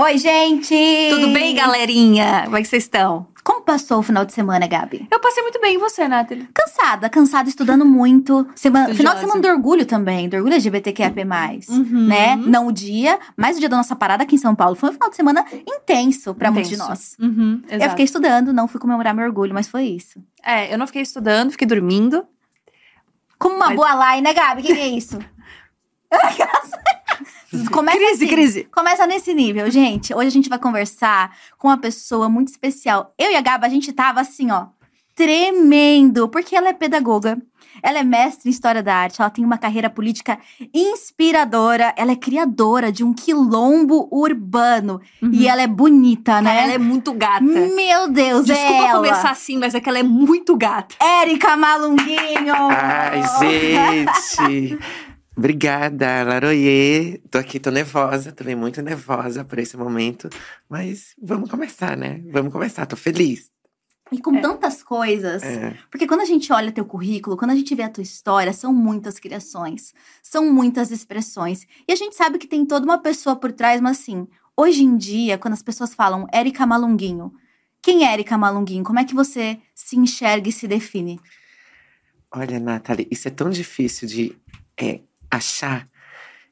Oi, gente! Tudo bem, galerinha? Como é que vocês estão? Como passou o final de semana, Gabi? Eu passei muito bem, e você, Nathalie? Cansada, cansada, estudando muito. Semana, final de semana do orgulho também, do orgulho LGBTQIA+, Uhum. né? Não o dia, mas o dia da nossa parada aqui em São Paulo. Foi um final de semana intenso pra muitos de nós. Uhum, Eu fiquei estudando, não fui comemorar meu orgulho, mas foi isso. É, eu não fiquei estudando, fiquei dormindo. Como uma Mas- boa line, né, Gabi? O que, que é isso? Começa Crise, assim. crise. Começa nesse nível, gente. Hoje a gente vai conversar com uma pessoa muito especial. Eu e a Gaba, a gente tava assim, ó, tremendo, porque ela é pedagoga. Ela é mestre em História da Arte, ela tem uma carreira política inspiradora, ela é criadora de um quilombo urbano. E ela é bonita, né? Cara, ela é muito gata. Meu Deus, Desculpa é ela. começar assim, mas é que ela é muito gata. Érica Malunguinho! Ai, gente! Obrigada, Laroyer. Tô aqui, tô nervosa, tô bem muito nervosa por esse momento. Mas vamos começar, né? Vamos começar, tô feliz. E com É. tantas coisas. É. Porque quando a gente olha teu currículo, quando a gente vê a tua história, são muitas criações, são muitas expressões. E a gente sabe que tem toda uma pessoa por trás, mas assim, hoje em dia, quando as pessoas falam Érica Malunguinho, quem é Érica Malunguinho? Como é que você se enxerga e se define? Olha, Nathalie, isso é tão difícil de é, achar.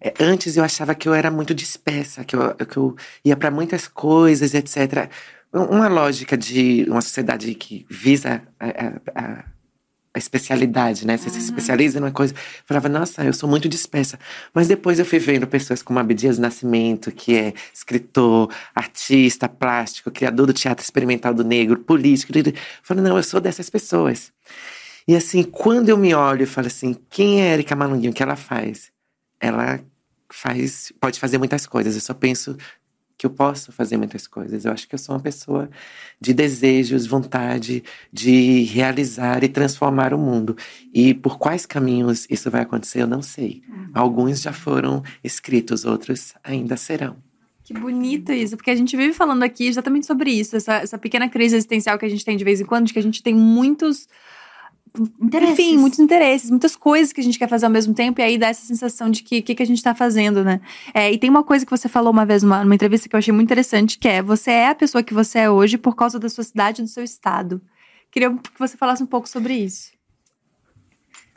É, antes eu achava que eu era muito dispersa, que eu, que eu ia para muitas coisas, etc. Uma lógica de uma sociedade que visa a, a- a- a especialidade, né? Você se Uhum. especializa numa coisa. Eu falava, nossa, eu sou muito dispersa. Mas depois eu fui vendo pessoas como Abdias Nascimento, que é escritor, artista, plástico, criador do teatro experimental do negro, político. Eu falei, não, eu sou dessas pessoas. E assim, quando eu me olho e falo assim, quem é Erika Malunguinho? O que ela faz? Ela faz, pode fazer muitas coisas. Eu só penso que eu posso fazer muitas coisas. Eu acho que eu sou uma pessoa de desejos, vontade de realizar e transformar o mundo. E por quais caminhos isso vai acontecer, eu não sei. Alguns já foram escritos, outros ainda serão. Que bonito isso, porque a gente vive falando aqui exatamente sobre isso, essa, essa pequena crise existencial que a gente tem de vez em quando, de que a gente tem muitos, Interesses. enfim, muitos interesses, muitas coisas que a gente quer fazer ao mesmo tempo, e aí dá essa sensação de que o que, que a gente tá fazendo, né? É, e tem uma coisa que você falou uma vez numa, numa entrevista que eu achei muito interessante, que é você é a pessoa que você é hoje por causa da sua cidade e do seu estado. Queria que você falasse um pouco sobre isso.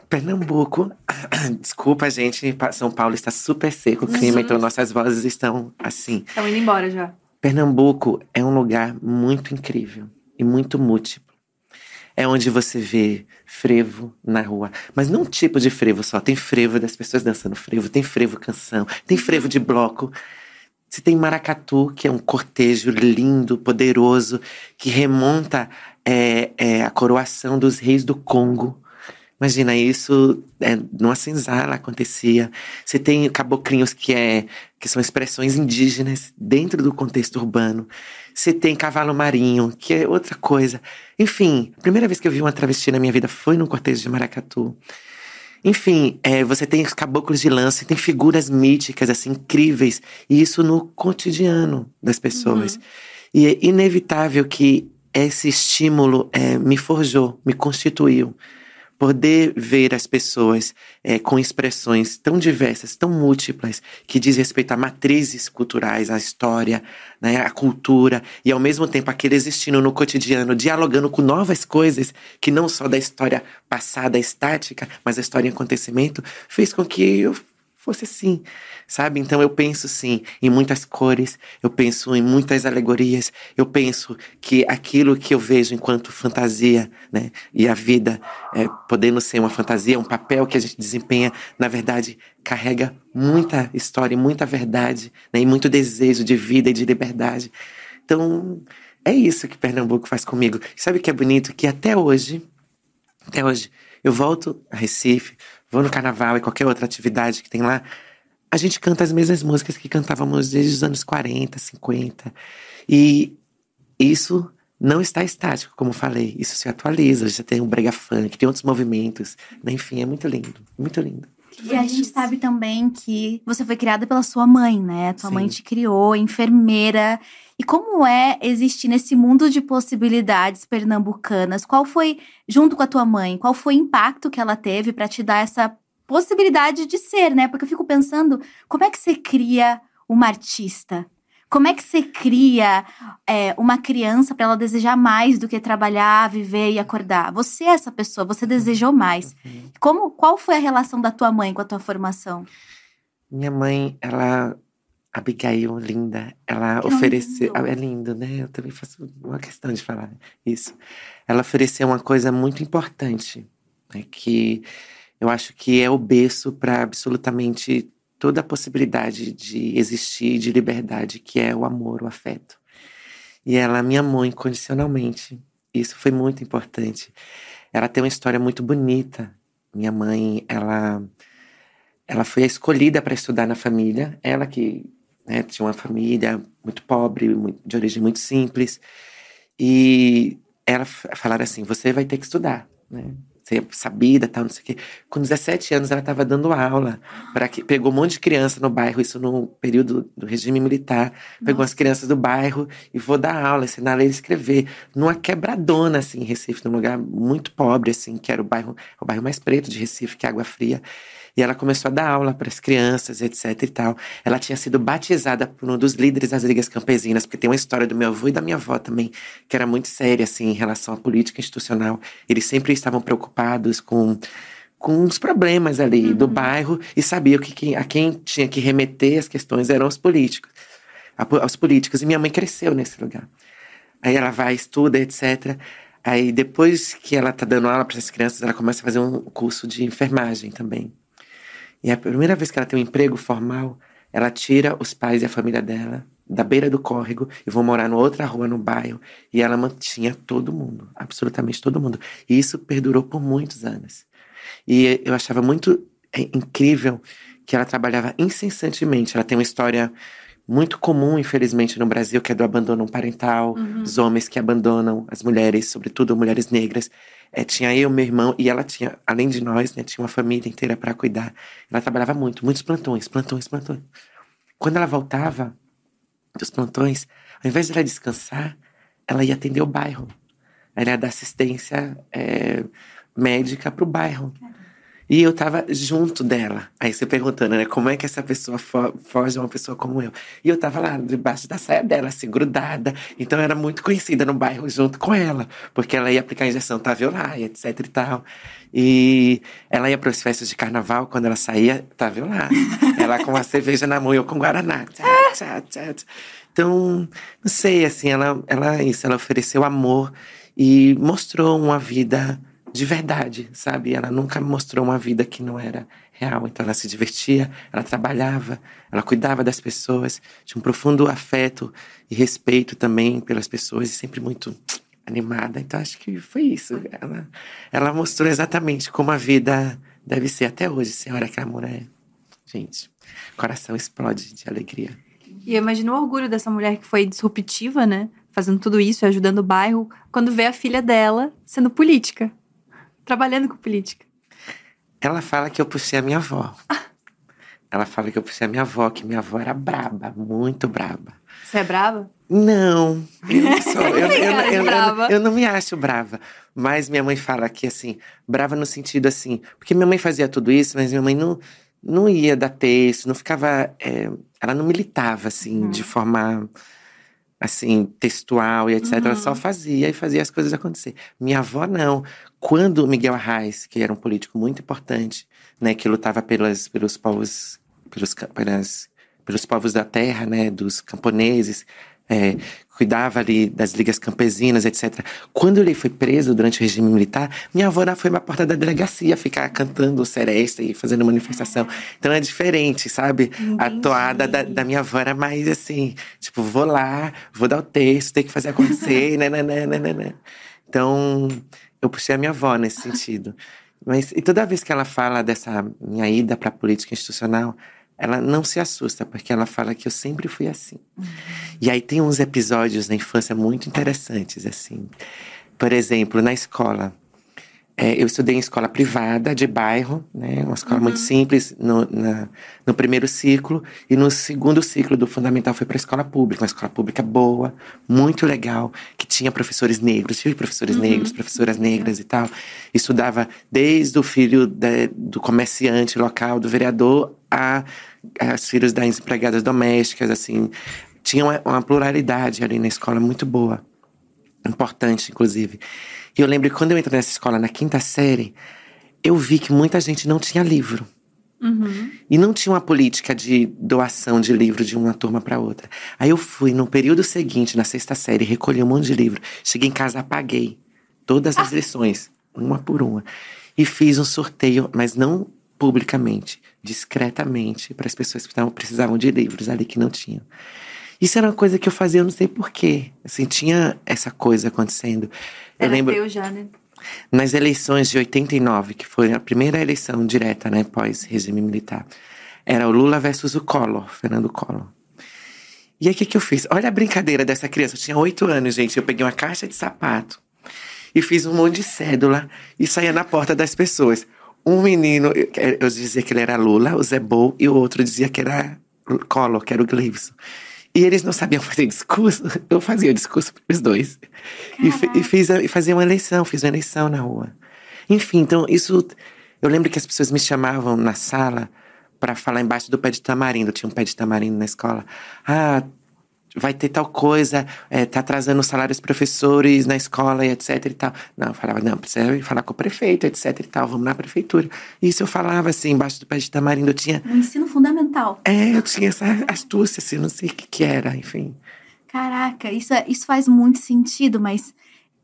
Pernambuco, desculpa, gente, São Paulo está super seco o clima, Uhum. então nossas vozes estão assim. Estão indo embora já. Pernambuco é um lugar muito incrível e muito múltiplo. É onde você vê frevo na rua. Mas não um tipo de frevo só. Tem frevo das pessoas dançando frevo, tem frevo canção, tem frevo de bloco. Você tem maracatu, que é um cortejo lindo, poderoso, que remonta é, é, a coroação dos reis do Congo. Imagina isso, é, numa senzala acontecia. Você tem caboclinhos que, é, que são expressões indígenas dentro do contexto urbano. Você tem cavalo marinho, que é outra coisa. Enfim, a primeira vez que eu vi uma travesti na minha vida foi num cortejo de maracatu. Enfim, é, você tem os caboclos de lança, tem figuras míticas, assim, incríveis. E isso no cotidiano das pessoas. E é inevitável que esse estímulo é, me forjou, me constituiu. Poder ver as pessoas é, com expressões tão diversas, tão múltiplas, que diz respeito a matrizes culturais, a história, né, a cultura, e ao mesmo tempo aquele existindo no cotidiano, dialogando com novas coisas, que não só da história passada estática, mas a história em acontecimento, fez com que eu fosse assim, sabe? Então eu penso sim em muitas cores, eu penso em muitas alegorias, eu penso que aquilo que eu vejo enquanto fantasia, né, e a vida é, podendo ser uma fantasia, um papel que a gente desempenha, na verdade carrega muita história, muita verdade, né, e muito desejo de vida e de liberdade. Então é isso que Pernambuco faz comigo. Sabe o que é bonito? Que até hoje, até hoje, eu volto a Recife, vou no carnaval e qualquer outra atividade que tem lá, a gente canta as mesmas músicas que cantávamos desde os anos 40, 50. E isso não está estático, como falei. Isso se atualiza, já tem o brega funk, tem outros movimentos. Enfim, é muito lindo, muito lindo. E a gente sabe também que você foi criada pela sua mãe, né? Tua Sim. mãe te criou, enfermeira. E como é existir nesse mundo de possibilidades pernambucanas? Qual foi, junto com a tua mãe, qual foi o impacto que ela teve para te dar essa possibilidade de ser, né? Porque eu fico pensando, como é que você cria uma artista? Como é que você cria é, uma criança para ela desejar mais do que trabalhar, viver e acordar? Você é essa pessoa, você desejou mais. Uhum. Como, qual foi a relação da tua mãe com a tua formação? Minha mãe, ela. Abigail, linda, ela Que ofereceu. lindo. É lindo, né? Eu também faço uma questão de falar isso. Ela ofereceu uma coisa muito importante, né? que eu acho que é o berço para absolutamente toda a possibilidade de existir, de liberdade, que é o amor, o afeto. E ela me amou incondicionalmente. Isso foi muito importante. Ela tem uma história muito bonita. Minha mãe, ela ela foi escolhida para estudar na família. Ela que né, tinha uma família muito pobre, de origem muito simples. E ela falaram assim: você vai ter que estudar, né? É sabida, tal, não sei o quê. Com 17 anos, ela estava dando aula. para que Pegou um monte de criança no bairro, isso no período do regime militar. Pegou as crianças do bairro e vou dar aula, ensinar a escrever. Numa quebradona, assim, em Recife, num lugar muito pobre, assim, que era o bairro, o bairro mais preto de Recife, que é Água Fria. E ela começou a dar aula para as crianças, etc e tal. Ela tinha sido batizada por um dos líderes das ligas campesinas, porque tem uma história do meu avô e da minha avó também, que era muito séria, assim, em relação à política institucional. Eles sempre estavam preocupados com, com os problemas ali do bairro e sabiam que, que a quem tinha que remeter as questões eram os políticos. a aos políticos. E minha mãe cresceu nesse lugar. Aí ela vai, estuda, etc. Aí depois que ela tá dando aula para essas crianças, ela começa a fazer um curso de enfermagem também. E a primeira vez que ela tem um emprego formal, ela tira os pais e a família dela da beira do córrego e vão morar numa outra rua no bairro. E ela mantinha todo mundo, absolutamente todo mundo. E isso perdurou por muitos anos. E eu achava muito é, incrível que ela trabalhava incessantemente. Ela tem uma história muito comum, infelizmente, no Brasil, que é do abandono parental, os homens que abandonam as mulheres, sobretudo mulheres negras. É, tinha eu, meu irmão, e ela tinha, além de nós, né, tinha uma família inteira para cuidar. Ela trabalhava muito, muitos plantões, plantões, plantões. Quando ela voltava dos plantões, ao invés de ela descansar, ela ia atender o bairro. Ela ia dar assistência é, médica para o bairro. E eu tava junto dela. Aí você perguntando, né? Como é que essa pessoa fo foge de uma pessoa como eu? E eu tava lá debaixo da saia dela, assim, grudada. Então eu era muito conhecida no bairro junto com ela. Porque ela ia aplicar injeção e etc e tal. E ela ia para as festas de carnaval, quando ela saía, lá. ela com uma cerveja na mão e eu com guaraná. Tchá, tchá, tchá, tchá. Então, não sei, assim, ela, ela, isso, ela ofereceu amor e mostrou uma vida de verdade, sabe? Ela nunca mostrou uma vida que não era real. Então ela se divertia, ela trabalhava, ela cuidava das pessoas, tinha um profundo afeto e respeito também pelas pessoas e sempre muito animada. Então acho que foi isso. Ela, ela mostrou exatamente como a vida deve ser até hoje. Você olha aquela mulher, gente, coração explode de alegria. E eu imagino o orgulho dessa mulher que foi disruptiva, né? Fazendo tudo isso, ajudando o bairro, quando vê a filha dela sendo política. Trabalhando com política. Ela fala que eu puxei a minha avó. Ela fala que eu puxei a minha avó, que minha avó era braba, muito braba. Você é brava? Não, eu não sou. Eu, eu, eu, eu- não me acho brava. Mas minha mãe fala que, assim, brava no sentido assim. Porque minha mãe fazia tudo isso, mas minha mãe não, não ia dar texto, não ficava. é, ela não militava, assim, Uhum. de forma. Assim, textual e etc. Ela Uhum. só fazia e fazia as coisas acontecer. Minha avó, não. Quando Miguel Arraes, que era um político muito importante, né, que lutava pelas, pelos povos. Pelos, pelas, pelos povos da terra, né, dos camponeses, é, cuidava ali das ligas campesinas, etc. Quando ele foi preso durante o regime militar, minha avó foi pra porta da delegacia ficar cantando seresta e fazendo manifestação. Então é diferente, sabe? A Entendi. toada da, da minha avó era mais assim, tipo, vou lá, vou dar o texto, tem que fazer acontecer, né, né, né, né, né, né. Então, eu puxei a minha avó nesse sentido. Mas e toda vez que ela fala dessa minha ida para a política institucional, ela não se assusta, porque ela fala que eu sempre fui assim. E aí tem uns episódios na infância muito interessantes, assim. Por exemplo, na escola. é, eu estudei em escola privada, de bairro, né? Uma escola muito simples no, na- no primeiro ciclo. E no segundo ciclo do fundamental foi para a escola pública. Uma escola pública boa, muito legal, que tinha professores negros. Tive professores negros, professoras negras e tal. Estudava desde o filho da- do comerciante local, do vereador, a, a os filhos das empregadas domésticas, assim. tinha uma, uma pluralidade ali na escola muito boa. Importante, inclusive. E eu lembro que quando eu entrei nessa escola na quinta série, eu vi que muita gente não tinha livro. Uhum. E não tinha uma política de doação de livro de uma turma para outra. Aí eu fui no período seguinte, na sexta série, recolhi um monte de livro. Cheguei em casa, apaguei todas as lições, uma por uma. E fiz um sorteio, mas não publicamente, discretamente, para as pessoas que estavam, precisavam de livros ali que não tinham. Isso era uma coisa que eu fazia, eu não sei porquê. Assim, tinha essa coisa acontecendo. Eu Era lembro. teu já, né? Nas eleições de 89, que foi a primeira eleição direta, né, pós-regime militar, era o Lula versus o Collor, Fernando Collor. E aí, o que, que eu fiz? Olha a brincadeira dessa criança. Eu tinha oito anos, gente. Eu peguei uma caixa de sapato e fiz um monte de cédula e saía na porta das pessoas. Um menino, eu dizia que ele era Lula, o Zé Bol, e o outro dizia que era Collor, que era o Gleivson. E eles não sabiam fazer discurso, eu fazia o discurso para os dois. E, e fiz e fazia uma eleição, fiz uma eleição na rua. Enfim, então isso. Eu lembro que as pessoas me chamavam na sala para falar embaixo do pé de tamarindo. Tinha um pé de tamarindo na escola. Ah, vai ter tal coisa, é, tá atrasando o salário dos professores na escola e etc e tal. Não, eu falava, não, precisa falar com o prefeito, etc e tal, vamos na prefeitura. Isso eu falava assim, embaixo do pé de tamarindo. Eu tinha. No ensino fundamental. É, eu tinha essa astúcia, assim, não sei o que, que era, enfim. Caraca, isso, é- isso faz muito sentido, mas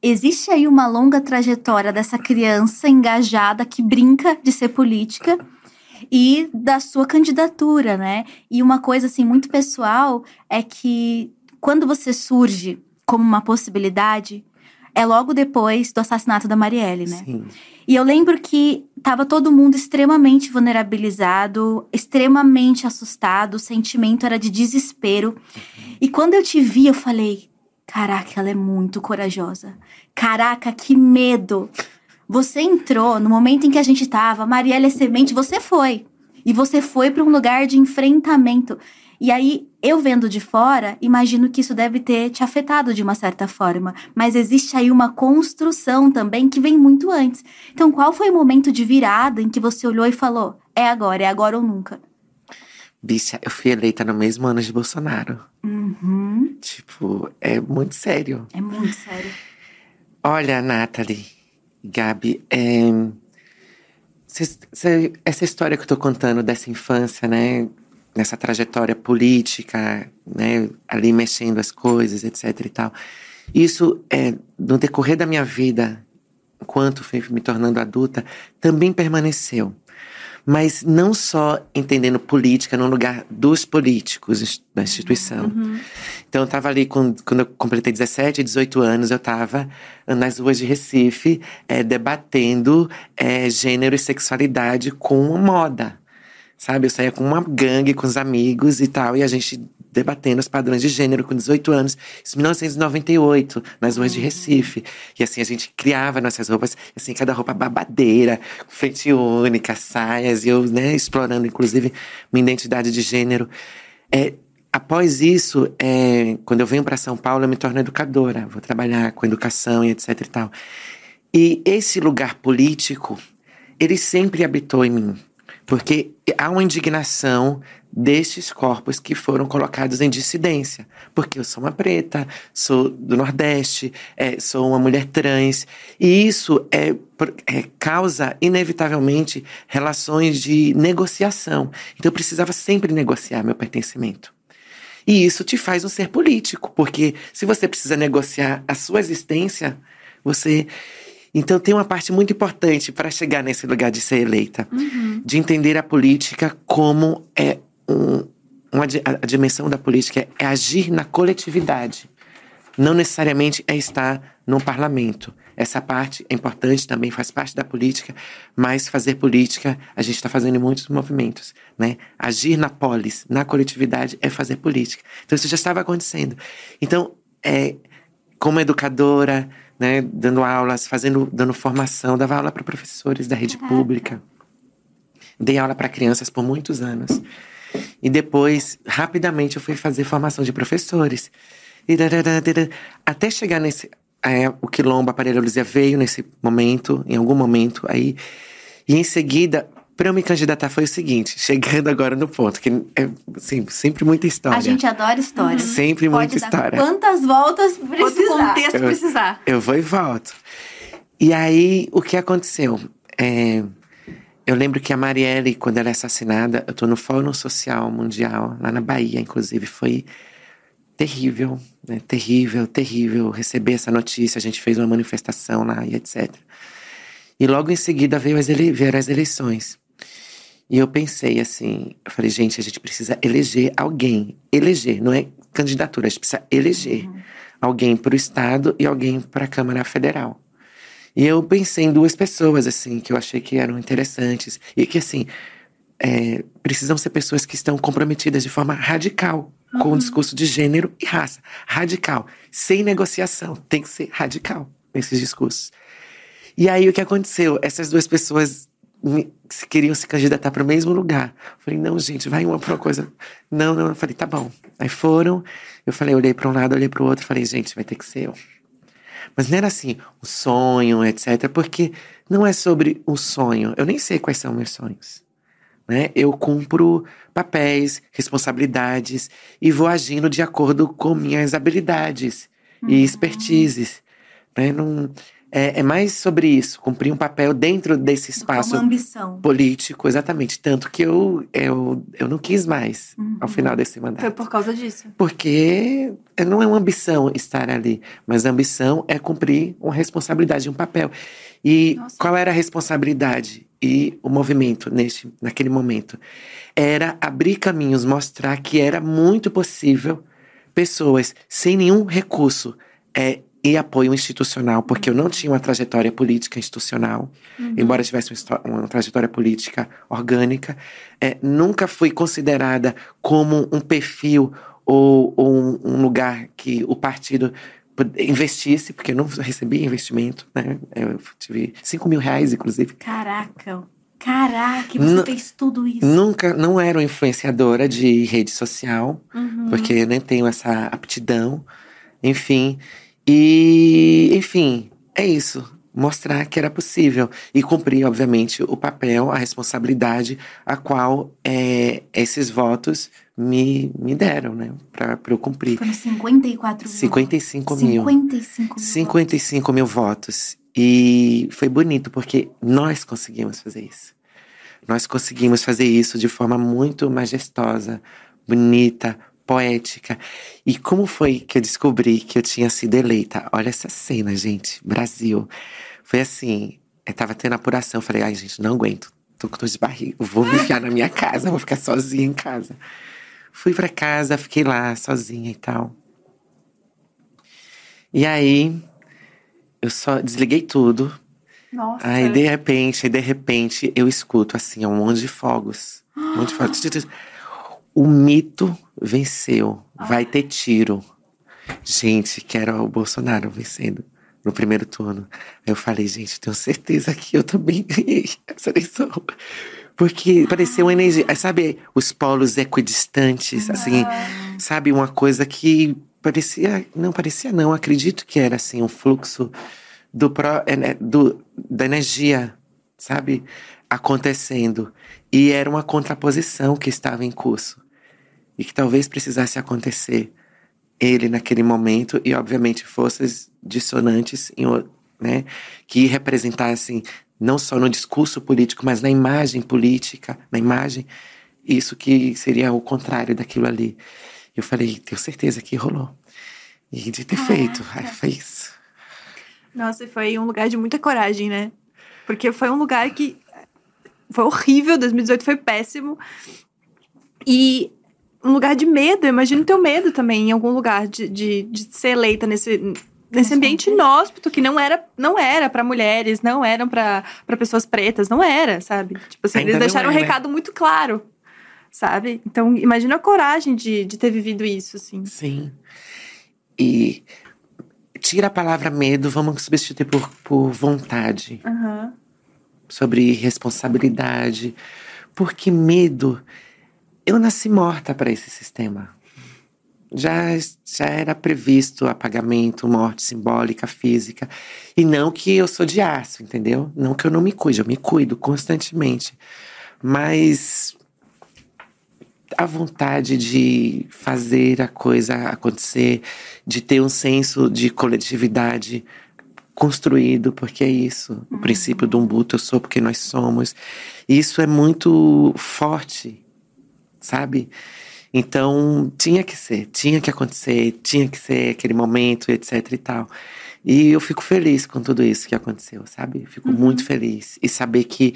existe aí uma longa trajetória dessa criança engajada que brinca de ser política e da sua candidatura, né? E uma coisa assim muito pessoal é que quando você surge como uma possibilidade, é logo depois do assassinato da Marielle, né? Sim. E eu lembro que tava todo mundo extremamente vulnerabilizado, extremamente assustado, o sentimento era de desespero. E quando eu te vi, eu falei: caraca, ela é muito corajosa. Caraca, que medo. Você entrou no momento em que a gente tava, Marielle é semente, você foi. E você foi para um lugar de enfrentamento. E aí, eu vendo de fora, imagino que isso deve ter te afetado de uma certa forma. Mas existe aí uma construção também que vem muito antes. Então, qual foi o momento de virada em que você olhou e falou: é agora, é agora ou nunca? Bicha, eu fui eleita no mesmo ano de Bolsonaro. Uhum. Tipo, é muito sério. É muito sério. Olha, Nathalie, Gabi, é, cês- cê- essa história que eu tô contando dessa infância, né? Nessa trajetória política, né? Ali mexendo as coisas, etc e tal. Isso, é, no decorrer da minha vida, enquanto fui me tornando adulta, também permaneceu. Mas não só entendendo política no lugar dos políticos da instituição. Então eu tava ali, com, quando eu completei 17, 18 anos, eu tava nas ruas de Recife, eh, debatendo eh, gênero e sexualidade com moda. Sabe? Eu saía com uma gangue, com os amigos e tal, e a gente debatendo os padrões de gênero com 18 anos. Isso em 1998, nas ruas de Recife. E assim, a gente criava nossas roupas, assim, cada roupa babadeira, frente única, saias, e eu, né, explorando, inclusive, minha identidade de gênero. É, após isso, é, quando eu venho para São Paulo, eu me torno educadora. Vou trabalhar com educação e etc e tal. E esse lugar político, ele sempre habitou em mim. Porque há uma indignação destes corpos que foram colocados em dissidência. Porque eu sou uma preta, sou do Nordeste, é, sou uma mulher trans. E isso é, é, causa, inevitavelmente, relações de negociação. Então eu precisava sempre negociar meu pertencimento. E isso te faz um ser político, porque se você precisa negociar a sua existência, você. Então tem uma parte muito importante para chegar nesse lugar de ser eleita, de entender a política como é um, uma, a, dimensão da política é agir na coletividade. Não necessariamente é estar num parlamento. Essa parte é importante, também faz parte da política, mas fazer política, a gente está fazendo muitos movimentos, né? Agir na polis, na coletividade, é fazer política. Então isso já estava acontecendo. Então, é, como educadora, né, dando aulas, fazendo, dando formação, dava aula para professores da rede pública. Dei aula para crianças por muitos anos. E depois, rapidamente, eu fui fazer formação de professores. E Até chegar nesse. é, o quilombo, a Aparelho Luzia veio nesse momento, em algum momento aí. E em seguida, Pra eu me candidatar foi o seguinte, chegando agora no ponto, que é assim, sempre muita história. A gente adora história. Sempre Pode muita dar história. quantas voltas Quanto precisar. contexto Eu- precisar. Eu vou e volto. E aí, o que aconteceu? É, eu lembro que a Marielle, quando ela é assassinada, eu tô no Fórum Social Mundial, lá na Bahia, inclusive, foi terrível, né? Terrível, terrível receber essa notícia. A gente fez uma manifestação lá e etc. E logo em seguida veio as ele- vieram as eleições. E eu pensei assim, eu falei, gente, a gente precisa eleger alguém. Eleger, não é candidatura, a gente precisa eleger alguém para o Estado e alguém para a Câmara Federal. E eu pensei em duas pessoas, assim, que eu achei que eram interessantes. E que, assim, é, precisam ser pessoas que estão comprometidas de forma radical com o discurso de gênero e raça. Radical. Sem negociação. Tem que ser radical nesses discursos. E aí, o que aconteceu? Essas duas pessoas me- se- queriam se candidatar para o mesmo lugar. Eu falei, não, gente, vai uma para uma coisa. Não, não. Eu falei, tá bom. Aí foram. Eu falei, olhei para um lado, olhei para o outro. Falei, gente, vai ter que ser eu. Mas não era assim, um sonho, etc. Porque não é sobre o sonho. Eu nem sei quais são meus sonhos. Né? Eu cumpro papéis, responsabilidades e vou agindo de acordo com minhas habilidades e expertises. Né? Não, é, é mais sobre isso, cumprir um papel dentro desse espaço político, exatamente. Tanto que eu, eu, eu não quis mais ao final desse mandato. Foi por causa disso. Porque não é uma ambição estar ali, mas a ambição é cumprir uma responsabilidade, um papel. E Nossa. qual era a responsabilidade e o movimento neste, naquele momento? Era abrir caminhos, mostrar que era muito possível pessoas sem nenhum recurso é, e apoio institucional, porque eu não tinha uma trajetória política institucional, embora eu tivesse uma, uma trajetória política orgânica, é, nunca fui considerada como um perfil ou, ou um, um lugar que o partido investisse, porque eu não recebi investimento, né? Eu tive 5 mil reais, inclusive. Caraca. Caraca, você Não- fez tudo isso. Nunca, não era uma influenciadora de rede social, Uhum. porque eu nem tenho essa aptidão. Enfim. E, enfim, é isso. Mostrar que era possível. E cumprir, obviamente, o papel, a responsabilidade a qual é, esses votos me, me deram, né? Pra, pra eu cumprir. Foram 54 mil. 55 mil. 55 mil. 55 mil votos. E foi bonito, porque nós conseguimos fazer isso. Nós conseguimos fazer isso de forma muito majestosa, bonita, poética. E como foi que eu descobri que eu tinha sido eleita? Olha essa cena, gente. Brasil. Foi assim, eu tava tendo apuração. Eu falei, ai, gente, não aguento. Tô com dor de barriga. Vou me enfiar na minha casa, vou ficar sozinha em casa. Fui pra casa, fiquei lá sozinha e tal. E aí, eu só desliguei tudo. Nossa. Aí, de repente, de repente, eu escuto assim, um monte de fogos. Um monte de fogos. O mito venceu. Vai ter tiro. Gente, que era o Bolsonaro vencendo no primeiro turno. Aí eu falei, gente, tenho certeza que eu também ganhei essa eleição. Porque parecia uma energia. Sabe, os polos equidistantes, assim, sabe, uma coisa que parecia. Não parecia, não. Acredito que era assim, um fluxo do, pró- é, né, do da energia, sabe, acontecendo. E era uma contraposição que estava em curso. E que talvez precisasse acontecer ele naquele momento e obviamente forças dissonantes em né, que representassem não só no discurso político, mas na imagem política, na imagem, isso que seria o contrário daquilo ali. Eu falei, tenho certeza que rolou. E de ter feito, aí foi isso. Nossa, foi um lugar de muita coragem, né? Porque foi um lugar que foi horrível, 2018 foi péssimo. E um lugar de medo, eu imagino teu medo também em algum lugar de, de, de ser eleita nesse, nesse ambiente inóspito que não era não era para mulheres, não eram para pessoas pretas, não era, sabe? Tipo assim, Ainda eles deixaram um é, né? recado muito claro, sabe? Então, imagina a coragem de, de ter vivido isso, assim. Sim. E tira a palavra medo, vamos substituir por, por vontade. Aham. sobre responsabilidade. Porque medo. Eu nasci morta para esse sistema. Já, já era previsto apagamento, morte simbólica, física. E não que eu sou de aço, entendeu? Não que eu não me cuide, eu me cuido constantemente. mas a vontade de fazer a coisa acontecer, de ter um senso de coletividade construído, porque é isso. O princípio do Umbuto, eu sou porque nós somos. E isso é muito forte, sabe? Então, tinha que ser, tinha que acontecer, tinha que ser aquele momento, etc e tal. E eu fico feliz com tudo isso que aconteceu, sabe? Fico uhum. muito feliz. E saber que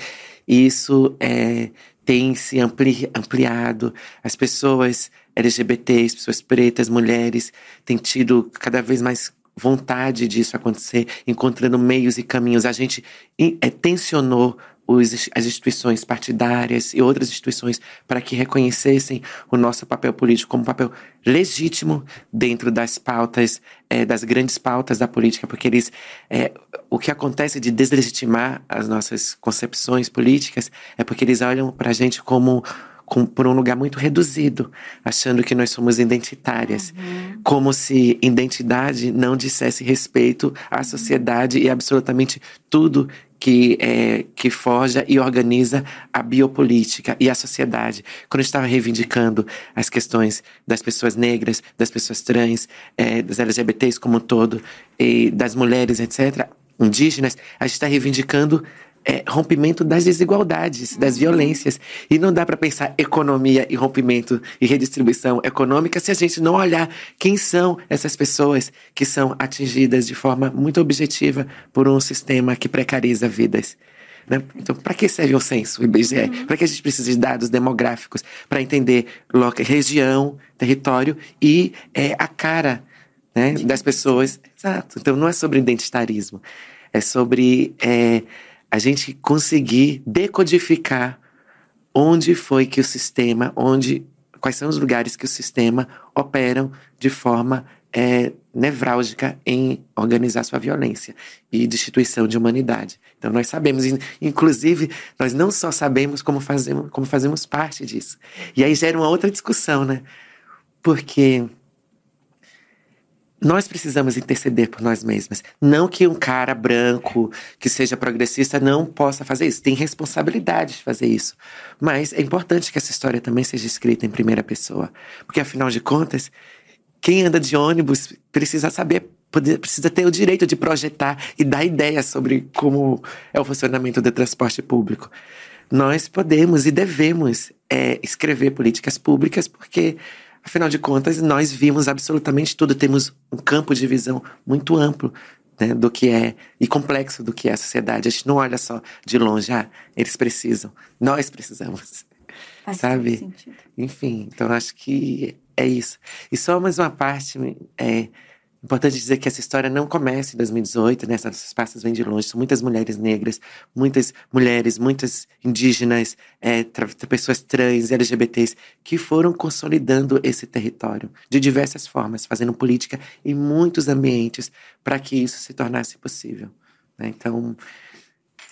isso é, tem se ampli, ampliado. As pessoas LGBTs, pessoas pretas, mulheres, têm tido cada vez mais vontade disso acontecer, encontrando meios e caminhos. A gente é, tensionou os, as instituições partidárias e outras instituições para que reconhecessem o nosso papel político como um papel legítimo dentro das pautas, é, das grandes pautas da política, porque eles, é, o que acontece de deslegitimar as nossas concepções políticas é porque eles olham para a gente como com, por um lugar muito reduzido, achando que nós somos identitárias. Uhum. Como se identidade não dissesse respeito à sociedade e absolutamente tudo que, é, que forja e organiza a biopolítica e a sociedade. Quando estava reivindicando as questões das pessoas negras, das pessoas trans, é, das LGBTs como um todo, e das mulheres, etc., indígenas, a gente está reivindicando é, rompimento das desigualdades, das violências. E não dá para pensar economia e rompimento e redistribuição econômica se a gente não olhar quem são essas pessoas que são atingidas de forma muito objetiva por um sistema que precariza vidas. Né? Então, para que serve o censo, o IBGE? Uhum. Para que a gente precisa de dados demográficos para entender região, território e é, a cara né, das pessoas? Exato. Então, não é sobre identitarismo, é sobre é, a gente conseguir decodificar onde foi que o sistema, onde, quais são os lugares que o sistema operam de forma é, nevrálgica em organizar sua violência e destituição de humanidade. Então nós sabemos, inclusive nós não só sabemos como fazemos, como fazemos parte disso. E aí gera uma outra discussão, né? Porque nós precisamos interceder por nós mesmas. Não que um cara branco que seja progressista não possa fazer isso. Tem responsabilidade de fazer isso. Mas é importante que essa história também seja escrita em primeira pessoa. Porque, afinal de contas, quem anda de ônibus precisa saber, precisa ter o direito de projetar e dar ideias sobre como é o funcionamento do transporte público. Nós podemos e devemos é, escrever políticas públicas porque Afinal de contas, nós vimos absolutamente tudo, temos um campo de visão muito amplo né, do que é e complexo do que é a sociedade. A gente não olha só de longe, ah, eles precisam, nós precisamos. Faz sabe? Enfim, então acho que é isso. E só mais uma parte é, Importante dizer que essa história não começa em 2018, né? Essas pastas vêm de longe. São muitas mulheres negras, muitas mulheres, muitas indígenas, é, tra pessoas trans, LGBTs, que foram consolidando esse território de diversas formas, fazendo política em muitos ambientes para que isso se tornasse possível. Né? Então,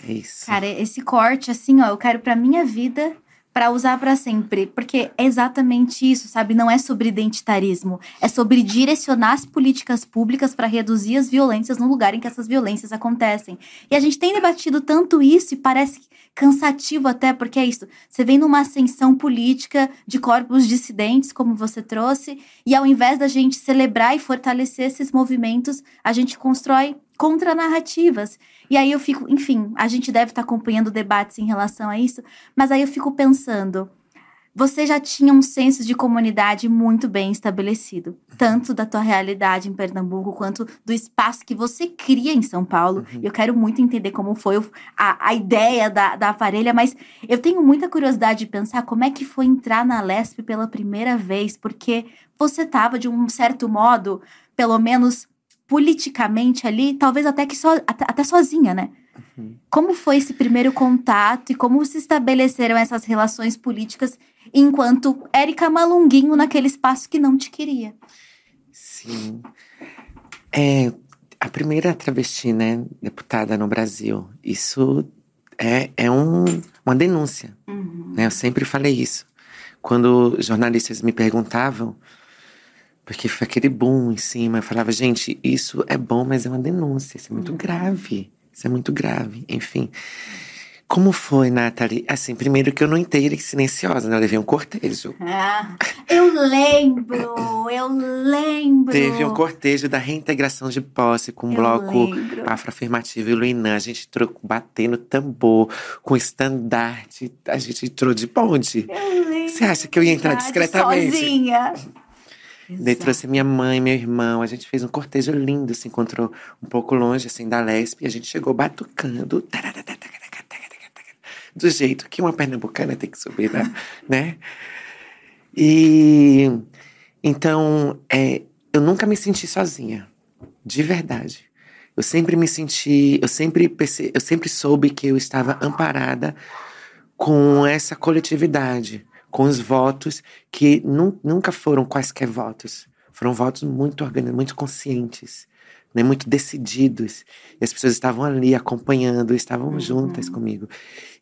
é isso. Cara, esse corte, assim, ó, eu quero para minha vida para usar para sempre, porque é exatamente isso, sabe? Não é sobre identitarismo, é sobre direcionar as políticas públicas para reduzir as violências no lugar em que essas violências acontecem. E a gente tem debatido tanto isso e parece cansativo até, porque é isso. Você vem numa ascensão política de corpos dissidentes, como você trouxe, e ao invés da gente celebrar e fortalecer esses movimentos, a gente constrói contranarrativas. E aí eu fico, enfim, a gente deve estar tá acompanhando debates em relação a isso, mas aí eu fico pensando, você já tinha um senso de comunidade muito bem estabelecido, tanto da tua realidade em Pernambuco quanto do espaço que você cria em São Paulo. Uhum. Eu quero muito entender como foi a, a ideia da, da aparelha, mas eu tenho muita curiosidade de pensar como é que foi entrar na Lesp pela primeira vez, porque você estava de um certo modo, pelo menos politicamente ali, talvez até que so, até, até sozinha, né? Uhum. Como foi esse primeiro contato e como se estabeleceram essas relações políticas enquanto Érica Malunguinho naquele espaço que não te queria? Sim. É, a primeira travesti, né, deputada no Brasil. Isso é, é um, uma denúncia. Uhum. Né? Eu sempre falei isso. Quando jornalistas me perguntavam porque foi aquele boom em cima. Eu falava, gente, isso é bom, mas é uma denúncia. Isso é muito uhum. grave. Isso é muito grave. Enfim. Como foi, Nathalie? Assim, primeiro que eu não entrei silenciosa, né? Eu levei um cortejo. Ah, eu lembro, eu lembro. Teve um cortejo da reintegração de posse com o Eu bloco afroafirmativo e Luinã. A gente entrou batendo tambor, com estandarte. A gente entrou de bonde. Eu lembro. Você acha que eu ia entrar discretamente? Sozinha. Daí trouxe minha mãe, meu irmão. A gente fez um cortejo lindo, se encontrou um pouco longe, assim, da Lespe. E a gente chegou batucando. Do jeito que uma pernambucana tem que subir, né? né? E então, é, eu nunca me senti sozinha, de verdade. Eu sempre me senti, eu sempre perce- eu sempre soube que eu estava amparada com essa coletividade, com os votos que nu- nunca foram quaisquer votos, foram votos muito organizados, muito conscientes, né, muito decididos. E as pessoas estavam ali acompanhando, estavam juntas comigo.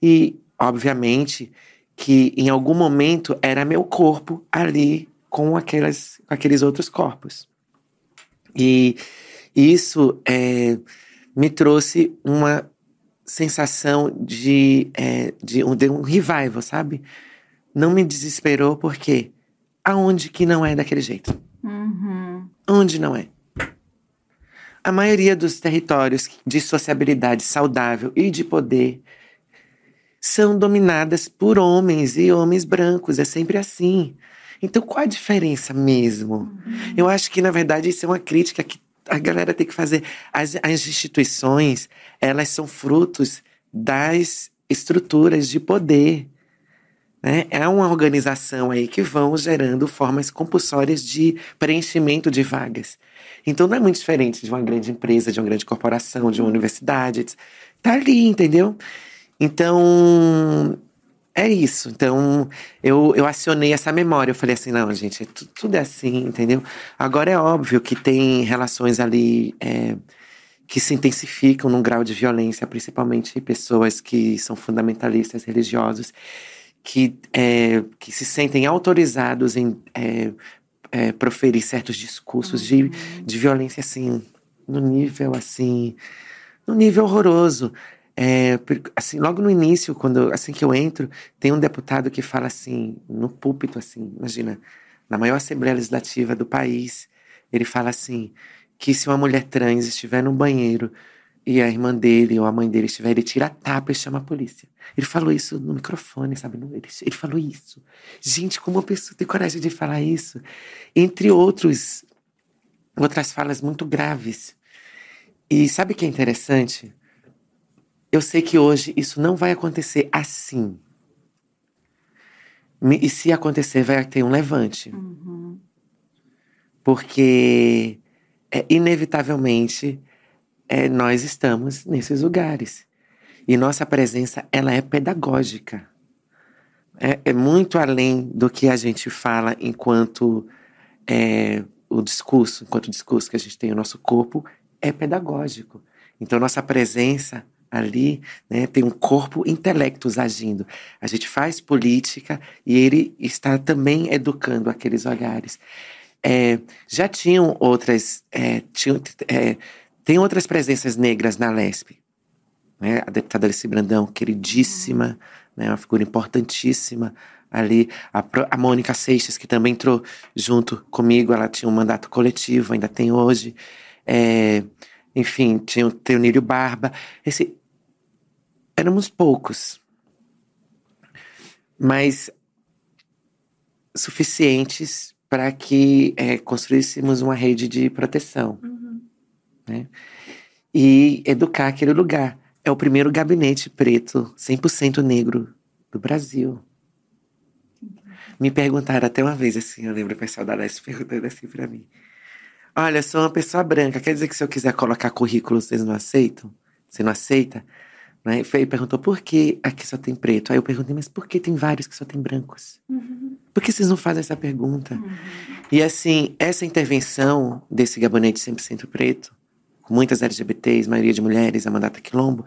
E, obviamente, que em algum momento era meu corpo ali com, aquelas, aqueles outros corpos. E isso é, me trouxe uma sensação de, é, de, um, de um revival, sabe? Não me desesperou porque aonde que não é daquele jeito? Uhum. Onde não é? A maioria dos territórios de sociabilidade saudável e de poder são dominadas por homens e homens brancos. É sempre assim. Então, qual a diferença mesmo? Eu acho que, na verdade, isso é uma crítica que a galera tem que fazer. As, as instituições, elas são frutos das estruturas de poder. Né? É uma organização aí que vão gerando formas compulsórias de preenchimento de vagas. Então não é muito diferente de uma grande empresa, de uma grande corporação, de uma universidade. Tá ali, entendeu? Então é isso. Então eu, eu acionei essa memória. Eu falei assim: não, gente, é tu- tudo é assim, entendeu? Agora é óbvio que tem relações ali. é, que se intensificam num grau de violência, principalmente pessoas que são fundamentalistas religiosos, que, é, que se sentem autorizados em é, é, proferir certos discursos de, de violência, assim, no nível, assim, no nível horroroso. É, assim, logo no início, quando assim que eu entro, tem um deputado que fala assim, no púlpito, assim, imagina, na maior Assembleia Legislativa do país, ele fala assim, que se uma mulher trans estiver no banheiro e a irmã dele ou a mãe dele estiver, ele tira a tapa e chama a polícia. Ele falou isso no microfone, sabe? Ele, ele falou isso. Gente, como uma pessoa tem coragem de falar isso? Entre outros, outras falas muito graves. E sabe o que é interessante? Eu sei que hoje isso não vai acontecer assim. E se acontecer, vai ter um levante. Uhum. Porque, é, inevitavelmente, é, nós estamos nesses lugares. E nossa presença, ela é pedagógica. É, é muito além do que a gente fala enquanto é, o discurso, enquanto o discurso que a gente tem no nosso corpo é pedagógico. Então, nossa presença ali né, tem um corpo intelectos agindo. A gente faz política e ele está também educando aqueles olhares. É, já tinham outras. É, tinham, é, tem outras presenças negras na LESP. Né? A deputada Alice Brandão, queridíssima, né? uma figura importantíssima ali. A, a Mônica Seixas, que também entrou junto comigo, ela tinha um mandato coletivo, ainda tem hoje. É, enfim, tinha o Teonílio Barba. Esse, éramos poucos, mas suficientes para que é, construíssemos uma rede de proteção né? e educar aquele lugar. É o primeiro gabinete preto, 100% negro do Brasil. Me perguntaram até uma vez assim, eu lembro o pessoal da Leste perguntando assim pra mim. Olha, eu sou uma pessoa branca, quer dizer que se eu quiser colocar currículo, vocês não aceitam? Você não aceita? Né? E perguntou por que aqui só tem preto. Aí eu perguntei, mas por que tem vários que só tem brancos? Por que vocês não fazem essa pergunta? E assim, essa intervenção desse gabinete 100% preto, com muitas LGBTs, maioria de mulheres, a mandata quilombo,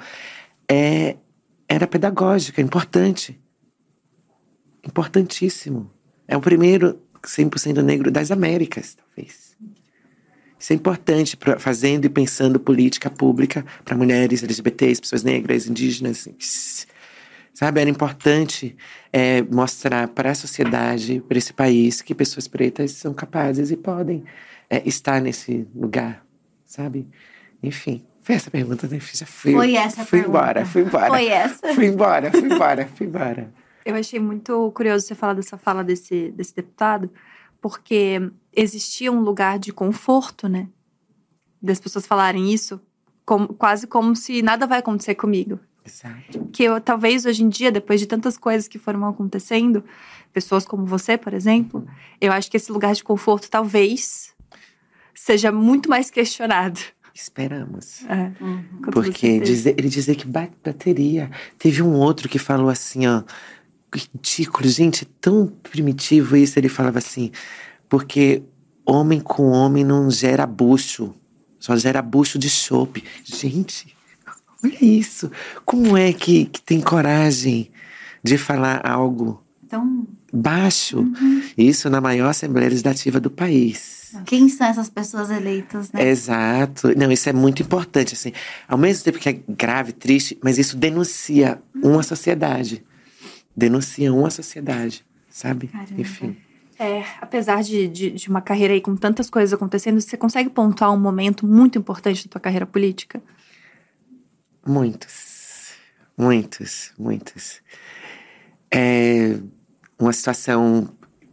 é, era pedagógica, importante. Importantíssimo. É o primeiro 100% negro das Américas, talvez. Isso é importante, pra, fazendo e pensando política pública para mulheres, LGBTs, pessoas negras, indígenas. Sabe, era importante é, mostrar para a sociedade, para esse país, que pessoas pretas são capazes e podem é, estar nesse lugar, sabe? Enfim, foi essa pergunta, né? Já fui, Foi essa a fui pergunta. embora, fui embora. Foi essa. Fui embora, fui embora, fui embora. Eu achei muito curioso você falar dessa fala desse, desse deputado, porque existia um lugar de conforto, né? Das pessoas falarem isso, como- quase como se nada vai acontecer comigo. Exato. Que eu, talvez hoje em dia, depois de tantas coisas que foram acontecendo, pessoas como você, por exemplo, eu acho que esse lugar de conforto talvez seja muito mais questionado. Esperamos. É, Uhum. Porque dizer, ele dizer que ba- bateria. Teve um outro que falou assim, ó. Ridículo, gente, é tão primitivo isso. Ele falava assim, porque homem com homem não gera bucho, só gera bucho de chope. Gente, olha isso. Como é que, que tem coragem de falar algo Então, baixo? Isso na maior Assembleia Legislativa do país. Quem são essas pessoas eleitas, né? Exato. Não, isso é muito importante, assim. Ao mesmo tempo que é grave, triste, mas isso denuncia uma sociedade. Denuncia uma sociedade, sabe? Caramba. Enfim. É, apesar de, de, de uma carreira aí com tantas coisas acontecendo, você consegue pontuar um momento muito importante da tua carreira política? Muitos. Muitos, muitos. É uma situação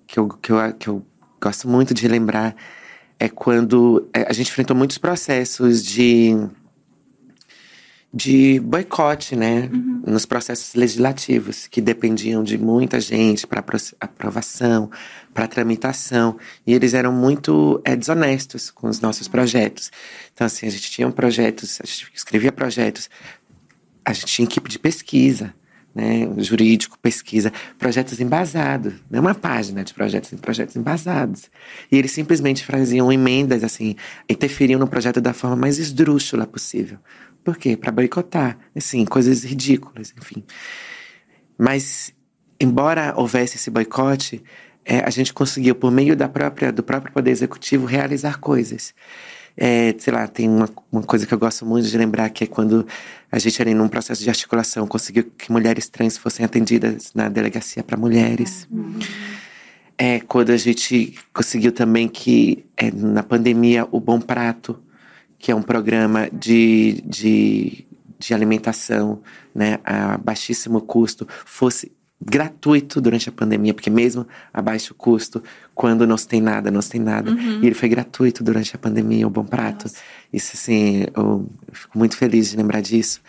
que eu, que, eu, que eu gosto muito de lembrar é quando é, a gente enfrentou muitos processos de, de boicote, né? Nos processos legislativos, que dependiam de muita gente para aprovação, para tramitação. E eles eram muito é, desonestos com os nossos projetos. Então, assim, a gente tinha projetos, a gente escrevia projetos, a gente tinha equipe de pesquisa, né, jurídico, pesquisa, projetos embasados, não uma página de projetos, projetos embasados. E eles simplesmente faziam emendas, assim, interferiam no projeto da forma mais esdrúxula possível. Por quê? Para boicotar, assim, coisas ridículas, enfim. Mas, embora houvesse esse boicote, é, a gente conseguiu, por meio da própria, do próprio Poder Executivo, realizar coisas. É, sei lá, tem uma, uma coisa que eu gosto muito de lembrar, que é quando a gente ali num processo de articulação conseguiu que mulheres trans fossem atendidas na delegacia para mulheres. É, quando a gente conseguiu também que é, na pandemia o Bom Prato, que é um programa de, de, de alimentação né, a baixíssimo custo, fosse gratuito durante a pandemia, porque mesmo a baixo custo, quando não se tem nada, não se tem nada. E ele foi gratuito durante a pandemia, o Bom Prato. Isso, assim, eu, fico muito feliz de lembrar disso.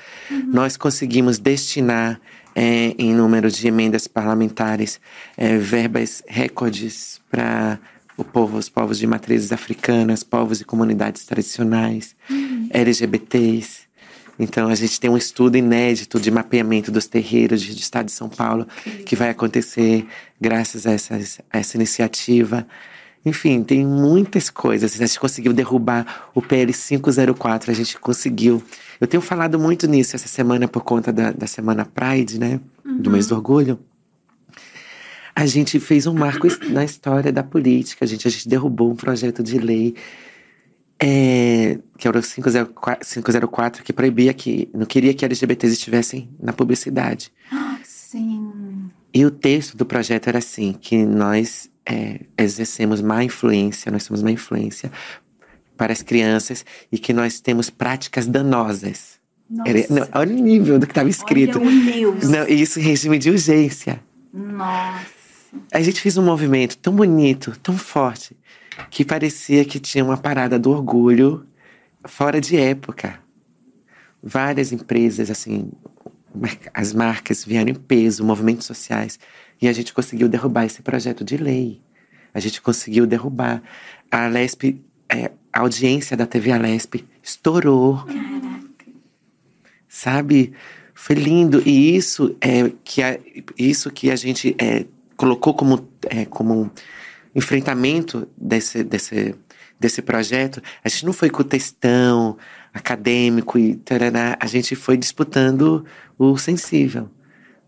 Nós conseguimos destinar, é, em número de emendas parlamentares, é, verbas recordes para o povo, os povos de matrizes africanas, povos e comunidades tradicionais, LGBTs. Então, a gente tem um estudo inédito de mapeamento dos terreiros de- do estado de São Paulo, que vai acontecer graças a, essas, a essa iniciativa. Enfim, tem muitas coisas. A gente conseguiu derrubar o PL 504, a gente conseguiu. Eu tenho falado muito nisso essa semana por conta da, da Semana Pride, né? Do mês do orgulho. A gente fez um marco na história da política. A gente, a gente derrubou um projeto de lei é, que era o 504, 504, que proibia que. Não queria que LGBTs estivessem na publicidade. Sim. E o texto do projeto era assim: que nós é, exercemos má influência, nós somos má influência para as crianças e que nós temos práticas danosas. Nossa. Era- não, olha o nível do que estava escrito. Olha o Deus. Não, isso em regime de urgência. Nossa. A gente fez um movimento tão bonito, tão forte, que parecia que tinha uma parada do orgulho fora de época. Várias empresas, assim, as marcas vieram em peso, movimentos sociais, e a gente conseguiu derrubar esse projeto de lei. A gente conseguiu derrubar. A Lesp, é, a audiência da TV Alesp estourou sabe? Foi lindo e isso é que a, isso que a gente é, colocou como é, como enfrentamento desse desse desse projeto. A gente não foi com textão acadêmico e tarará, a gente foi disputando o sensível.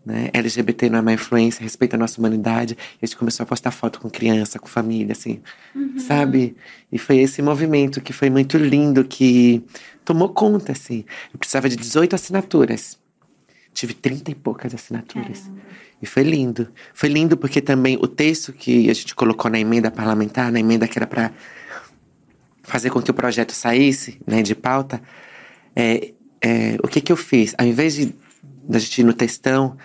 Né? LGBT não é má influência, respeita a nossa humanidade. E a gente começou a postar foto com criança, com família, assim, sabe? E foi esse movimento que foi muito lindo, que tomou conta, assim. Eu precisava de 18 assinaturas. tive trinta e poucas assinaturas. Caramba. E foi lindo. Foi lindo porque também o texto que a gente colocou na emenda parlamentar, na emenda que era para fazer com que o projeto saísse né, de pauta, é, é, o que, que eu fiz? Ao invés de da gente ir no textão,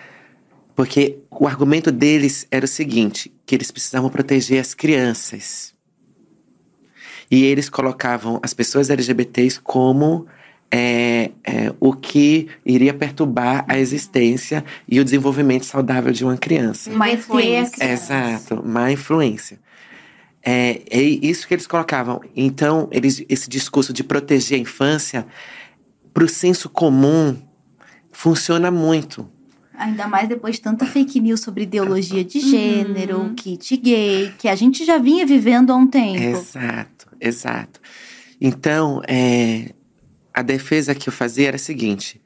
porque o argumento deles era o seguinte: que eles precisavam proteger as crianças. E eles colocavam as pessoas LGBTs como é, é, o que iria perturbar a existência e o desenvolvimento saudável de uma criança. Má influência. Exato, má influência. É, é isso que eles colocavam. Então, eles, esse discurso de proteger a infância, para o senso comum, funciona muito. Ainda mais depois de tanta fake news sobre ideologia de gênero, uhum. kit gay, que a gente já vinha vivendo há um tempo. Exato, exato. Então, é, a defesa que eu fazia era a seguinte: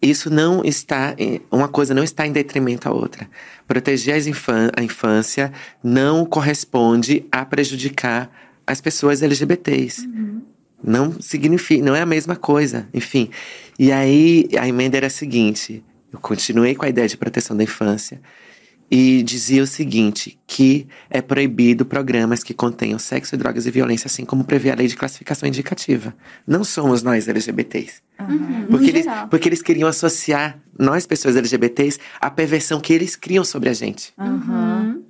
isso não está, uma coisa não está em detrimento à outra. Proteger a infância não corresponde a prejudicar as pessoas LGBTs. Uhum. Não significa, não é a mesma coisa. Enfim. E aí a emenda era a seguinte: eu continuei com a ideia de proteção da infância e dizia o seguinte: que é proibido programas que contenham sexo, drogas e violência, assim como prevê a lei de classificação indicativa. Não somos nós LGBTs. Uhum. Porque, eles, porque eles queriam associar nós, pessoas LGBTs, à perversão que eles criam sobre a gente. Uhum.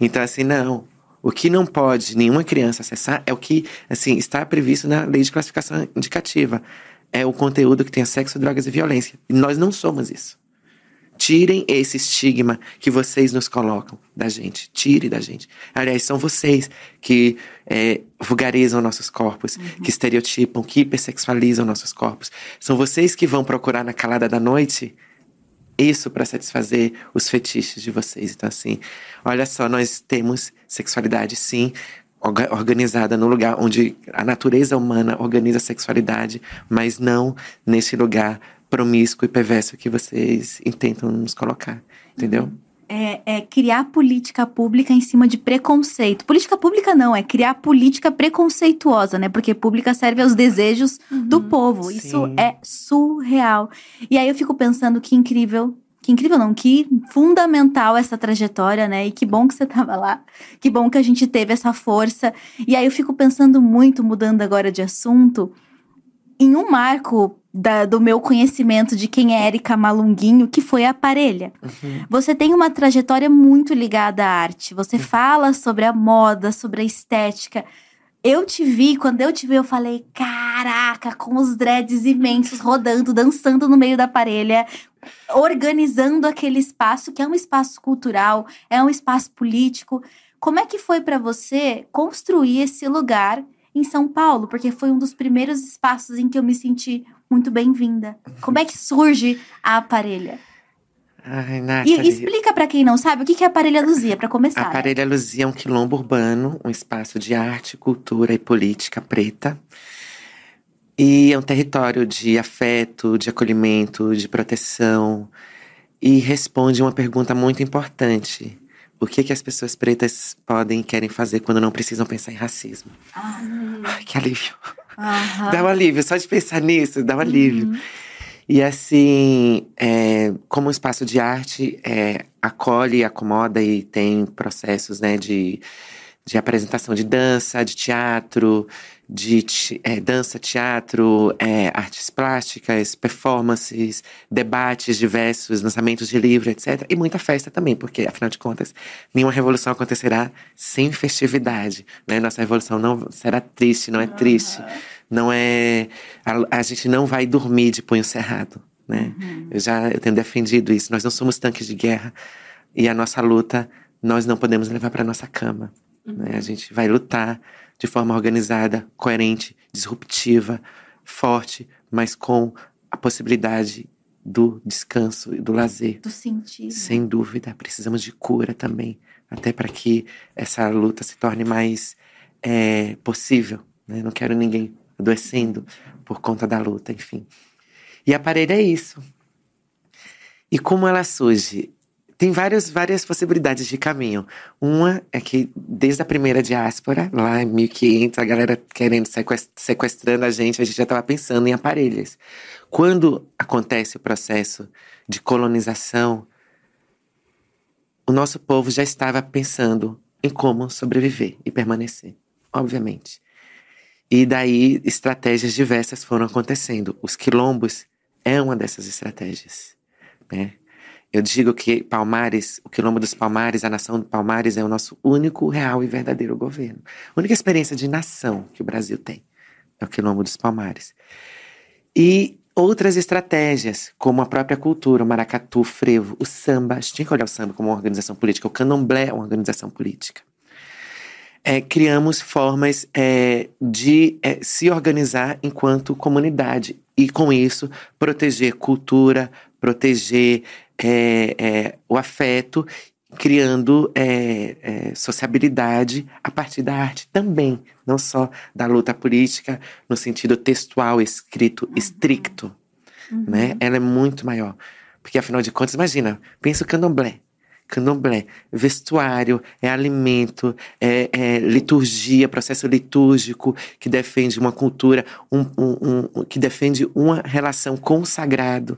Então, assim, não. O que não pode nenhuma criança acessar é o que, assim, está previsto na lei de classificação indicativa. É o conteúdo que tem sexo, drogas e violência. E nós não somos isso. Tirem esse estigma que vocês nos colocam da gente. Tire da gente. Aliás, são vocês que é, vulgarizam nossos corpos, uhum. que estereotipam, que hipersexualizam nossos corpos. São vocês que vão procurar na calada da noite isso para satisfazer os fetiches de vocês. Então, assim, olha só, nós temos sexualidade, sim, organizada no lugar onde a natureza humana organiza a sexualidade, mas não nesse lugar promíscuo e perverso que vocês intentam nos colocar, entendeu? É, é, criar política pública em cima de preconceito. Política pública não, é criar política preconceituosa, né? Porque pública serve aos desejos uhum, do povo. Sim. Isso é surreal. E aí eu fico pensando que incrível que incrível, não? Que fundamental essa trajetória, né? E que bom que você estava lá. Que bom que a gente teve essa força. E aí eu fico pensando muito, mudando agora de assunto, em um marco da, do meu conhecimento de quem é Érica Malunguinho, que foi a Parelha. Uhum. Você tem uma trajetória muito ligada à arte. Você uhum. fala sobre a moda, sobre a estética. Eu te vi, quando eu te vi, eu falei: caraca, com os dreads imensos rodando, dançando no meio da parelha, organizando aquele espaço que é um espaço cultural, é um espaço político. Como é que foi para você construir esse lugar em São Paulo? Porque foi um dos primeiros espaços em que eu me senti muito bem-vinda. Como é que surge a aparelha? Ai, Nathalie. E explica para quem não sabe o que é a Aparelha Luzia, para começar. A Aparelha Luzia é um quilombo urbano, um espaço de arte, cultura e política preta. E é um território de afeto, de acolhimento, de proteção. E responde uma pergunta muito importante. O que, que as pessoas pretas podem e querem fazer quando não precisam pensar em racismo? Ah. Ai, que alívio. Aham. Dá um alívio, só de pensar nisso, dá um alívio. Uhum. E assim, é, como um espaço de arte, é, acolhe, acomoda e tem processos né, de, de apresentação de dança, de teatro, de é, dança, teatro, é, artes plásticas, performances, debates diversos, lançamentos de livro, etc. E muita festa também, porque, afinal de contas, nenhuma revolução acontecerá sem festividade. Né? Nossa revolução não será triste, não é triste. Não é. A, a gente não vai dormir de punho cerrado. Né? Uhum. Eu já eu tenho defendido isso. Nós não somos tanques de guerra e a nossa luta nós não podemos levar para nossa cama. Uhum. Né? A gente vai lutar de forma organizada, coerente, disruptiva, forte, mas com a possibilidade do descanso e do lazer. Do sentido. Sem dúvida, precisamos de cura também, até para que essa luta se torne mais é, possível. Né? Não quero ninguém adoecendo por conta da luta, enfim. E a parede é isso. E como ela surge? Tem várias, várias possibilidades de caminho. Uma é que desde a primeira diáspora, lá em 1500, a galera querendo sequestrando a gente, a gente já estava pensando em aparelhos. Quando acontece o processo de colonização, o nosso povo já estava pensando em como sobreviver e permanecer, obviamente. E daí estratégias diversas foram acontecendo. Os quilombos é uma dessas estratégias, né? Eu digo que Palmares, o quilombo dos Palmares, a nação de Palmares é o nosso único real e verdadeiro governo. A única experiência de nação que o Brasil tem é o quilombo dos Palmares. E outras estratégias, como a própria cultura, o maracatu, o frevo, o samba. A gente tinha que olhar o samba como uma organização política. O candomblé é uma organização política. É, criamos formas é, de é, se organizar enquanto comunidade e, com isso, proteger cultura, proteger é, é, o afeto, criando é, é, sociabilidade a partir da arte também, não só da luta política no sentido textual, escrito, uhum. estricto. Uhum. Né? Ela é muito maior. Porque, afinal de contas, imagina, pensa o candomblé. Candomblé, vestuário, é alimento, é, é, liturgia, processo litúrgico que defende uma cultura, um, um, um, que defende uma relação com o sagrado,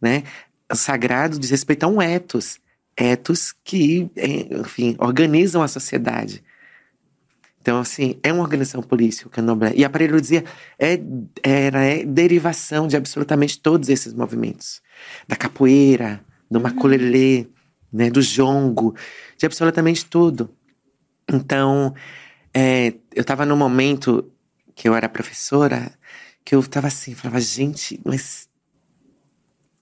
né? sagrado diz respeito a um ethos. Ethos que, enfim, organizam a sociedade. Então, assim, é uma organização política, o candomblé. E a parelhosia é, era, é derivação de absolutamente todos esses movimentos. Da capoeira, do uhum. maculelê, né, do jongo, de absolutamente tudo. Então, é, eu estava num momento que eu era professora, que eu estava assim, falava, gente, mas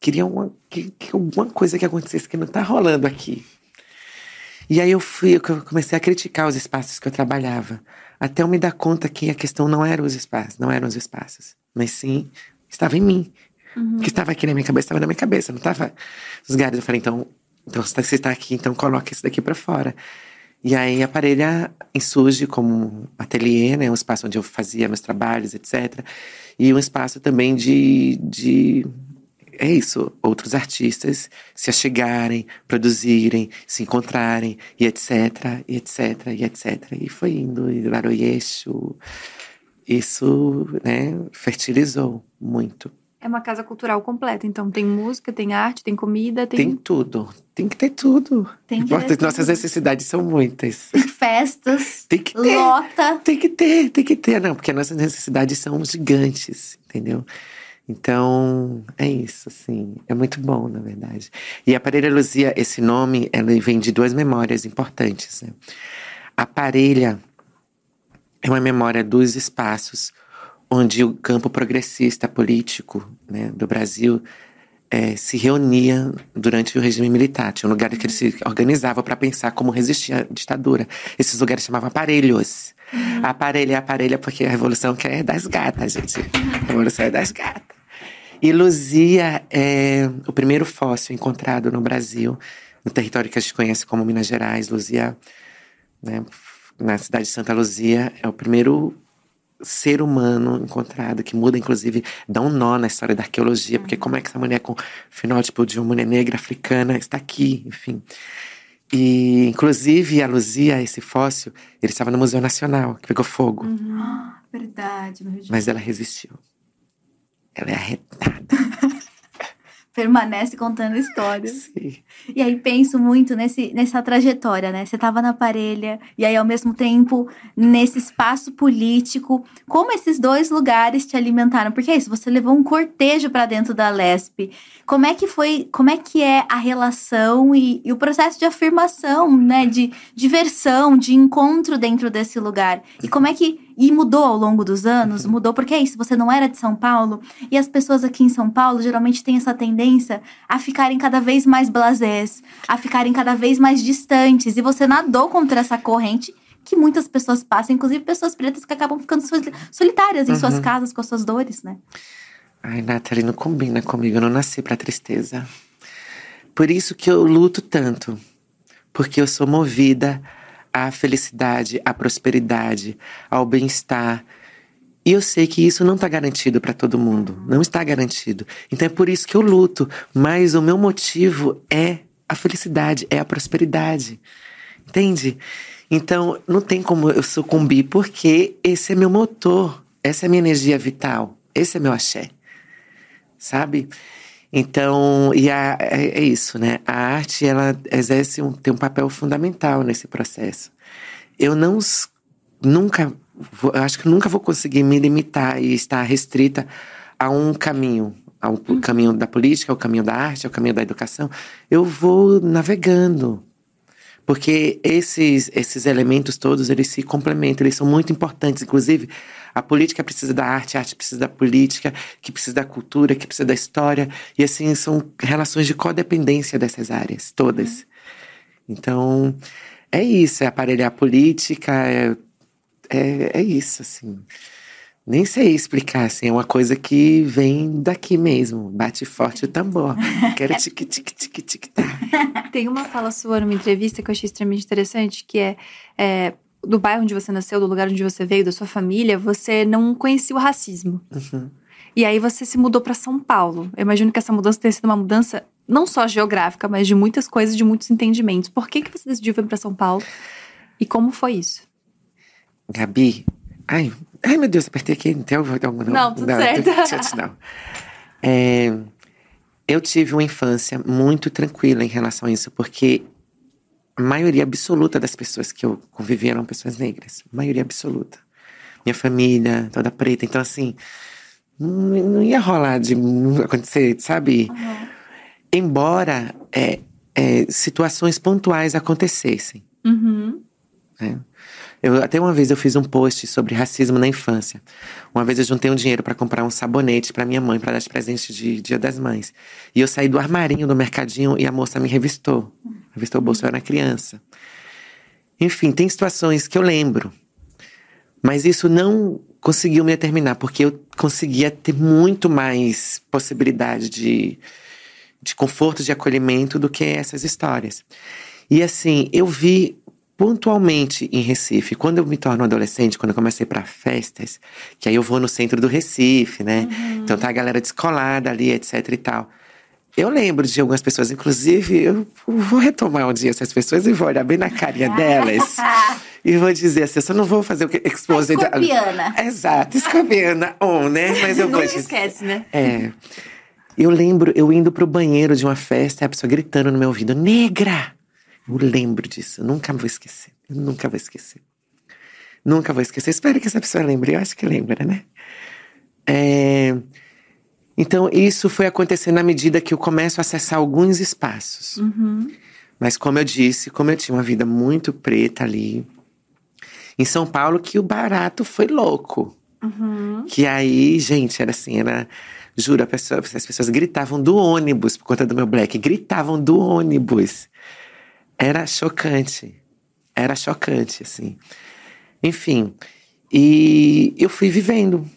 Queria uma, que, que alguma coisa que acontecesse que não tá rolando aqui. E aí eu fui, eu comecei a criticar os espaços que eu trabalhava. Até eu me dar conta que a questão não eram os espaços, não eram os espaços, mas sim estava em mim. Uhum. O que estava aqui na minha cabeça estava na minha cabeça, não estava nos lugares. Eu falei, então, então você está aqui, então coloca isso daqui para fora. E aí a parelha insurge como ateliê, né, um espaço onde eu fazia meus trabalhos, etc. E um espaço também de, de é isso, outros artistas se achegarem, produzirem, se encontrarem, e etc, e etc, e etc. E foi indo, e Laroyeixo, isso, né, fertilizou muito. É uma casa cultural completa, então tem música, tem arte, tem comida, tem... Tem tudo, tem que ter tudo. Tem que ter Nossas necessidades são muitas. Tem festas, tem que ter, lota. Tem que ter, tem que ter, não, porque nossas necessidades são gigantes, entendeu? Então, é isso, assim. É muito bom, na verdade. E a parelha Luzia, esse nome, ela vem de duas memórias importantes. Né? A parelha é uma memória dos espaços onde o campo progressista político né, do Brasil é, se reunia durante o regime militar. Tinha um lugar que eles se organizavam para pensar como resistir à ditadura. Esses lugares chamavam aparelhos. Uhum. Aparelha é aparelha porque a revolução que é das gatas, gente. A revolução é das gatas. E Luzia é o primeiro fóssil encontrado no Brasil, no território que a gente conhece como Minas Gerais. Luzia, né, na cidade de Santa Luzia, é o primeiro ser humano encontrado, que muda, inclusive, dá um nó na história da arqueologia, porque como é que essa mulher com fenótipo de uma mulher negra africana está aqui, enfim. E, inclusive, a Luzia, esse fóssil, ele estava no Museu Nacional, que pegou fogo. Uhum. verdade, Mas ela resistiu. Ela é arretada. Permanece contando histórias. Sim. E aí penso muito nesse, nessa trajetória, né? Você estava na parelha, e aí, ao mesmo tempo, nesse espaço político, como esses dois lugares te alimentaram? Porque é isso, você levou um cortejo para dentro da Lesp. Como é que foi, como é que é a relação e, e o processo de afirmação, né? De diversão, de encontro dentro desse lugar? E como é que e mudou ao longo dos anos, uhum. mudou porque é isso, você não era de São Paulo, e as pessoas aqui em São Paulo geralmente têm essa tendência a ficarem cada vez mais blasés, a ficarem cada vez mais distantes, e você nadou contra essa corrente que muitas pessoas passam, inclusive pessoas pretas que acabam ficando solitárias em uhum. suas casas com as suas dores, né? Ai, Nathalie, não combina comigo, eu não nasci pra tristeza. Por isso que eu luto tanto, porque eu sou movida à felicidade, à prosperidade, ao bem-estar. E eu sei que isso não está garantido para todo mundo, não está garantido. Então é por isso que eu luto. Mas o meu motivo é a felicidade, é a prosperidade. Entende? Então, não tem como eu sucumbir, porque esse é meu motor, essa é minha energia vital, esse é meu axé. Sabe? Então, e a, é, é, isso, né? A arte, ela exerce um, tem um papel fundamental nesse processo. Eu não, nunca, vou, acho que nunca vou conseguir me limitar e estar restrita a um caminho, ao uhum. caminho da política, ao caminho da arte, ao caminho da educação. Eu vou navegando, porque esses, esses elementos todos, eles se complementam, eles são muito importantes. Inclusive, a política precisa da arte, a arte precisa da política, que precisa da cultura, que precisa da história. E assim, são relações de codependência dessas áreas, todas. Uhum. Então, é isso, é aparelhar a política, é, é, é isso, assim. Nem sei explicar, assim, é uma coisa que vem daqui mesmo. Bate forte o tambor. Quero tique, tique, tique, tique, tá. Tem uma fala sua numa entrevista que eu achei extremamente interessante, que é, é do bairro onde você nasceu, do lugar onde você veio, da sua família, você não conhecia o racismo. Uhum. E aí você se mudou para São Paulo. Eu imagino que essa mudança tenha sido uma mudança não só geográfica, mas de muitas coisas, de muitos entendimentos. Por que, que você decidiu vir para São Paulo? E como foi isso? Gabi, ai, Ai, meu Deus, apertei aqui. Tem algum, não, não tudo não, certo. não. É, eu tive uma infância muito tranquila em relação a isso, porque a maioria absoluta das pessoas que eu convivi eram pessoas negras. Maioria absoluta. Minha família, toda preta. Então, assim, não, não ia rolar de acontecer, sabe? Uhum. Embora é, é, situações pontuais acontecessem. Uhum. Né? Eu, até uma vez eu fiz um post sobre racismo na infância. Uma vez eu juntei um dinheiro para comprar um sabonete para minha mãe, para dar de presente de Dia das Mães. E eu saí do armarinho do mercadinho e a moça me revistou. Revistou o bolso, eu era criança. Enfim, tem situações que eu lembro. Mas isso não conseguiu me determinar, porque eu conseguia ter muito mais possibilidade de, de conforto, de acolhimento do que essas histórias. E assim, eu vi pontualmente em Recife. Quando eu me torno adolescente, quando eu comecei para festas, que aí eu vou no centro do Recife, né? Uhum. Então tá a galera descolada ali, etc e tal. Eu lembro de algumas pessoas, inclusive, eu vou retomar um dia essas pessoas e vou olhar bem na carinha delas. e vou dizer assim, eu só não vou fazer o que expose escorpiana. Exato, escorpiana on, né? Mas eu Nunca vou esquece, né? É. Eu lembro eu indo pro banheiro de uma festa e a pessoa gritando no meu ouvido: "Negra!" Eu lembro disso, eu nunca vou esquecer. Eu nunca vou esquecer. Nunca vou esquecer. Espero que essa pessoa lembre. Eu acho que lembra, né? É... Então, isso foi acontecendo na medida que eu começo a acessar alguns espaços. Uhum. Mas, como eu disse, como eu tinha uma vida muito preta ali, em São Paulo, que o barato foi louco. Uhum. Que aí, gente, era assim, era. Juro, pessoa, as pessoas gritavam do ônibus por conta do meu black, gritavam do ônibus era chocante. Era chocante, assim. Enfim, e eu fui vivendo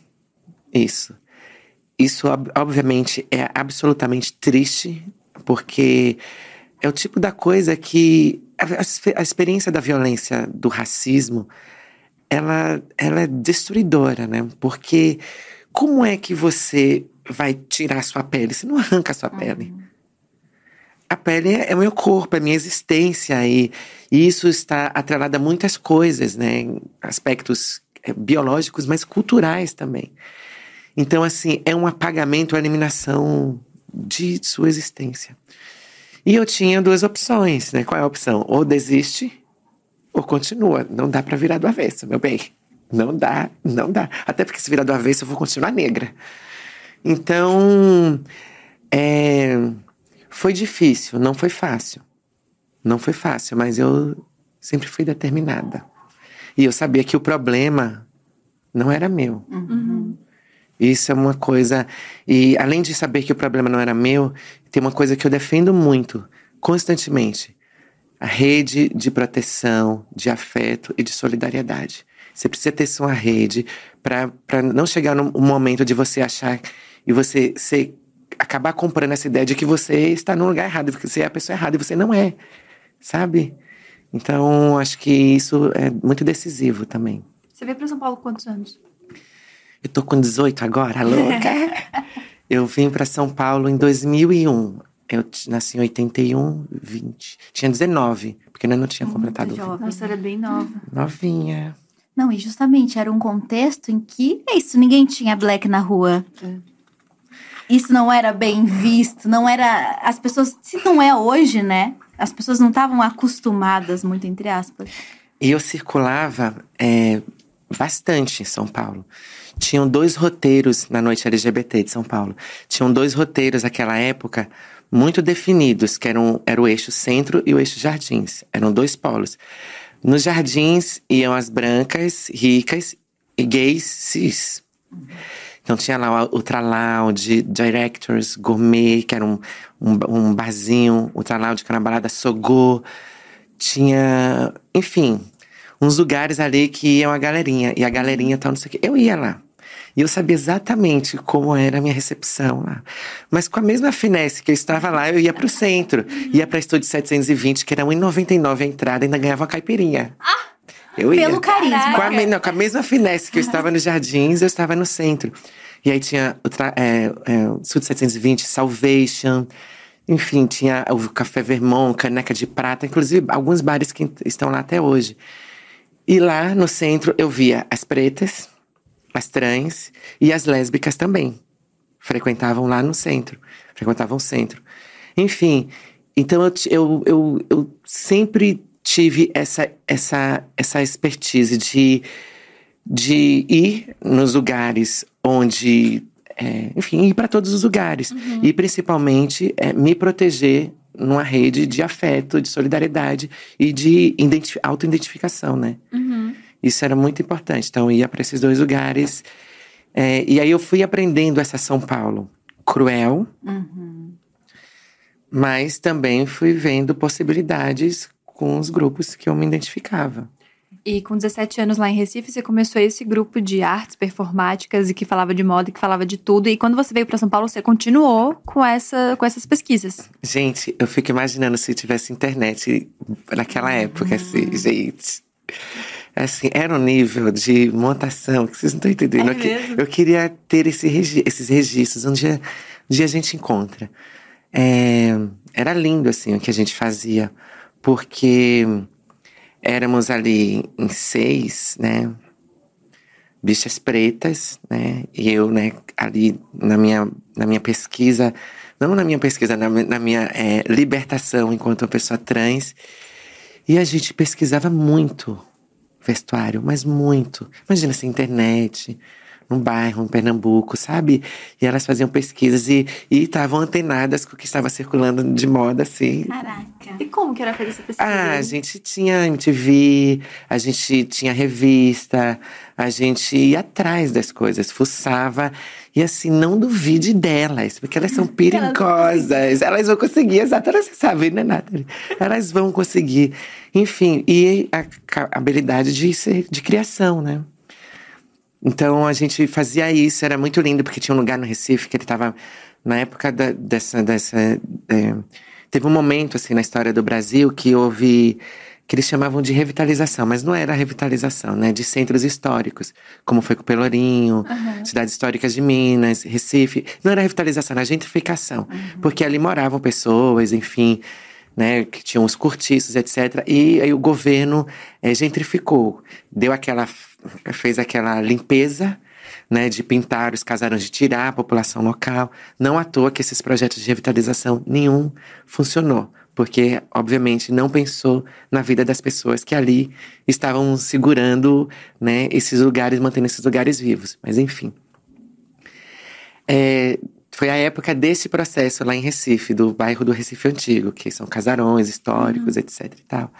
isso. Isso, obviamente, é absolutamente triste, porque é o tipo da coisa que. A, experiência da violência, do racismo, ela, ela é destruidora, né? Porque como é que você vai tirar a sua pele? Você não arranca a sua uhum. pele a pele é, o meu corpo, é a minha existência. E, isso está atrelado a muitas coisas, né? Aspectos é, biológicos, mas culturais também. Então, assim, é um apagamento, uma eliminação de sua existência. E eu tinha duas opções, né? Qual é a opção? Ou desiste, ou continua. Não dá para virar do avesso, meu bem. Não dá, não dá. Até porque se virar do avesso, eu vou continuar negra. Então, é foi difícil, não foi fácil. Não foi fácil, mas eu sempre fui determinada. E eu sabia que o problema não era meu. Uhum. Isso é uma coisa. E além de saber que o problema não era meu, tem uma coisa que eu defendo muito, constantemente: a rede de proteção, de afeto e de solidariedade. Você precisa ter sua rede para não chegar no momento de você achar e você ser acabar comprando essa ideia de que você está no lugar errado, que você é a pessoa errada e você não é, sabe? Então, acho que isso é muito decisivo também. Você veio para São Paulo quantos anos? Eu tô com 18 agora, louca. eu vim para São Paulo em 2001. Eu nasci em 81, 20. Tinha 19, porque eu ainda não tinha Muito completado 20. jovem. Nossa, era bem nova. Novinha. Não, e justamente era um contexto em que é isso, ninguém tinha black na rua. É. Isso não era bem visto, não era. As pessoas. Se não é hoje, né? As pessoas não estavam acostumadas, muito entre aspas. Eu circulava é, bastante em São Paulo. Tinham dois roteiros na noite LGBT de São Paulo. Tinham dois roteiros naquela época muito definidos, que eram era o eixo centro e o eixo jardins. Eram dois polos. Nos jardins iam as brancas, ricas e gays cis. Então tinha lá o Loud, Directors, Gourmet, que era um, um, um barzinho, Ultra Loud, que era uma balada Sogô. Tinha, enfim, uns lugares ali que iam a galerinha. E a galerinha tal, não sei o quê. Eu ia lá. E eu sabia exatamente como era a minha recepção lá. Mas com a mesma finesse que eu estava lá, eu ia pro centro. Ia pra Estúdio 720, que era R$1,99 a entrada, e ainda ganhava uma caipirinha. Eu ia. Pelo carisma. Com a, me- não, com a mesma finesse que eu estava nos jardins, eu estava no centro. E aí tinha o tra- é, é, Sud 720, Salvation. Enfim, tinha o Café Vermont, Caneca de Prata. Inclusive, alguns bares que estão lá até hoje. E lá no centro eu via as pretas, as trans e as lésbicas também. Frequentavam lá no centro. Frequentavam o centro. Enfim, então eu, eu, eu, eu sempre tive essa, essa, essa expertise de, de ir nos lugares onde. é, enfim, ir para todos os lugares. E principalmente é, me proteger numa rede de afeto, de solidariedade e de identifi- autoidentificação, né? Isso era muito importante. Então, eu ia para esses dois lugares. É, e aí eu fui aprendendo essa São Paulo cruel, mas também fui vendo possibilidades com os grupos que eu me identificava. E com 17 anos lá em Recife, você começou esse grupo de artes performáticas e que falava de moda, e que falava de tudo. E quando você veio para São Paulo, você continuou com, essa, com essas pesquisas. Gente, eu fico imaginando se tivesse internet naquela época, assim, gente. Assim, era um nível de montação que vocês não estão entendendo. É eu, eu queria ter esse regi- esses registros. Um dia, um dia a gente encontra. É, era lindo, assim, o que a gente fazia. Porque éramos ali em seis, né? Bichas pretas, né? E eu, né, ali na minha, na minha pesquisa, não na minha pesquisa, na, na minha é, libertação enquanto uma pessoa trans. E a gente pesquisava muito vestuário, mas muito. Imagina essa internet, num bairro, em Pernambuco, sabe? E elas faziam pesquisas e e estavam antenadas com o que estava circulando de moda, assim. Caraca. E como que era fazer essa pesquisa? Ah, a gente tinha MTV, a gente tinha revista, a gente ia atrás das coisas, fuçava. E assim, não duvide delas, porque elas são perigosas. Elas vão conseguir, exato. Você sabe, né, Nathalie? Elas vão conseguir. Enfim, e a, habilidade de, ser, de criação, né? Então a gente fazia isso, era muito lindo, porque tinha um lugar no Recife que ele tava. Na época da- dessa. dessa é, teve um momento, assim, na história do Brasil que houve. que eles chamavam de revitalização, mas não era revitalização, né? De centros históricos, como foi com o Pelourinho, cidades históricas de Minas, Recife. Não era revitalização, era gentrificação. Porque ali moravam pessoas, enfim né, que tinham os cortiços, etc. E aí o governo eh, gentrificou, deu aquela, fez aquela limpeza, né, de pintar os casarões, de tirar a população local. Não à toa que esses projetos de revitalização nenhum funcionou, porque obviamente não pensou na vida das pessoas que ali estavam segurando, né, esses lugares, mantendo esses lugares vivos. Mas enfim. É, foi a época desse processo lá em Recife, do bairro do Recife Antigo, que são casarões históricos, etc e tal.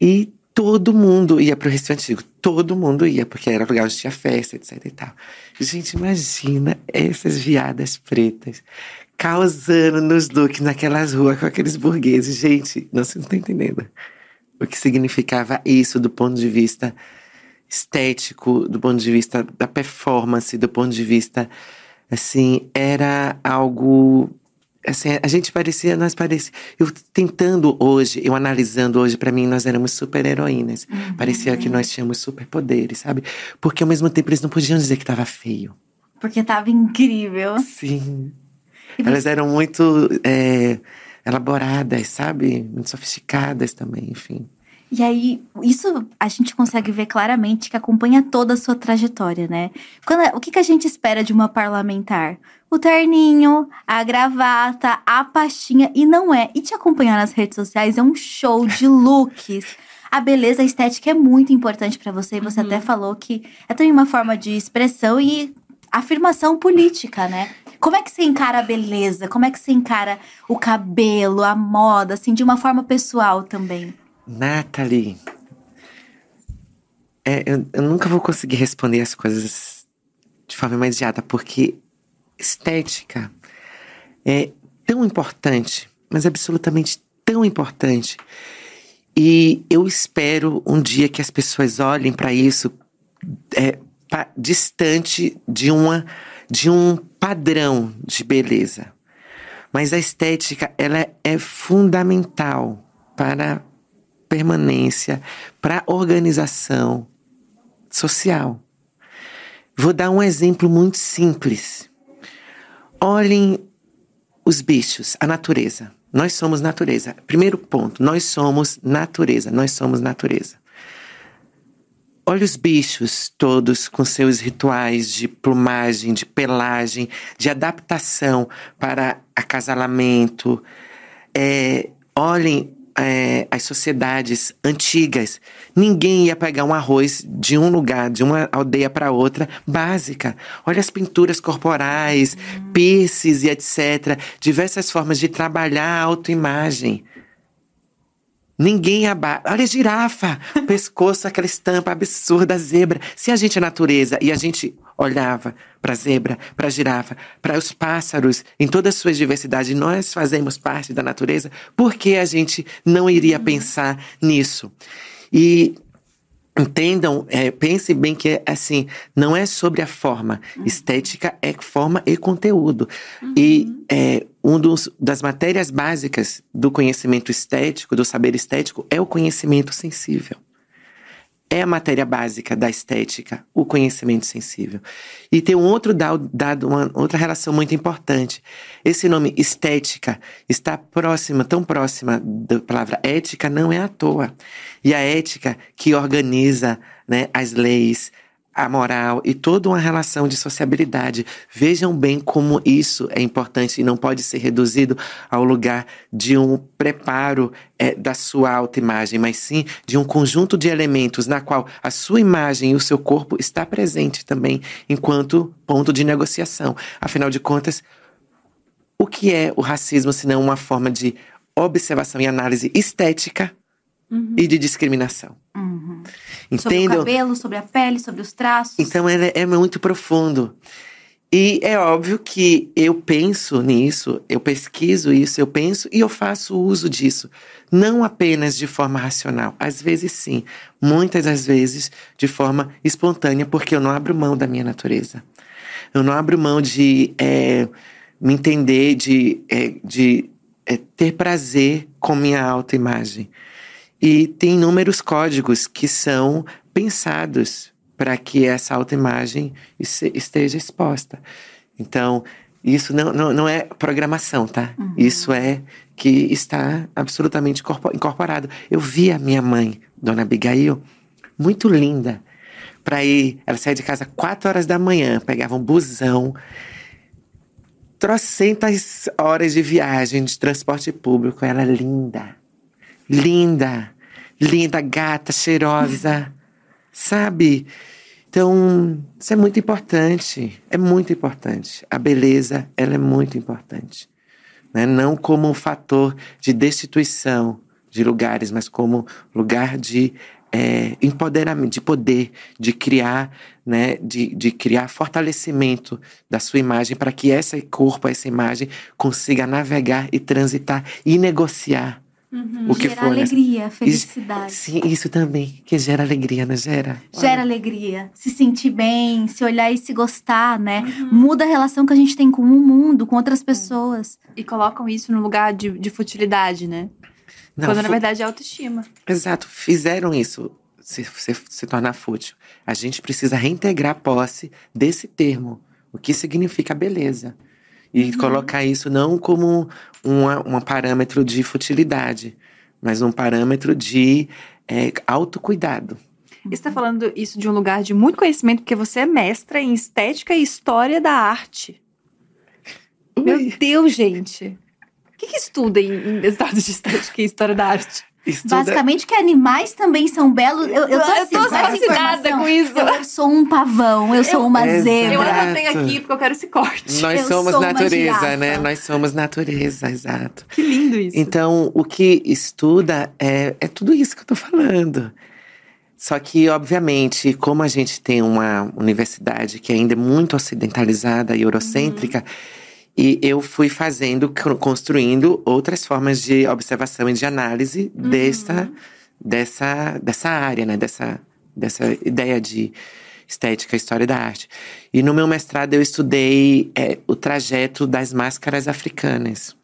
E todo mundo ia pro Recife Antigo, todo mundo ia, porque era lugar onde tinha festa, etc e tal. Gente, imagina essas viadas pretas causando nos looks naquelas ruas com aqueles burgueses. Gente, não, vocês não estão entendendo o que significava isso do ponto de vista estético, do ponto de vista da performance, do ponto de vista assim, era algo assim, a gente parecia, nós parecia, eu tentando hoje, eu analisando hoje, pra mim nós éramos super heroínas. Parecia que nós tínhamos superpoderes, sabe? Porque ao mesmo tempo eles não podiam dizer que tava feio. Porque tava incrível. Sim. Elas eram muito é, elaboradas, sabe? Muito sofisticadas também, enfim. E aí, isso a gente consegue ver claramente que acompanha toda a sua trajetória, né? Quando, o que, que a gente espera de uma parlamentar? O terninho, a gravata, a pastinha, e não é. E te acompanhar nas redes sociais é um show de looks. A beleza a estética é muito importante para você, e você Uhum. até falou que é também uma forma de expressão e afirmação política, né? Como é que você encara a beleza? Como é que você encara o cabelo, a moda, assim, de uma forma pessoal também? Nathalie, é, eu, eu nunca vou conseguir responder as coisas de forma imediata, porque estética é tão importante, mas absolutamente tão importante. E eu espero um dia que as pessoas olhem para isso é, pa- distante de, uma, de um padrão de beleza. Mas a estética, ela é fundamental para permanência, para organização social. Vou dar um exemplo muito simples. Olhem os bichos, a natureza. Nós somos natureza. Primeiro ponto, nós somos natureza, nós somos natureza. Olha os bichos todos com seus rituais de plumagem, de pelagem, de adaptação para acasalamento. É, olhem é, as sociedades antigas. Ninguém ia pegar um arroz de um lugar, de uma aldeia para outra, básica. Olha as pinturas corporais, piercings e etc. Diversas formas de trabalhar a autoimagem. Ninguém abate. Olha a girafa, pescoço, aquela estampa absurda, zebra. Se a gente é natureza e a gente olhava para a zebra, para a girafa, para os pássaros, em toda a sua diversidade, nós fazemos parte da natureza, por que a gente não iria pensar nisso? E Entendam, é, pense bem que assim, não é sobre a forma. Estética é forma e conteúdo. E é, um dos, das matérias básicas do conhecimento estético, do saber estético, é o conhecimento sensível. É a matéria básica da estética, o conhecimento sensível. E tem um outro dado, uma outra relação muito importante. Esse nome estética está próxima, tão próxima da palavra ética, não é à toa. E a ética que organiza né, as leis, a moral e toda uma relação de sociabilidade. Vejam bem como isso é importante e não pode ser reduzido ao lugar de um preparo é, da sua autoimagem, mas sim de um conjunto de elementos na qual a sua imagem e o seu corpo está presente também enquanto ponto de negociação. Afinal de contas, o que é o racismo se não uma forma de observação e análise estética e de discriminação? Uhum. Sobre o Entendam? cabelo, sobre a pele, sobre os traços. Então ele é muito profundo. E é óbvio que eu penso nisso, eu pesquiso isso, eu penso e eu faço uso disso. Não apenas de forma racional, às vezes sim, muitas das vezes de forma espontânea, porque eu não abro mão da minha natureza. Eu não abro mão de é, me entender, de, é, de é, ter prazer com minha autoimagem. E tem inúmeros códigos que são pensados para que essa autoimagem este- esteja exposta. Então, isso não, não, não é programação, tá? Isso é que está absolutamente corpo- incorporado. Eu vi a minha mãe, Dona Abigail, muito linda. Para ir, ela saía de casa quatro horas da manhã, pegava um busão, trocentas horas de viagem de transporte público. Ela linda, linda, linda, gata, cheirosa, sabe? Então, isso é muito importante, é muito importante. A beleza, ela é muito importante. Né? Não como um fator de destituição de lugares, mas como lugar de é, empoderamento, de poder, de criar, né, de, de criar fortalecimento da sua imagem para que esse corpo, essa imagem consiga navegar e transitar e negociar o que Gera for. nessa- alegria, felicidade. Sim, isso também, que gera alegria, não gera? Gera alegria. Se sentir bem, se olhar e se gostar, né? Muda a relação que a gente tem com o mundo, com outras pessoas. E colocam isso no lugar de, de futilidade, né? Não, Quando na verdade é autoestima. Exato, fizeram isso se, se, se tornar fútil. A gente precisa reintegrar a posse desse termo, o que significa beleza. E colocar isso não como uma, um parâmetro de futilidade, mas um parâmetro de é, autocuidado. Você tá falando isso de um lugar de muito conhecimento, porque você é mestra em estética e história da arte. Meu Ui. Deus, gente. O que, que estuda em, em de estética e história da arte? Estuda- Basicamente que animais também são belos. Eu, eu tô, Eu assim, tô fascinada com isso. Eu sou um pavão, eu sou uma Exato. zebra. Eu anotei aqui porque eu quero esse corte. Nós Eu somos natureza, né? Nós somos natureza, exato. Que lindo isso. Então, o que estuda é, é tudo isso que eu tô falando. Só que, obviamente, como a gente tem uma universidade que ainda é muito ocidentalizada e eurocêntrica, e eu fui fazendo, construindo outras formas de observação e de análise dessa, dessa, dessa área, né? Dessa, dessa ideia de estética, história da arte. E no meu mestrado eu estudei é, o trajeto das máscaras africanas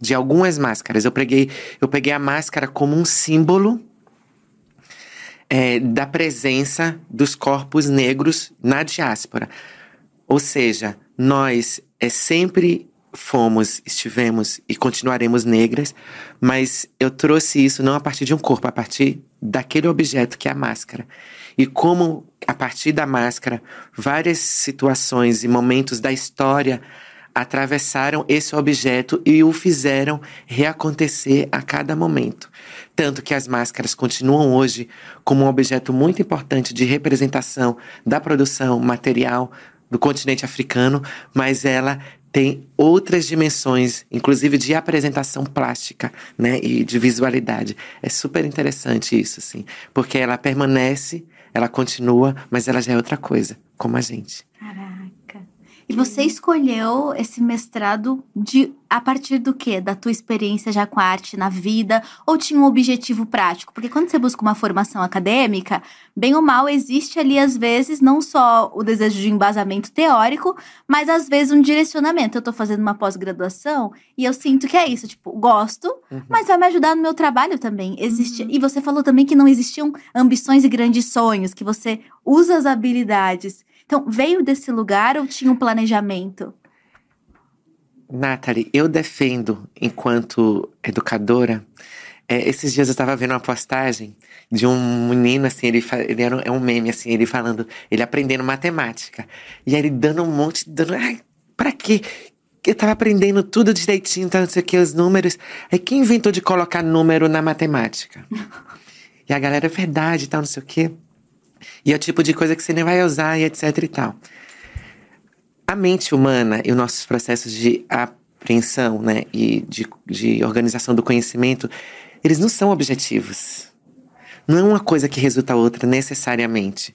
de algumas máscaras. Eu peguei, eu peguei a máscara como um símbolo é, da presença dos corpos negros na diáspora. Ou seja, nós é, sempre fomos, estivemos e continuaremos negras, mas eu trouxe isso não a partir de um corpo, a partir daquele objeto que é a máscara. E como, a partir da máscara, várias situações e momentos da história atravessaram esse objeto e o fizeram reacontecer a cada momento. Tanto que as máscaras continuam hoje como um objeto muito importante de representação da produção material do continente africano, mas ela tem outras dimensões, inclusive de apresentação plástica, né, e de visualidade. É super interessante isso, assim, porque ela permanece, ela continua, mas ela já é outra coisa, como a gente. E você escolheu esse mestrado de a partir do quê? Da tua experiência já com a arte na vida? Ou tinha um objetivo prático? Porque quando você busca uma formação acadêmica, bem ou mal, existe ali, às vezes, não só o desejo de embasamento teórico, mas às vezes um direcionamento. Eu tô fazendo uma pós-graduação e eu sinto que é isso, tipo, gosto, mas vai me ajudar no meu trabalho também. Existe. E você falou também que não existiam ambições e grandes sonhos, que você usa as habilidades. Então, veio desse lugar ou tinha um planejamento? Nathalie, eu defendo, enquanto educadora, é, esses dias eu estava vendo uma postagem de um menino, assim, ele, ele era um, é um meme, assim, ele falando, ele aprendendo matemática. E aí ele dando um monte, dando, ai, pra quê? Eu tava aprendendo tudo direitinho, tá, não sei o que, os números. Aí quem inventou de colocar número na matemática? e a galera, é verdade, tal, não sei o quê. E é o tipo de coisa que você nem vai usar e etc e tal. A mente humana e os nossos processos de apreensão, né, e de, de organização do conhecimento, eles não são objetivos. Não é uma coisa que resulta a outra necessariamente.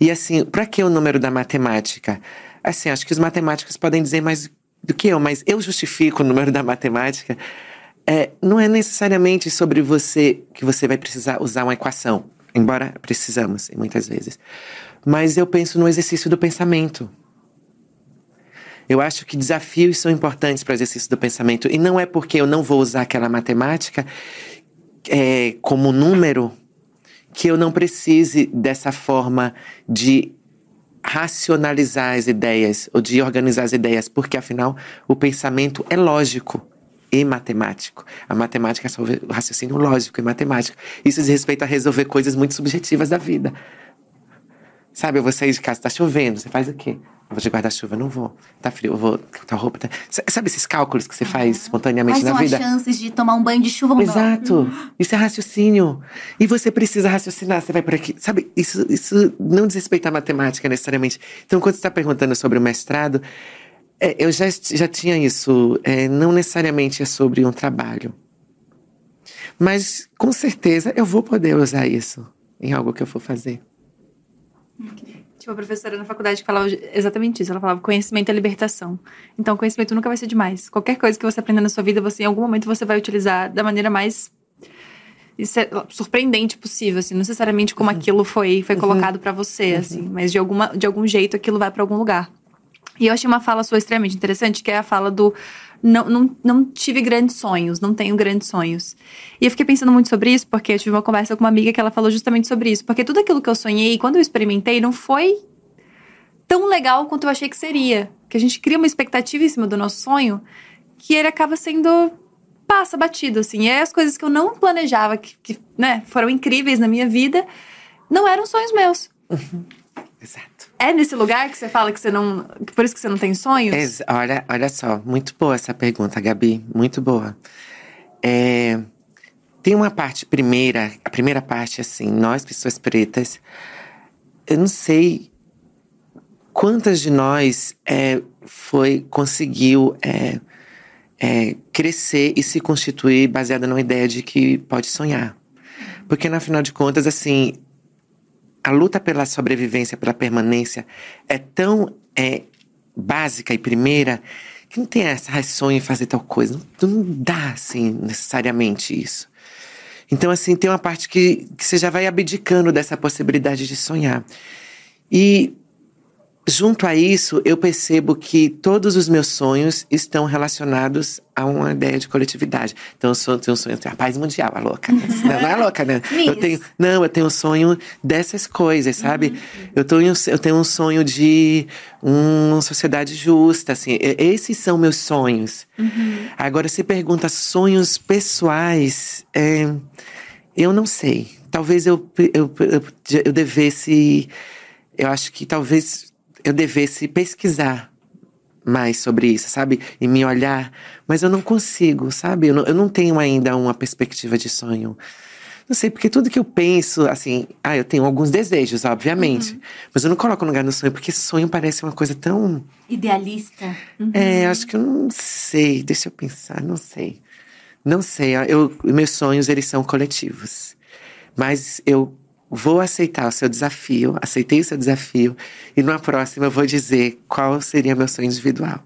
E assim, para que o número da matemática? Assim, acho que os matemáticos podem dizer mais do que eu, mas eu justifico o número da matemática. É, não é necessariamente sobre você que você vai precisar usar uma equação, embora precisamos muitas vezes. Mas eu penso no exercício do pensamento. Eu acho que desafios são importantes para o exercício do pensamento. E não é porque eu não vou usar aquela matemática é, como número que eu não precise dessa forma de racionalizar as ideias ou de organizar as ideias, porque afinal o pensamento é lógico e matemático. A matemática é só o raciocínio lógico e matemático. Isso diz respeito a resolver coisas muito subjetivas da vida. Sabe, eu vou sair de casa, tá chovendo, você faz o quê? Eu vou de guarda-chuva, não vou. Tá frio, eu vou. Tá roupa. Tá... Sabe esses cálculos que você faz espontaneamente Quais na são vida? as chances de tomar um banho de chuva ou não? Exato. Isso é raciocínio. E você precisa raciocinar, você vai por aqui. Sabe, isso, isso não diz respeito à matemática necessariamente. Então, quando você está perguntando sobre o mestrado, é, eu já, já tinha isso. é, não necessariamente é sobre um trabalho. Mas, com certeza, eu vou poder usar isso em algo que eu for fazer. Tinha uma professora na faculdade que falava exatamente isso. Ela falava conhecimento é libertação. Então, conhecimento nunca vai ser demais. Qualquer coisa que você aprenda na sua vida, você em algum momento você vai utilizar da maneira mais é surpreendente possível, assim, não necessariamente como aquilo foi foi colocado pra você, assim, mas de alguma de algum jeito aquilo vai pra algum lugar. E eu achei uma fala sua extremamente interessante, que é a fala do não, não, não tive grandes sonhos, não tenho grandes sonhos. E eu fiquei pensando muito sobre isso, porque eu tive uma conversa com uma amiga que ela falou justamente sobre isso. Porque tudo aquilo que eu sonhei, quando eu experimentei, não foi tão legal quanto eu achei que seria. Que a gente cria uma expectativa em cima do nosso sonho que ele acaba sendo passa batido, assim. E aí as coisas que eu não planejava, que, que né, foram incríveis na minha vida, não eram sonhos meus. Exato. É nesse lugar que você fala que você não. Que por isso que você não tem sonhos? Olha, olha só, muito boa essa pergunta, Gabi. Muito boa. É, tem uma parte primeira, a primeira parte, assim, nós, pessoas pretas, eu não sei quantas de nós é, foi, conseguiu é, é, crescer e se constituir baseada numa ideia de que pode sonhar. Porque, no final de contas, assim, a luta pela sobrevivência, pela permanência, é tão é, básica e primeira que não tem essa sonho em fazer tal coisa. Não, não, dá, assim, necessariamente isso. Então, assim, tem uma parte que, que você já vai abdicando dessa possibilidade de sonhar. E junto a isso, eu percebo que todos os meus sonhos estão relacionados a uma ideia de coletividade. Então, eu sou, tenho um sonho, a paz mundial, a louca. Né? não, não é louca, né? eu tenho, não, eu tenho um sonho dessas coisas, sabe? Uhum. Eu, tenho, eu tenho um sonho de uma sociedade justa, assim. Esses são meus sonhos. Uhum. Agora, se pergunta sonhos pessoais, é, eu não sei. Talvez eu, eu, eu, eu devesse. Eu acho que talvez eu devesse pesquisar mais sobre isso, sabe? E me olhar. Mas eu não consigo, sabe? Eu não, eu não tenho ainda uma perspectiva de sonho. Não sei, porque tudo que eu penso, assim, ah, eu tenho alguns desejos, obviamente. Uhum. Mas eu não coloco no lugar do sonho, porque sonho parece uma coisa tão. Idealista. Uhum. É, acho que eu não sei. Deixa eu pensar, não sei. Não sei. Eu, meus sonhos, eles são coletivos. Mas eu vou aceitar o seu desafio, aceitei o seu desafio, e numa próxima eu vou dizer qual seria meu sonho individual.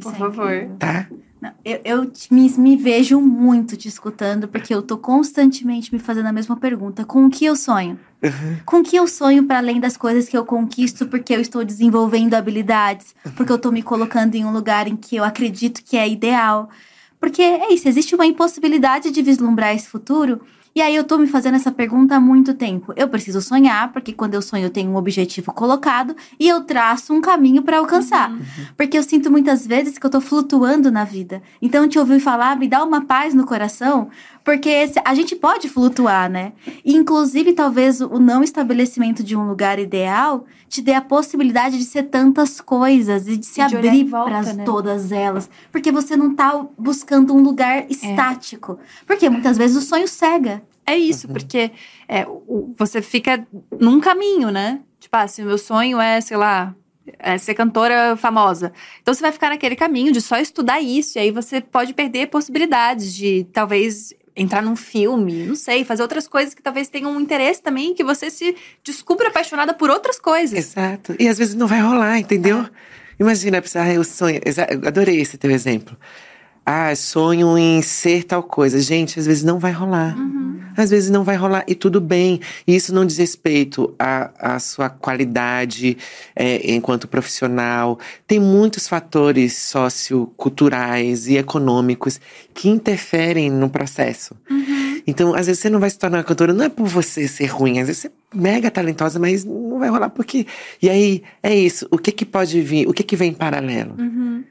Por favor. Tá? Não, eu, eu me, me, vejo muito te escutando, porque eu tô constantemente me fazendo a mesma pergunta: com o que eu sonho? Uhum. Com o que eu sonho para além das coisas que eu conquisto, porque eu estou desenvolvendo habilidades, porque eu tô me colocando em um lugar em que eu acredito que é ideal. Porque é isso, existe uma impossibilidade de vislumbrar esse futuro e aí eu tô me fazendo essa pergunta há muito tempo. Eu preciso sonhar, porque quando eu sonho eu tenho um objetivo colocado e eu traço um caminho para alcançar. Uhum. Porque eu sinto muitas vezes que eu tô flutuando na vida. Então te ouvir falar me dá uma paz no coração, porque a gente pode flutuar, né? E, inclusive, talvez o não estabelecimento de um lugar ideal te dê a possibilidade de ser tantas coisas e de se e de abrir para né? todas elas. Porque você não tá buscando um lugar é. estático. É. Porque muitas vezes o sonho cega. É isso, uhum. porque é, você fica num caminho, né? Tipo, assim, o meu sonho é, sei lá, é ser cantora famosa. Então você vai ficar naquele caminho de só estudar isso, e aí você pode perder possibilidades de talvez entrar num filme, não sei, fazer outras coisas que talvez tenham um interesse também, que você se descubra apaixonada por outras coisas. Exato. E às vezes não vai rolar, entendeu? É. Imagina, eu sonho. Adorei esse teu exemplo. Ah, sonho em ser tal coisa. Gente, às vezes não vai rolar. Uhum. Às vezes não vai rolar e tudo bem. E isso não diz respeito à, à sua qualidade é, enquanto profissional. Tem muitos fatores socioculturais e econômicos que interferem no processo. Uhum. Então, às vezes você não vai se tornar uma cantora, não é por você ser ruim, às vezes você é mega talentosa, mas não vai rolar porque. E aí, é isso. O que que pode vir? O que que vem em paralelo? Uhum.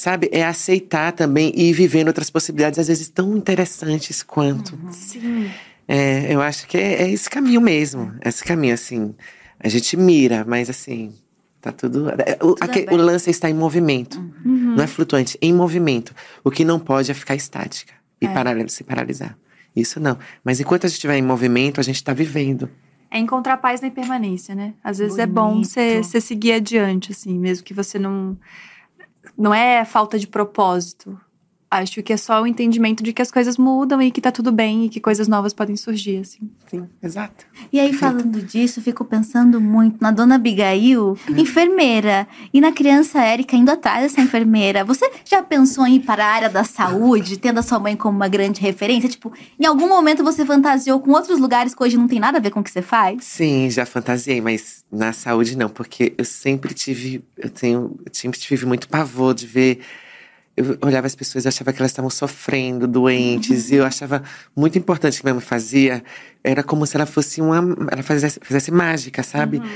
Sabe? É aceitar também e ir vivendo outras possibilidades, às vezes tão interessantes quanto. Uhum. Sim. É, eu acho que é, é, esse caminho mesmo. Esse caminho, assim. A gente mira, mas assim. Tá tudo. É, o, tudo o lance está em movimento. Uhum. Não é flutuante, é em movimento. O que não pode é ficar estática e é. parar, se paralisar. Isso não. Mas enquanto a gente estiver em movimento, a gente está vivendo. É encontrar paz na impermanência, né? Às vezes Bonito. é bom você seguir adiante, assim, mesmo que você não não é falta de propósito. Acho que é só o entendimento de que as coisas mudam e que tá tudo bem e que coisas novas podem surgir, assim. Sim, exato. E aí, falando disso, fico pensando muito na dona Abigail, enfermeira, e na criança Érica indo atrás dessa enfermeira. Você já pensou em ir para a área da saúde, tendo a sua mãe como uma grande referência? Tipo, em algum momento você fantasiou com outros lugares que hoje não tem nada a ver com o que você faz? Sim, já fantasiei, mas na saúde não, porque eu sempre tive, eu tenho, eu sempre tive muito pavor de ver eu olhava as pessoas e achava que elas estavam sofrendo, doentes, e eu achava muito importante o que minha mãe fazia. Era como se ela fosse uma. Ela fizesse, fizesse mágica, sabe? Uhum.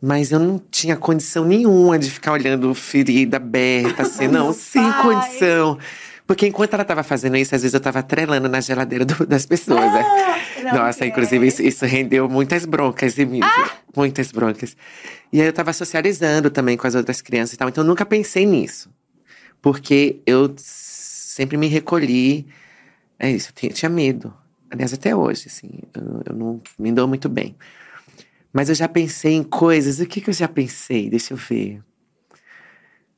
Mas eu não tinha condição nenhuma de ficar olhando ferida aberta, assim, não, sem condição. Porque enquanto ela tava fazendo isso, às vezes eu tava trelando na geladeira do- das pessoas. né? não Nossa, quero. inclusive isso, isso rendeu muitas broncas em mim. Ah! Muitas broncas. E aí eu tava socializando também com as outras crianças e tal. Então eu nunca pensei nisso. Porque eu sempre me recolhi. É isso, eu tinha, tinha medo. Aliás, até hoje, assim, eu, eu não me dou muito bem. Mas eu já pensei em coisas. O que, que eu já pensei? Deixa eu ver.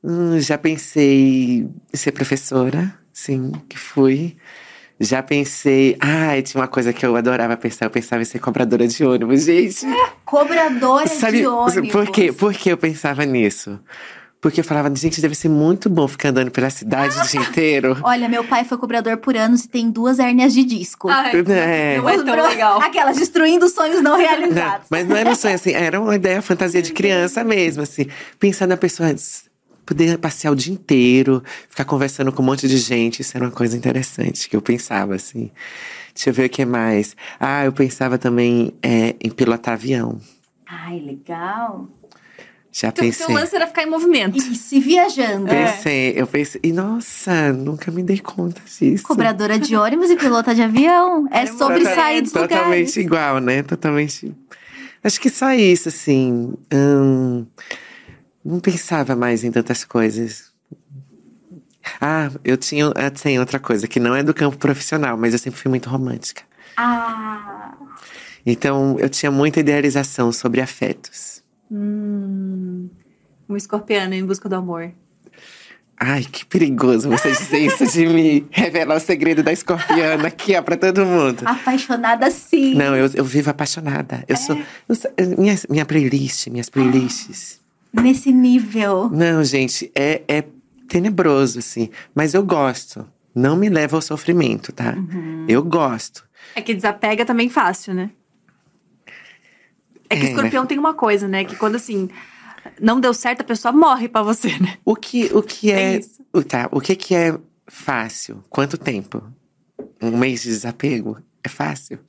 Hum, já pensei em ser professora, sim, que fui. Já pensei. Ai, tinha uma coisa que eu adorava pensar. Eu pensava em ser cobradora de ônibus, gente. Cobradora Sabe de ônibus. por quê? Por que eu pensava nisso? Porque eu falava, gente, deve ser muito bom ficar andando pela cidade o dia inteiro. Olha, meu pai foi cobrador por anos e tem duas hérnias de disco. Ai, É. não é tão bro- legal. Aquelas destruindo sonhos não Não, realizados. mas não era um sonho assim, era uma ideia, fantasia de criança mesmo, assim. Pensar na pessoa, poder passear o dia inteiro, ficar conversando com um monte de gente, isso era uma coisa interessante que eu pensava, assim. Deixa eu ver o que mais. Ah, eu pensava também é, em pilotar avião. Ai, legal. Já Teu, pensei. teu lance era ficar em movimento. E se viajando. É. Pensei, eu pensei, e nossa, nunca me dei conta disso. Cobradora de ônibus e pilota de avião. É Era sobre Tota- sair dos Totalmente lugares. igual, né? Totalmente. Acho que só isso, assim. Hum, não pensava mais em tantas coisas. Ah, eu tinha tem outra coisa que não é do campo profissional, mas eu sempre fui muito romântica. Ah, Então eu tinha muita idealização sobre afetos. Hum, um escorpiano em busca do amor. Ai, que perigoso você dizer isso de mim. Revelar o segredo da escorpiana aqui, ó, pra todo mundo. apaixonada sim. Não, eu, eu vivo apaixonada. Eu sou. eu sou- minha, minha playlist, minhas playlists. Nesse nível. Não, gente, é, é tenebroso, assim. Mas eu gosto. Não me leva ao sofrimento, tá? Eu gosto. É que desapega também fácil, né? É que É, escorpião tem uma coisa, né? Que quando assim, não deu certo, a pessoa morre pra você, né? O que, o que É é. o- tá, o que, que é fácil? Quanto tempo? Um mês de desapego? É fácil?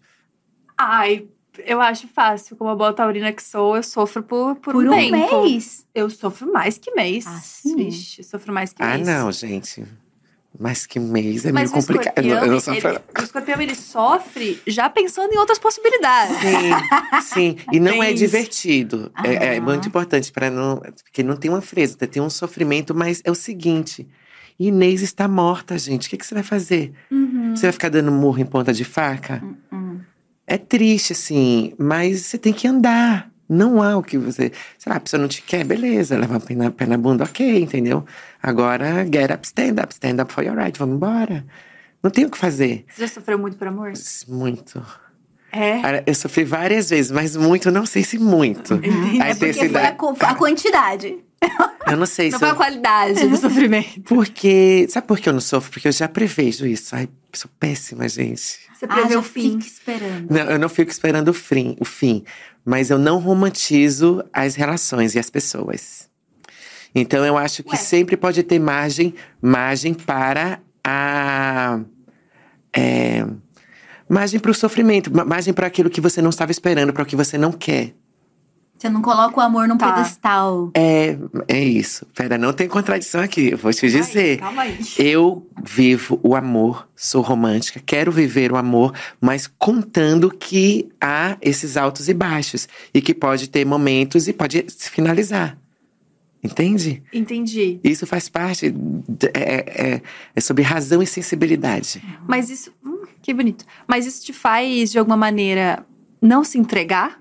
Ai, eu acho fácil. Como a boa taurina que sou, eu sofro por, por, Por um, um tempo. mês. Eu sofro mais que mês. Ah, sim? Vixe, sofro mais que Ah, mês. não, gente. Mais que mês é Mas meio complicado. Escorpião, eu não sou ele, o escorpião, ele sofre já pensando em outras possibilidades. Sim, sim. E não é isso. divertido. É, é Aham. muito importante para não. Porque não tem uma fresa, tem um sofrimento, mas é o seguinte: Inês está morta, gente. O que, que você vai fazer? Uhum. Você vai ficar dando murro em ponta de faca? Hum. É triste, assim, mas você tem que andar. Não há o que você. Sei lá, a pessoa não te quer, beleza, leva o pé na, pé na bunda, ok, entendeu? Agora, get up, stand up, stand up for your right, vamos embora. Não tem o que fazer. Você já sofreu muito por amor? Muito. É. Eu sofri várias vezes, mas muito, não sei se muito. A É porque foi a, intensidade. a quantidade. Eu não sei Não se. foi a Eu... qualidade do sofrimento. Porque. Sabe por que eu não sofro? Porque eu já prevejo isso. Ai, sou péssima, gente. Você Ah, prevê já o fim. fica esperando. Não, eu não fico esperando o fim, o fim. Mas eu não romantizo as relações e as pessoas. Então eu acho que Ué. sempre pode ter margem, margem para a. É, margem para o sofrimento, ma- margem para aquilo que você não estava esperando, para o que você não quer. Você não coloca o amor num Tá. pedestal. É, é isso. Pera, não tem contradição aqui, eu vou te dizer. Calma aí. Eu vivo o amor, sou romântica, quero viver o amor, mas contando que há esses altos e baixos. E que pode ter momentos e pode se finalizar. Entende? Entendi. Isso faz parte. de- é, é- é sobre razão e sensibilidade. Mas isso. hum, que bonito. Mas isso te faz, de alguma maneira, não se entregar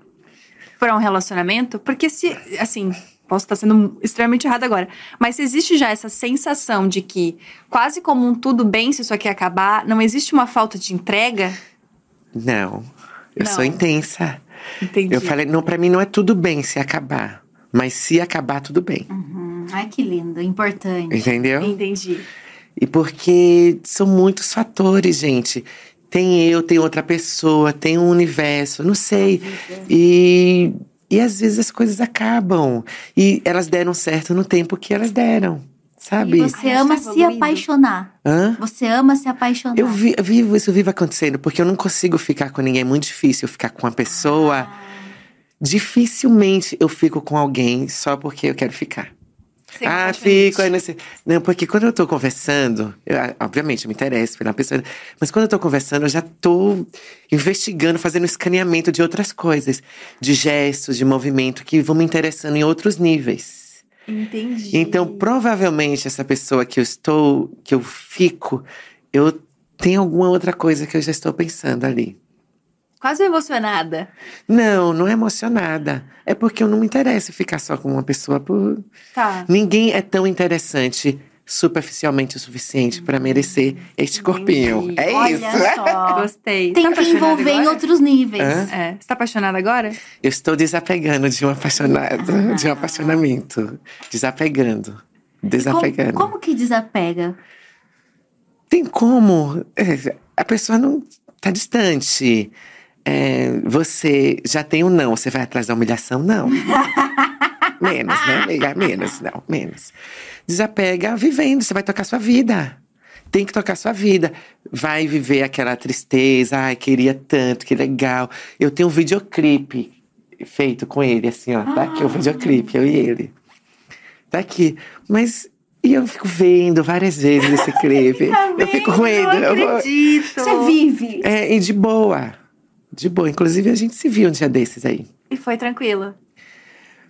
para um relacionamento? Porque se. Assim. Posso estar sendo extremamente errada agora. Mas se existe já essa sensação de que, quase como um tudo bem se isso aqui acabar, não existe uma falta de entrega? Não. Eu Não. sou intensa. Entendi. Eu falei, não, para mim não é tudo bem se acabar. Mas se acabar, tudo bem. Uhum. Ai, que lindo. Importante. Entendeu? Entendi. E porque são muitos fatores, gente. Tem eu, tem outra pessoa, tem um universo, não sei. E, e às vezes as coisas acabam. E elas deram certo no tempo que elas deram, sabe? E você Ai, ama se evoluindo. apaixonar. Hã? Você ama se apaixonar. Eu vi- eu vivo, isso vive acontecendo, porque eu não consigo ficar com ninguém. É muito difícil eu ficar com uma pessoa dificilmente eu fico com alguém só porque eu quero ficar. Ah, fico. Aí nesse... Não, porque quando eu tô conversando, eu, ah, obviamente eu me interesso pela pessoa, mas quando eu tô conversando, eu já tô investigando, fazendo escaneamento de outras coisas, de gestos, de movimento, que vão me interessando em outros níveis. Entendi. Então, provavelmente, essa pessoa que eu estou, que eu fico, eu tenho alguma outra coisa que eu já estou pensando ali. Quase emocionada. Não, não é emocionada. É porque eu não me interesso em ficar só com uma pessoa por. Tá. Ninguém é tão interessante superficialmente o suficiente para merecer este corpinho. Entendi. É Olha isso. só. Gostei. Tem Tá que envolver em agora? outros níveis. Hã? É. Você tá apaixonada agora? Eu estou desapegando de um apaixonado, de um apaixonamento. Desapegando. Desapegando. Como, como que desapega? Tem como. é, a pessoa não tá distante. É, você já tem um não, você vai atrás da humilhação? Não. menos, né, amiga? Menos, não, menos. Desapega vivendo, você vai tocar sua vida. Tem que tocar sua vida. Vai viver aquela tristeza. Ai, queria tanto, que legal. Eu tenho um videoclipe feito com ele, assim, ó. Tá aqui o videoclipe, eu e ele. Tá aqui. Mas. E eu fico vendo várias vezes esse clipe. eu fico ele. eu acredito. Você vive. é, e de boa. De boa. Inclusive, a gente se viu um dia desses aí. E foi tranquilo.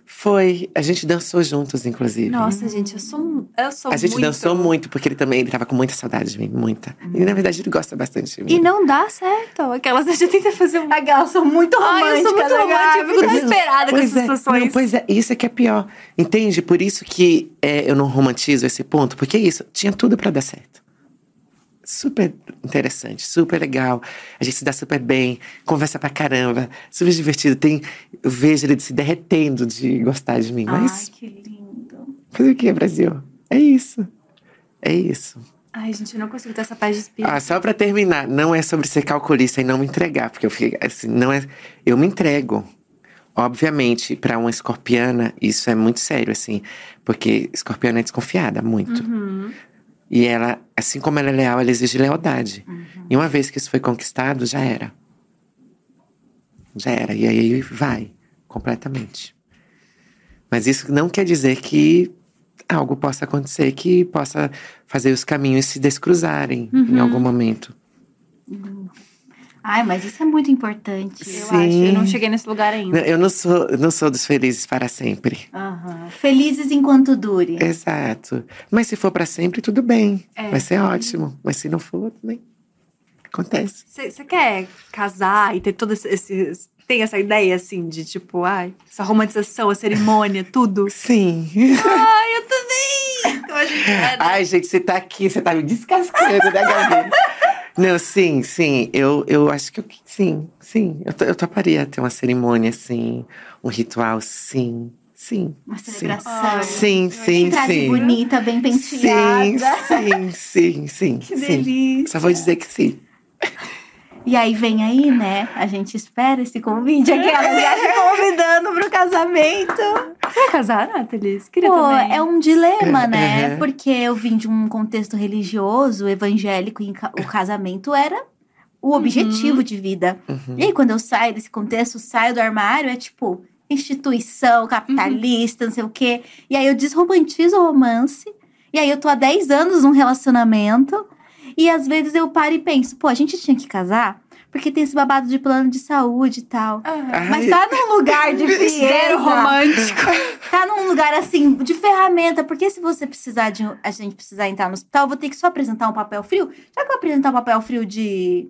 Foi. A gente dançou juntos, inclusive. Nossa, gente, eu sou um- eu sou a gente muito... dançou muito, porque ele também ele tava com muita saudade de mim, muita. E na verdade ele gosta bastante de mim. E não dá certo. Aquelas a gente tenta fazer um. Aquelas são muito Ai, românticas. eu sou muito né, romântica, eu fico desesperada com essas é, situações. não, pois é, isso é que é pior. Entende? Por isso que é, eu não romantizo esse ponto, porque é isso, tinha tudo pra dar certo. Super interessante, super legal. A gente se dá super bem, conversa pra caramba, super divertido. Tem, eu vejo ele se derretendo de gostar de mim. Ai, Mas que lindo. fazer o que, Brasil? É isso. É isso. Ai, gente, eu não consigo ter essa paz de espírito. Ah, só pra terminar, não é sobre ser calculista e não me entregar, porque eu fiquei assim, não é. Eu me entrego. Obviamente, pra uma escorpiana, isso é muito sério, assim, porque escorpiana é desconfiada muito. Uhum. E ela, assim como ela é leal, ela exige lealdade. E uma vez que isso foi conquistado, já era. Já era. E aí vai, completamente. Mas isso não quer dizer que algo possa acontecer que possa fazer os caminhos se descruzarem em algum momento. Ai, mas isso é muito importante. Eu Sim. acho. Eu não cheguei nesse lugar ainda. Não, Eu não sou, eu não sou dos felizes para sempre. Aham. Felizes enquanto dure. Exato. Mas se for para sempre, tudo bem. É. Vai ser ótimo. Mas se não for, também acontece. Você quer casar e ter todo esse, esse- Tem essa ideia, assim, de tipo, ai, essa romantização, a cerimônia, tudo. Sim. Ai, eu também! Eu é, né? Ai, gente, você tá aqui, você tá me descascando, né, Gabi? Não, sim, sim. Eu, eu acho que eu, sim, sim. Eu, eu toparia ter uma cerimônia, assim, um ritual, sim, sim. Uma sim. celebração. Sim, sim, Traje sim. bonita, bem penteada. Sim, sim, sim, sim. Que sim. delícia. Só vou dizer que sim. E aí vem aí, né? A gente espera esse convite aqui, ela já te convidando pro casamento. Você vai casar, Nathalie? Queria Pô, também? é um dilema, né? é. Porque eu vim de um contexto religioso, evangélico, e o casamento era o objetivo de vida. Uhum. E aí, quando eu saio desse contexto, saio do armário, é tipo instituição capitalista, não sei o quê. E aí eu desromantizo o romance. E aí eu tô há 10 anos num relacionamento. E às vezes eu paro e penso, pô, a gente tinha que casar? Porque tem esse babado de plano de saúde e tal. Ah, Mas tá num lugar de frieza. romântico. Tá num lugar assim, de ferramenta. Porque se você precisar de. A gente precisar entrar no hospital, eu vou ter que só apresentar um papel frio. Já que eu vou apresentar um papel frio de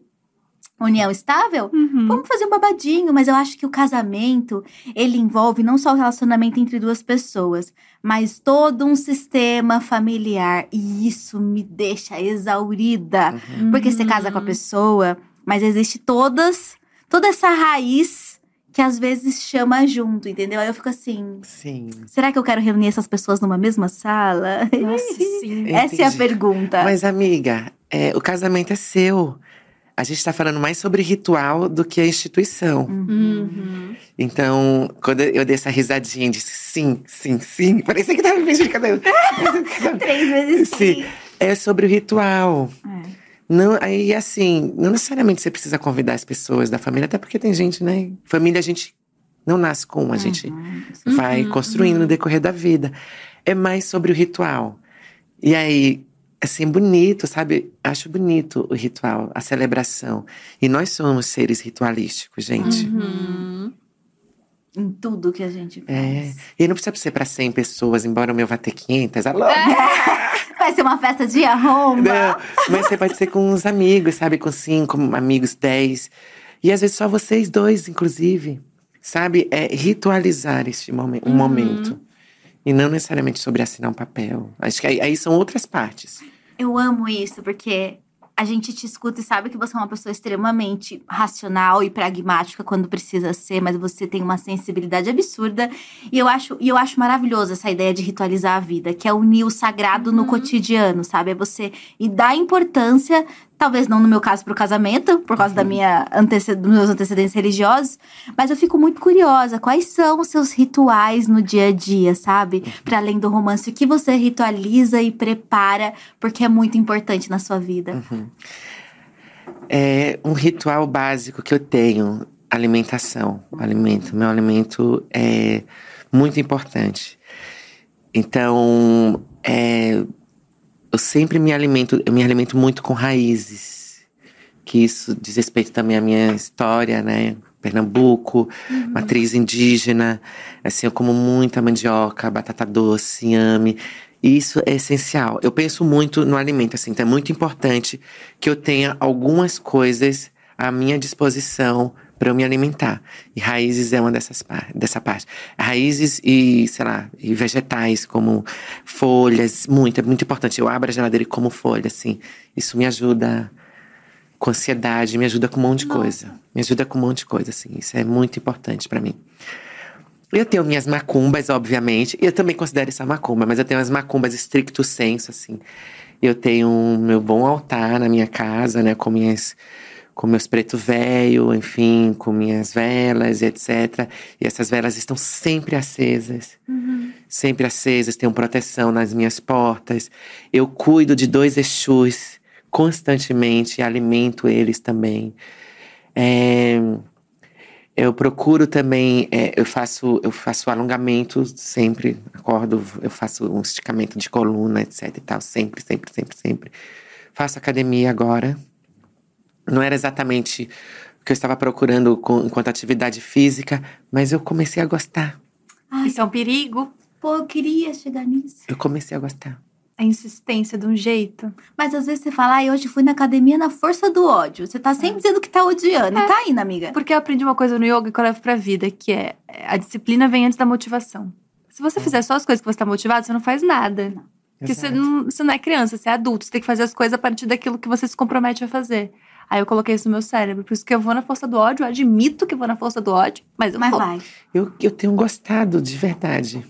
união estável, Uhum. vamos fazer um babadinho. Mas eu acho que o casamento, ele envolve não só o relacionamento entre duas pessoas, mas todo um sistema familiar. E isso me deixa exaurida. Porque você casa com a pessoa, mas existe todas, toda essa raiz que às vezes chama junto, entendeu? Aí eu fico assim, Sim. será que eu quero reunir essas pessoas numa mesma sala? Nossa, sim. Essa é a pergunta. Mas, amiga, é, o casamento é seu. A gente tá falando mais sobre ritual do que a instituição. Uhum. Então, quando eu dei essa risadinha e disse sim, sim, sim, parecia que tava me beijando de cabelo. Três vezes sim. Sim. É sobre o ritual. É. Não, aí assim, não necessariamente você precisa convidar as pessoas da família, até porque tem gente, né? Família a gente Não nasce com a gente vai construindo no decorrer da vida. É mais sobre o ritual. E aí, assim, bonito, sabe? Acho bonito o ritual, a celebração. E nós somos seres ritualísticos, gente. Uhum. Em tudo que a gente É. faz. E não precisa ser para 100 pessoas, embora o meu vá ter 500. Alô? Vai ser uma festa de arromba. Não, mas você pode ser com uns amigos, sabe? Com cinco amigos, dez. E às vezes só vocês dois, inclusive. Sabe? É ritualizar este um momento. E não necessariamente sobre assinar um papel. Acho que aí, aí são outras partes. Eu amo isso, porque a gente te escuta e sabe que você é uma pessoa extremamente racional e pragmática quando precisa ser, mas você tem uma sensibilidade absurda. E eu acho, e eu acho maravilhoso essa ideia de ritualizar a vida, que é unir o sagrado no cotidiano, sabe? É você e dar importância, talvez não no meu caso pro casamento, por causa da minha antece- dos meus antecedentes religiosos, mas eu fico muito curiosa, quais são os seus rituais no dia a dia, sabe? Para além do romance, o que você ritualiza e prepara, porque é muito importante na sua vida. É um ritual básico que eu tenho: alimentação. Alimento. Meu alimento é muito importante. Então, é, eu sempre me alimento, eu me alimento muito com raízes. Que isso diz respeito também à minha história, né? Pernambuco, matriz indígena. Assim, eu como muita mandioca, batata doce, inhame. E isso é essencial. Eu penso muito no alimento, assim, então é muito importante que eu tenha algumas coisas à minha disposição para eu me alimentar. E raízes é uma dessas dessa parte. Raízes e, sei lá, e vegetais, como folhas, muito, é muito importante. Eu abro a geladeira e como folha, assim. Isso me ajuda com ansiedade, me ajuda com um monte de coisa. Me ajuda com um monte de coisa, assim. Isso é muito importante para mim. Eu tenho minhas macumbas, obviamente. Eu também considero isso macumba, mas eu tenho as macumbas estricto senso, assim. Eu tenho um meu bom altar na minha casa, né? Com minhas com meus preto velho, enfim, com minhas velas, etc. E essas velas estão sempre acesas. Sempre acesas, tenho proteção nas minhas portas. Eu cuido de dois Exus constantemente e alimento eles também. É, eu procuro também, é, eu faço eu faço alongamento sempre, acordo, eu faço um esticamento de coluna, etc e tal, sempre, sempre, sempre, sempre. Faço academia agora. Não era exatamente o que eu estava procurando com- enquanto atividade física, mas eu comecei a gostar. Ai, Isso é um perigo. pô, eu queria chegar nisso. Eu comecei a gostar. A insistência de um jeito. Mas às vezes você fala, ai, hoje fui na academia na força do ódio. Você tá sempre dizendo que tá odiando. E tá indo, amiga. Porque eu aprendi uma coisa no yoga que eu levo pra vida, que é a disciplina vem antes da motivação. Se você fizer só as coisas que você tá motivado, você não faz nada. Porque você não, você não é criança, você é adulto. Você tem que fazer as coisas a partir daquilo que você se compromete a fazer. Aí eu coloquei isso no meu cérebro. Por isso que eu vou na força do ódio, eu admito que vou na força do ódio, mas eu Mas vou. vai. Eu, eu tenho gostado de verdade.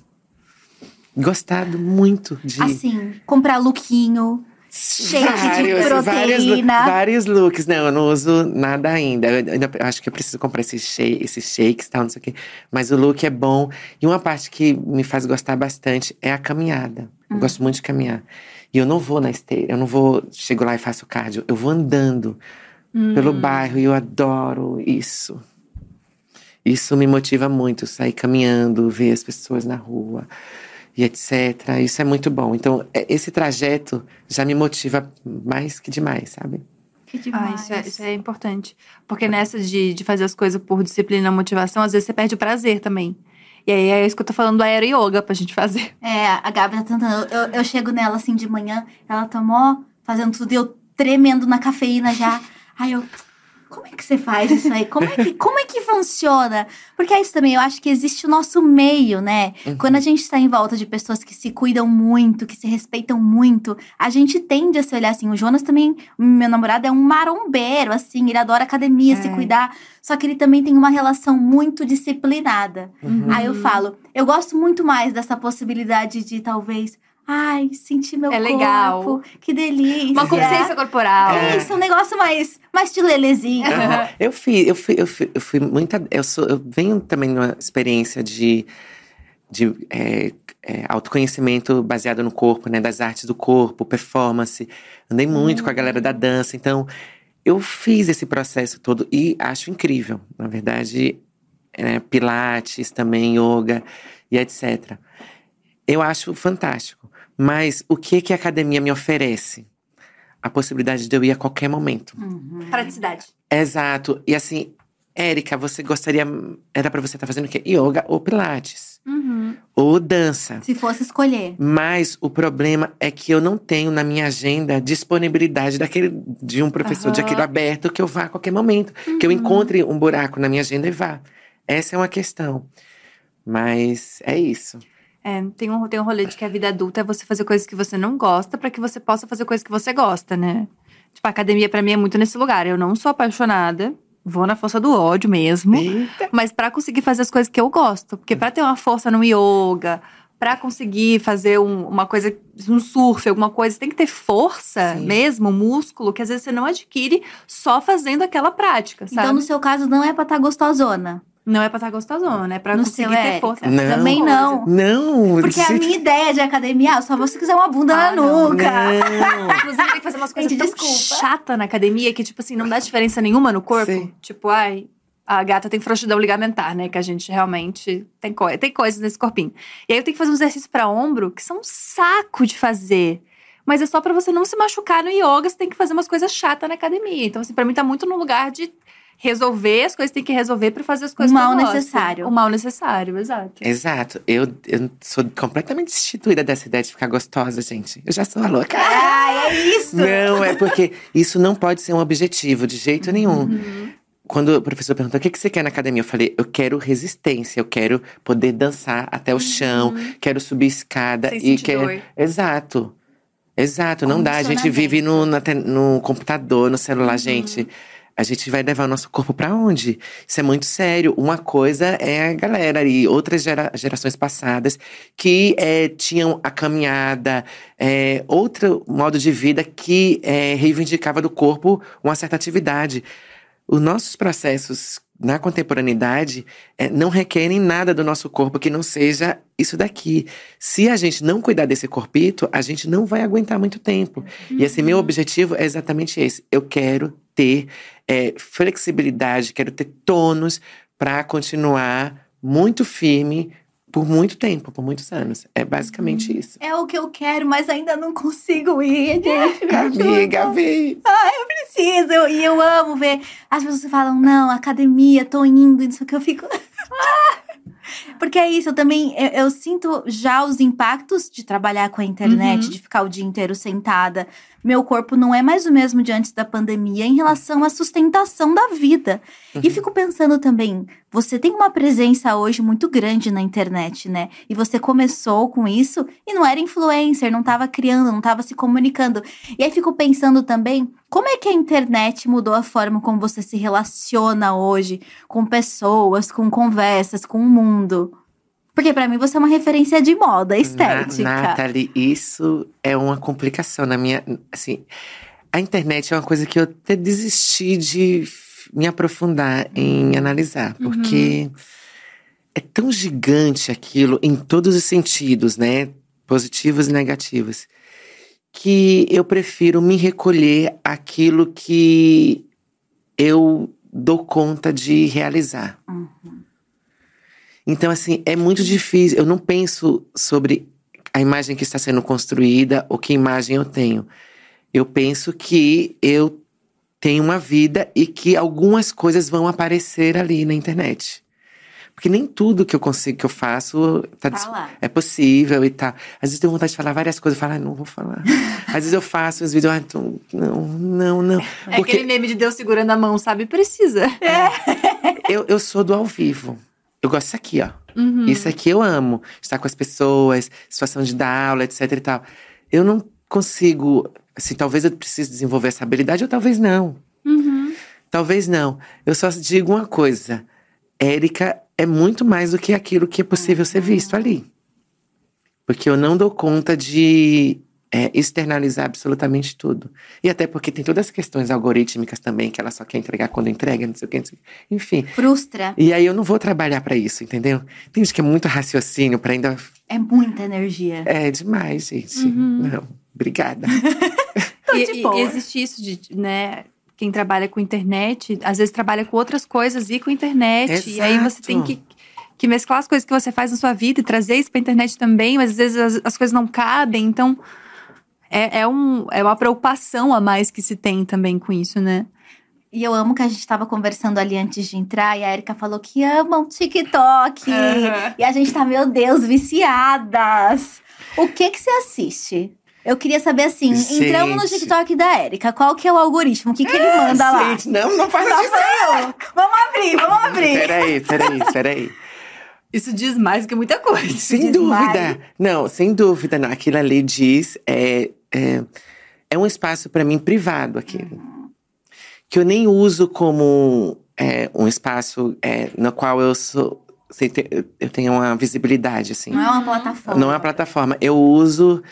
Gostado muito de. Assim, comprar lookinho. shake de vários, proteína. vários, vários looks. Não, eu não uso nada ainda. Eu, ainda eu acho que eu preciso comprar esses, shake, esses shakes e tal, não sei o quê. Mas o look é bom. E uma parte que me faz gostar bastante é a caminhada. Eu gosto muito de caminhar. E eu não vou na esteira, eu não vou, chego lá e faço cardio. Eu vou andando pelo bairro e eu adoro isso. Isso me motiva muito, sair caminhando, ver as pessoas na rua e etc. Isso é muito bom. Então, é- esse trajeto já me motiva mais que demais, sabe? Que Ah, demais. isso é, isso é importante. Porque nessa de, de fazer as coisas por disciplina e motivação, às vezes você perde o prazer também. E aí é isso que eu tô falando do aero yoga pra gente fazer. É, a Gabi tá tentando. Eu, eu chego nela assim de manhã, ela tá mó fazendo tudo e eu tremendo na cafeína já. Aí eu. Como é que você faz isso aí? Como é que, como é que funciona? Porque é isso também, eu acho que existe o nosso meio, né? Quando a gente tá em volta de pessoas que se cuidam muito, que se respeitam muito, a gente tende a se olhar assim. O Jonas também, meu namorado, é um marombeiro, assim, ele adora academia, se É. cuidar. Só que ele também tem uma relação muito disciplinada. Uhum. Aí eu falo, eu gosto muito mais dessa possibilidade de talvez, ai, sentir meu É corpo. legal. Que delícia. Uma consciência corporal. É isso, um negócio mais, mais de lelezinho. Aham. Eu fui, eu fui, eu fui, eu fui muita. Eu sou, eu venho também numa experiência de, de é, é, autoconhecimento baseado no corpo, né? Das artes do corpo, performance. Andei muito com a galera da dança, então eu fiz esse processo todo e acho incrível. Na verdade, é, pilates, também yoga e etc. Eu acho fantástico. Mas o que, que a academia me oferece? A possibilidade de eu ir a qualquer momento. Uhum. Praticidade. Exato. E assim, Érica, você gostaria. Era pra você estar fazendo o quê? Yoga ou Pilates. Uhum. Ou dança. Se fosse escolher. Mas o problema é que eu não tenho na minha agenda disponibilidade daquele, de um professor Aham. de aquilo aberto que eu vá a qualquer momento. Que eu encontre um buraco na minha agenda e vá. Essa é uma questão. Mas é isso. É, tem um, tem um rolê de que a vida adulta é você fazer coisas que você não gosta pra que você possa fazer coisas que você gosta, né? Tipo, a academia pra mim é muito nesse lugar. Eu não sou apaixonada, vou na força do ódio mesmo. Eita. Mas pra conseguir fazer as coisas que eu gosto. Porque pra ter uma força no yoga, pra conseguir fazer um- uma coisa, um surf, alguma coisa, tem que ter força Sim. mesmo, músculo, que às vezes você não adquire só fazendo aquela prática, sabe? Então, no seu caso, não é pra estar gostosona. Não é pra estar gostosona, é pra No conseguir ter força. Não. Também não. Não, Porque a minha ideia de academia, ah, só você quiser uma bunda Ah, na não. nuca. Não. Inclusive, tem que fazer umas coisas tão desculpa. chata na academia que, tipo assim, não dá diferença nenhuma no corpo. Sim. Tipo, ai, a gata tem frouxidão ligamentar, né? Que a gente realmente tem, coi tem coisas nesse corpinho. E aí eu tenho que fazer uns exercícios pra ombro que são um saco de fazer. Mas é só pra você não se machucar no yoga, você tem que fazer umas coisas chatas na academia. Então, assim, pra mim tá muito no lugar de resolver as coisas que tem que resolver pra fazer as coisas O que eu mal gosto. necessário. O mal necessário, exato. Exato. Eu, eu sou completamente destituída dessa ideia de ficar gostosa, gente. Eu já sou a louca. Ai, é isso. Não, é porque isso não pode ser um objetivo de jeito nenhum. Uhum. Quando o professor perguntou o que que você quer na academia, eu falei, eu quero resistência, eu quero poder dançar até o chão, quero subir escada Sem e quero. dor. Exato. Exato, não dá. A gente vive no, no computador, no celular, gente. A gente vai levar o nosso corpo pra onde? Isso é muito sério. Uma coisa é a galera e outras gera- gerações passadas que eh, tinham a caminhada, eh, outro modo de vida que eh, reivindicava do corpo uma certa atividade. Os nossos processos na contemporaneidade eh, não requerem nada do nosso corpo que não seja isso daqui. Se a gente não cuidar desse corpito, a gente não vai aguentar muito tempo. E esse meu objetivo é exatamente esse. Eu quero ter eh, flexibilidade, quero ter tônus para continuar muito firme por muito tempo, por muitos anos. É basicamente isso. É o que eu quero, mas ainda não consigo ir, gente. Ajuda. Amiga, vem. Preciso. Eu- E eu amo ver. As pessoas falam, não, academia, tô indo, isso que eu fico. Porque é isso, eu também eu, eu sinto já os impactos de trabalhar com a internet, Uhum. de ficar o dia inteiro sentada. Meu corpo não é mais o mesmo de antes da pandemia em relação à sustentação da vida. E Uhum. fico pensando também, você tem uma presença hoje muito grande na internet, né? E você começou com isso e não era influencer, não estava criando, não estava se comunicando. E aí fico pensando também, como é que a internet mudou a forma como você se relaciona hoje com pessoas, com conversas, com o mundo? Porque pra mim você é uma referência de moda estética. Na, Nathalie, isso é uma complicação na minha. Assim, a internet é uma coisa que eu até desisti de me aprofundar em analisar, porque é tão gigante aquilo em todos os sentidos, né? Positivos e negativos, que eu prefiro me recolher àquilo que eu dou conta de realizar. Então, assim, é muito difícil. Eu não penso sobre a imagem que está sendo construída ou que imagem eu tenho. Eu penso que eu tenho uma vida e que algumas coisas vão aparecer ali na internet. Porque nem tudo que eu consigo, que eu faço, tá Tá é possível e tal. Às vezes eu tenho vontade de falar várias coisas, eu falo, ah, não vou falar. Às vezes eu faço os vídeos, ah, então, não, não, não. É aquele meme de Deus segurando a mão, sabe? Precisa. eu, eu sou do ao vivo. Eu gosto disso aqui, ó. Uhum. Isso aqui eu amo. Estar com as pessoas, situação de dar aula, etc e tal. Eu não consigo. Assim, talvez eu precise desenvolver essa habilidade, ou talvez não. Uhum. Talvez não. Eu só digo uma coisa. Érica é muito mais do que aquilo que é possível ser visto ali. Porque eu não dou conta de é, externalizar absolutamente tudo. E até porque tem todas as questões algorítmicas também, que ela só quer entregar quando entrega, não sei o que, não sei o que. Enfim. Frustra. E aí eu não vou trabalhar pra isso, entendeu? Tem gente que é muito raciocínio pra ainda. É muita energia. É demais, gente. Uhum. Não, obrigada. Tô e, de e boa. existe isso de, né? quem trabalha com internet, às vezes trabalha com outras coisas e com internet. E aí você tem que, que mesclar as coisas que você faz na sua vida e trazer isso pra internet também, mas às vezes as, as coisas não cabem. Então, é, é, um, é uma preocupação a mais que se tem também com isso, né? E eu amo que a gente tava conversando ali antes de entrar e a Erika falou que amam TikTok. Uhum. E a gente tá, meu Deus, viciadas. O que que você assiste? Eu queria saber assim, Gente. entramos no TikTok da Erika, qual que é o algoritmo? O que que ele manda lá? Gente, não, não faz isso. Vamos abrir, vamos abrir. Peraí, peraí, peraí. Isso diz mais do que muita coisa. Sem dúvida. mais. Não, sem dúvida. Não. Aquilo ali diz. É, é, é um espaço para mim privado aquilo. Que eu nem uso como é, um espaço é, no qual eu sou. Eu tenho uma visibilidade, assim. Não é uma plataforma. Não é uma plataforma. Eu uso.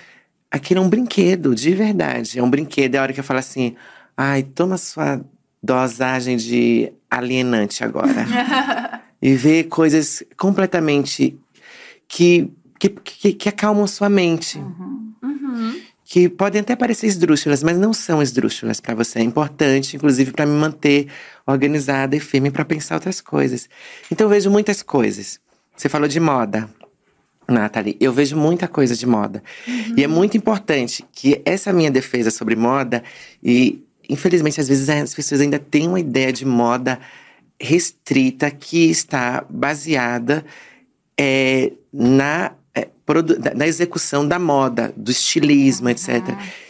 Aquilo é um brinquedo, de verdade. É um brinquedo. É a hora que eu falo assim: ai, toma sua dosagem de alienante agora. e ver coisas completamente que, que, que, que acalmam sua mente. Uhum. Que podem até parecer esdrúxulas, mas não são esdrúxulas para você. É importante, inclusive, para me manter organizada e firme para pensar outras coisas. Então, eu vejo muitas coisas. Você falou de moda. Nathalie, eu vejo muita coisa de moda. E é muito importante que essa minha defesa sobre moda, e infelizmente às vezes as pessoas ainda têm uma ideia de moda restrita que está baseada é, na, é, na execução da moda, do estilismo, etc.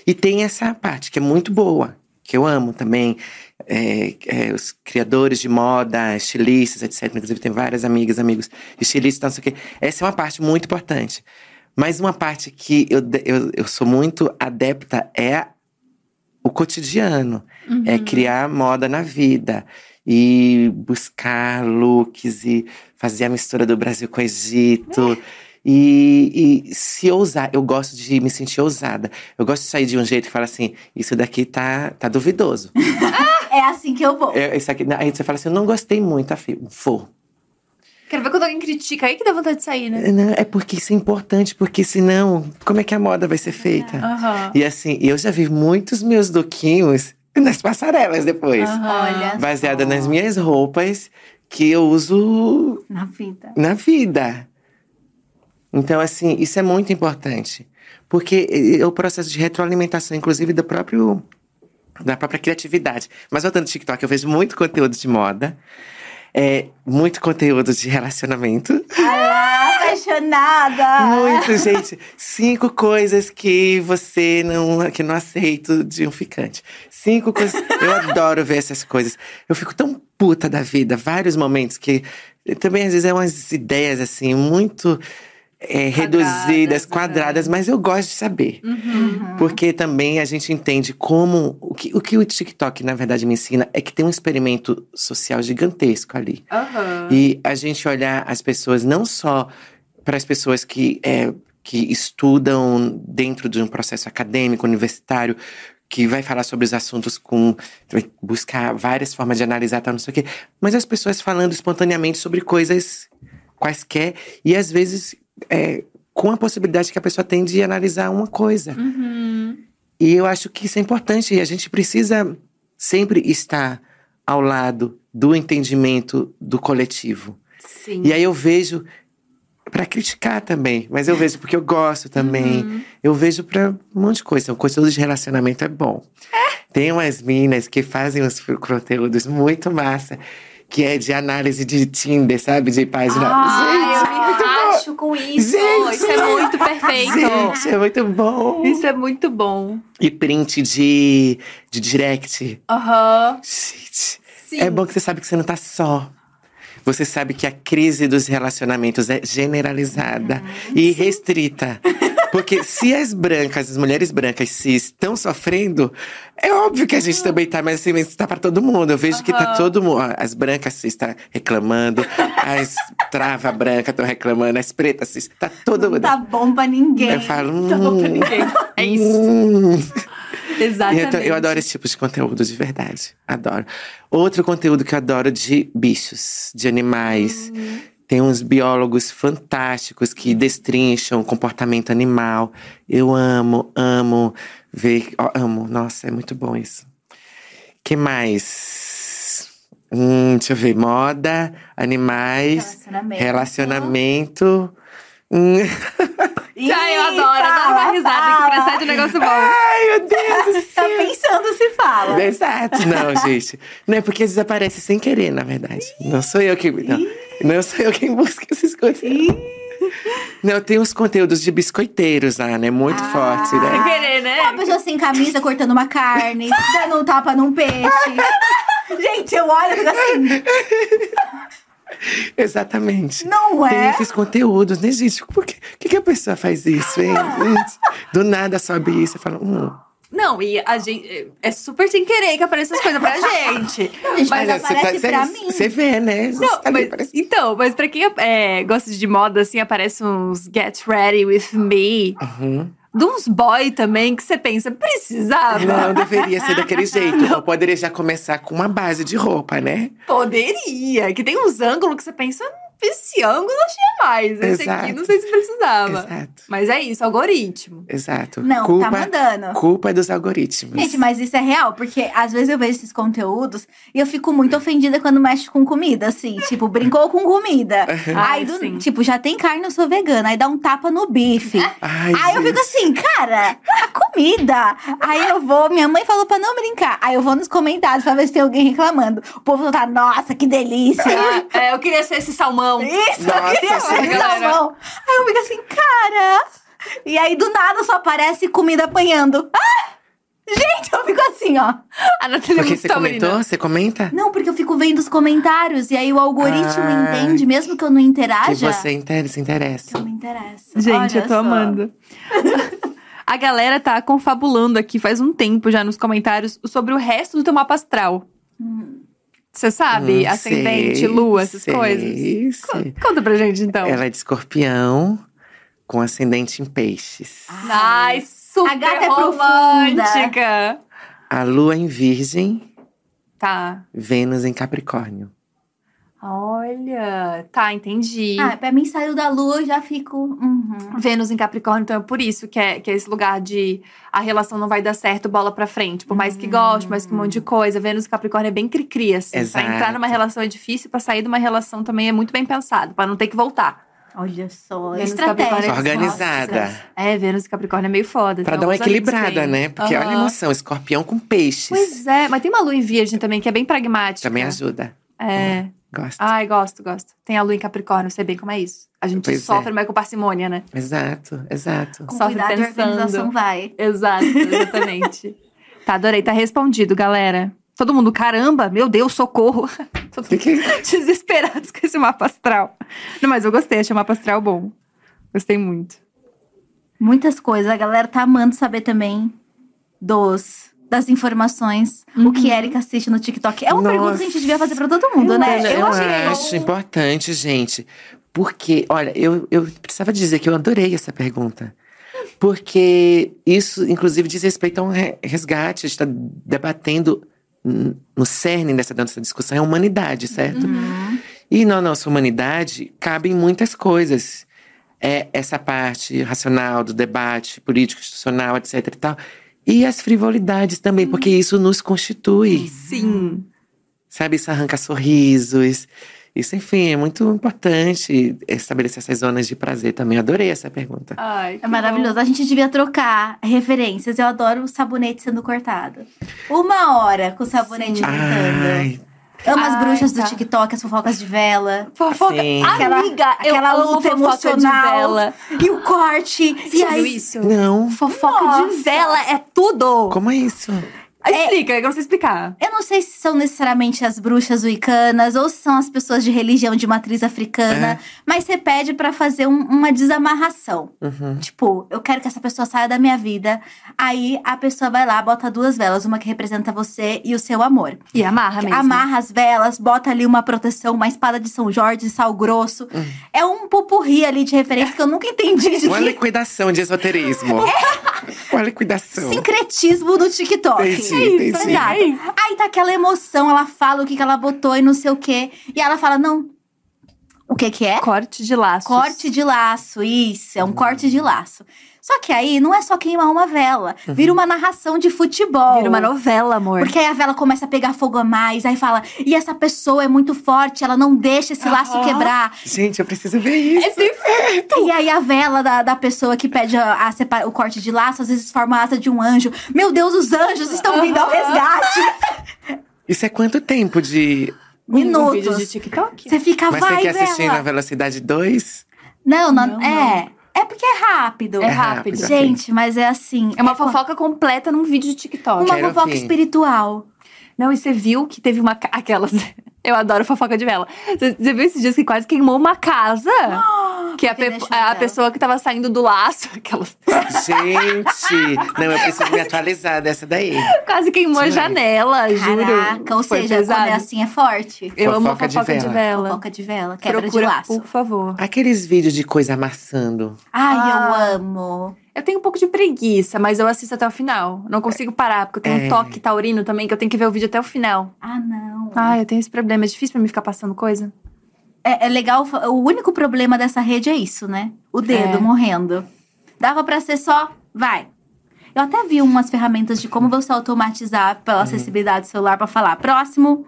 E tem essa parte que é muito boa, que eu amo também. É, é, os criadores de moda, estilistas, etc. Inclusive, tem várias amigas, amigos estilistas, não sei o quê. Essa é uma parte muito importante. Mas uma parte que eu, eu, eu sou muito adepta é o cotidiano. É criar moda na vida. E buscar looks e fazer a mistura do Brasil com o Egito. E, e se ousar, eu gosto de me sentir ousada. Eu gosto de sair de um jeito que fala assim: isso daqui tá, tá duvidoso. É assim que eu vou. É, isso aqui, aí você fala assim: eu não gostei muito, afim, vou. Quero ver quando alguém critica, aí que dá vontade de sair, né? Não, é porque isso é importante, porque senão, como é que a moda vai ser feita? E assim, eu já vi muitos meus lookinhos nas passarelas depois. Olha. Baseada só. nas minhas roupas que eu uso Na vida. na vida. Então, assim, isso é muito importante. Porque é o processo de retroalimentação, inclusive, do próprio, da própria criatividade. Mas voltando ao TikTok, eu vejo muito conteúdo de moda. É, muito conteúdo de relacionamento. Ah, apaixonada! Muito, gente. Cinco coisas que você não, que não aceito de um ficante. Cinco coisas. Eu adoro ver essas coisas. Eu fico tão puta da vida, vários momentos que também às vezes é umas ideias assim muito é, reduzidas, né? quadradas, mas eu gosto de saber. Uhum. Porque também a gente entende como. O que, o que o TikTok, na verdade, me ensina é que tem um experimento social gigantesco ali. Aham. E a gente olhar as pessoas não só para as pessoas que, é, que estudam dentro de um processo acadêmico, universitário, que vai falar sobre os assuntos com. vai buscar várias formas de analisar, tal, não sei o quê. Mas as pessoas falando espontaneamente sobre coisas quaisquer, e às vezes é, com a possibilidade que a pessoa tem de analisar uma coisa. Uhum. E eu acho que isso é importante. E a gente precisa sempre estar ao lado do entendimento do coletivo. Sim. E aí eu vejo para criticar também, mas eu vejo porque eu gosto também. Uhum. Eu vejo para um monte de coisa. O conteúdo de relacionamento é bom. Tem umas minas que fazem uns conteúdos muito massa, que é de análise de Tinder, sabe? De página. Ai, Gente, eu me racho com isso. Gente. Isso é muito perfeito. gente, é muito bom. Isso é muito bom. E print de, de direct. Aham. Gente, Sim. é bom que você sabe que você não tá só. Você sabe que a crise dos relacionamentos é generalizada e restrita. Porque se as brancas, as mulheres brancas cis estão sofrendo, é óbvio que a gente também tá, mas assim, mas tá pra todo mundo. Eu vejo que tá todo mundo. As brancas cis tá reclamando, as trava branca estão reclamando, as pretas cis, tá todo Não mundo. tá bom pra ninguém. Eu falo, Tá bom pra hum, ninguém. É isso. hum. Exatamente. Então, eu adoro esse tipo de conteúdo, de verdade. Adoro. Outro conteúdo que eu adoro de bichos, de animais. Tem uns biólogos fantásticos que destrincham o comportamento animal. Eu amo, amo ver. amo. Nossa, é muito bom isso. que mais? Hum, deixa eu ver. Moda, animais, Relacionamento. relacionamento. Hum. Ai, eu adoro, adoro uma risada que precede um negócio bom. Ai, meu Deus do Tá céu. pensando se fala. Exato, não, gente. Não é porque desaparece sem querer, na verdade. Não sou eu que. Não, não sou eu quem busca esses conteúdos. Não, tem uns conteúdos de biscoiteiros lá, né? Muito Ah. forte, Sem né? querer, né? Uma pessoa sem camisa cortando uma carne, dando um tapa num peixe. Gente, eu olho e fico assim, Exatamente. não Tem é? esses conteúdos, né, gente? Por que, que, que a pessoa faz isso, hein? Do nada sobe isso e fala, hum. Não, e a gente. É super sem querer que apareçam essas coisas pra gente. Gente, mas, Mas aparece pra mim. Você vê, né? Não, tá mas- então, mas pra quem é, gosta de moda, assim, aparece uns Get Ready With Me. Uhum. De uns boy também, que você pensa, precisava? Não, deveria ser daquele jeito. Ou poderia já começar com uma base de roupa, né? Poderia. Que tem uns ângulos que você pensa, "Hum, esse ângulo eu tinha mais. Esse aqui Exato. não sei se precisava. Exato, Mas é isso, algoritmo. exato. Não, culpa, tá mandando. culpa dos algoritmos. Gente, mas isso é real, porque às vezes eu vejo esses conteúdos e eu fico muito ofendida quando mexe com comida, assim. Tipo, brincou com comida. Ai, aí, do- tipo, já tem carne, eu sou vegana. Aí dá um tapa no bife. Ai, Aí eu gente. fico assim, cara, a comida. Aí eu vou, minha mãe falou pra não brincar. Aí eu vou nos comentários pra ver se tem alguém reclamando. O povo tá, nossa, que delícia. é, eu queria ser esse salmão. Isso, Nossa, eu queria ser galera. salmão. Aí eu fico assim, cara. E aí do nada só aparece comida apanhando. Ah! Gente, eu fico assim, ó. A Nathalie é Porque você taurina. comentou? Você comenta? Não, porque eu fico vendo os comentários e aí o algoritmo Ah, entende, mesmo que eu não Que interaja. você inter- se interessa. Não me interessa. Gente, Olha eu tô só. amando. A galera tá confabulando aqui faz um tempo já nos comentários sobre o resto do teu mapa astral. Você sabe? Hum, Ascendente, sei, lua, essas sei, coisas. Co- sei. Conta pra gente, então. Ela é de escorpião com ascendente em peixes. Ai, super A gata é romântica. A lua em virgem, Tá. Vênus em capricórnio. Olha. Tá, entendi. Ah, pra mim saiu da lua, eu já fico. uhum. Vênus em Capricórnio, então é por isso que é, que é esse lugar de a relação não vai dar certo, bola pra frente. Por mais que goste, mais que um monte de coisa. Vênus em Capricórnio é bem cri-cri, assim. Exato. Pra entrar numa relação é difícil, pra sair de uma relação também é muito bem pensado, pra não ter que voltar. Olha só, Vênus estratégia. Capricórnio Organizada. Nossa. É, Vênus e Capricórnio é meio foda. Pra Tem dar uma equilibrada, né? Porque olha a emoção, escorpião com peixes. Pois é, mas tem uma lua em virgem também, que é bem pragmática. Também ajuda. É. Gosto. Ai, gosto, gosto. Tem a lua em Capricórnio, sei bem como é isso. A gente Pois é. sofre, mas com parcimônia, né? Exato, exato. Com Sofre cuidado, a pensando. organização vai. Exato, exatamente. tá, adorei. Tá respondido, galera. Todo mundo, caramba, meu Deus, socorro. Todo Que que- mundo desesperados com esse mapa astral. Não, mas eu gostei, achei o mapa astral bom. Gostei muito. Muitas coisas. A galera tá amando saber também dos das informações. O que Erika assiste no TikTok. É uma Nossa. pergunta que a gente devia fazer pra todo mundo, né? Eu, eu achei acho importante, gente. Porque, olha, eu, eu precisava dizer que eu adorei essa pergunta. Porque isso, inclusive, diz respeito a um re- resgate. A gente está debatendo no cerne dessa, discussão é a humanidade, certo? E na nossa humanidade cabem muitas coisas. É essa parte racional do debate político, institucional, etc e tal. E as frivolidades também, porque isso nos constitui. Sim. Sabe, isso arranca sorrisos. Isso, enfim, é muito importante estabelecer essas zonas de prazer também. Adorei essa pergunta. Ai, É maravilhoso. A gente devia trocar referências. Eu adoro o sabonete sendo cortado. Uma hora com o sabonete Sim. cortando. Ai, Amo as bruxas tá. do TikTok, as fofocas de vela. Fofoca. Sim. Aquela- Amiga, eu aquela amo luta fofoca emocional. de vela. E o corte. Você e aí, isso? não. Fofoca de vela é tudo. Como é isso? Explica, eu não sei explicar. Eu não sei se são necessariamente as bruxas wiccanas ou se são as pessoas de religião de matriz africana, É. mas você pede pra fazer um- uma desamarração. Uhum. Tipo, eu quero que essa pessoa saia da minha vida. Aí a pessoa vai lá, bota duas velas, uma que representa você e o seu amor. E amarra mesmo. Amarra as velas, bota ali uma proteção, uma espada de São Jorge, sal grosso. É um pupurri ali de referência que eu nunca entendi de Uma que liquidação de esoterismo. Uma liquidação. sincretismo no TikTok. Entendi, É isso, entendi. exato. É isso. Aí tá aquela emoção, ela fala o que, que ela botou e não sei o quê. E ela fala, não. O que que é? Corte de laços. Corte de laço, isso, é um corte de laço. Só que aí não é só queimar uma vela, vira uma narração de futebol. Vira uma novela, amor. Porque aí a vela começa a pegar fogo a mais, aí fala, e essa pessoa é muito forte, ela não deixa esse laço Aham. quebrar. Gente, eu preciso ver isso. E aí a vela da, da pessoa que pede a, a separa- o corte de laço, às vezes forma a asa de um anjo. Meu Deus, os anjos estão vindo ao resgate. Isso é quanto tempo de. Um vídeo de Minutos. TikTok? Você fica, Mas vai, tem que assistir vela. na velocidade 2? Não, não, Não, é. É porque é rápido. É rápido. Gente, mas é assim. É uma co- fofoca completa num vídeo de TikTok. Uma Quero fofoca ver. espiritual. Não, e você viu que teve uma. ca- Aquelas. Eu adoro fofoca de vela. Você viu esses dias que quase queimou uma casa? que a, pe- a pessoa que tava saindo do laço, aquelas, Gente! Não, eu preciso me atualizar dessa daí. quase queimou a janela, juro. Caraca, ou Foi seja, pesado. quando é assim é forte. Eu amo Fofoca de fofoca de vela. vela. Fofoca de vela, quebra Procura, de laço. por favor. Aqueles vídeos de coisa amassando. Ai, Ah. eu amo. Eu tenho um pouco de preguiça, mas eu assisto até o final. Não consigo parar, porque eu tenho É. um toque taurino também, que eu tenho que ver o vídeo até o final. Ah, não. Ah, eu tenho esse problema. É difícil pra mim ficar passando coisa. É, é legal, o único problema dessa rede é isso, né? O dedo É. morrendo. Dava pra ser só, vai. Eu até vi umas ferramentas de como você automatizar pela acessibilidade do celular pra falar próximo,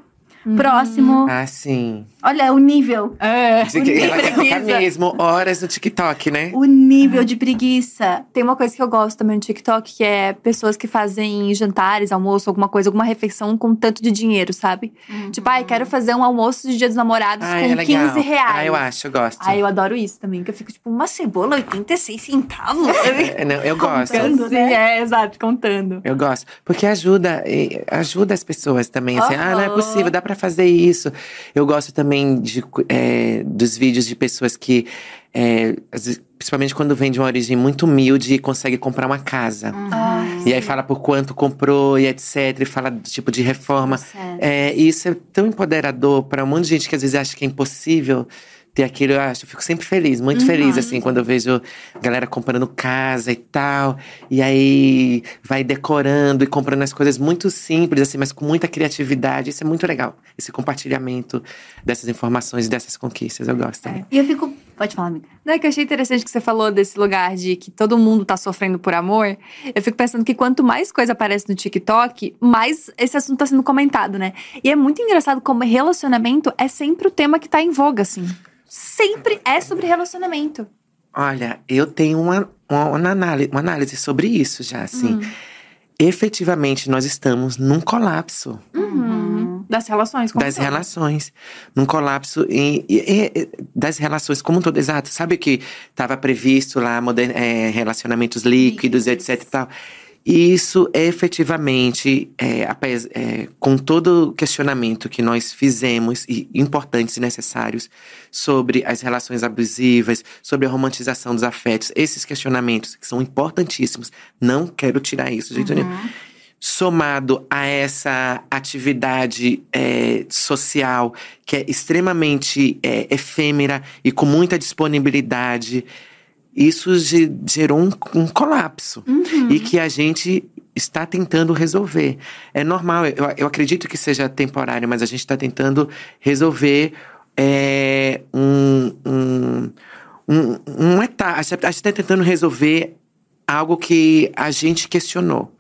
próximo. Ah, sim. Olha o nível. É. De que ela quer ficar mesmo horas no TikTok, né? O nível de preguiça. Tem uma coisa que eu gosto também no TikTok, que é pessoas que fazem jantares, almoço, alguma coisa, alguma refeição com tanto de dinheiro, sabe? Tipo, ai, quero fazer um almoço de dia dos namorados Ah, com é legal. 15 reais. Ah, eu acho, eu gosto. Ai, eu adoro isso também, que eu fico tipo, uma cebola, 86 centavos. É, não, eu gosto. Contando. Assim, é, exato, contando. Eu gosto. Porque ajuda, ajuda as pessoas também. Assim, ah, não é possível, dá pra fazer isso. Eu gosto também de, é, dos vídeos de pessoas que, é, principalmente quando vem de uma origem muito humilde e consegue comprar uma casa. Ai, E aí fala por quanto comprou e etc. E fala do tipo de reforma. Sério. É, e isso é tão empoderador para um monte de gente que às vezes acha que é impossível ter aquilo. Eu acho, eu fico sempre feliz, muito feliz, assim, quando eu vejo galera comprando casa e tal. E aí vai decorando e comprando as coisas muito simples, assim, mas com muita criatividade. Isso é muito legal. Esse compartilhamento dessas informações e dessas conquistas. Eu gosto também. E eu fico. Pode falar, amiga. Não, é que eu achei interessante que você falou desse lugar de que todo mundo tá sofrendo por amor. Eu fico pensando que quanto mais coisa aparece no TikTok, mais esse assunto tá sendo comentado, né? E é muito engraçado como relacionamento é sempre o tema que tá em voga, assim. Sempre é sobre relacionamento. Olha, eu tenho uma, uma, análise, uma análise sobre isso já, assim. Efetivamente, nós estamos num colapso. Uhum. Das relações, como das todo. relações. Num colapso em- e- e- das relações como um todo. Exato. Sabe o que estava previsto lá, moder- é, relacionamentos líquidos, Líquidos. etc e tal? E Isso efetivamente, é, é, com todo questionamento que nós fizemos, e importantes e necessários, sobre as relações abusivas, sobre a romantização dos afetos, esses questionamentos que são importantíssimos, não quero tirar isso de jeito nenhum. Somado a essa atividade é, social que é extremamente é, efêmera e com muita disponibilidade, isso ge- gerou um, um colapso. E que a gente está tentando resolver. É normal, eu, eu acredito que seja temporário, mas a gente está tentando resolver é, um, um, um, um etapa. A gente está tentando resolver algo que a gente questionou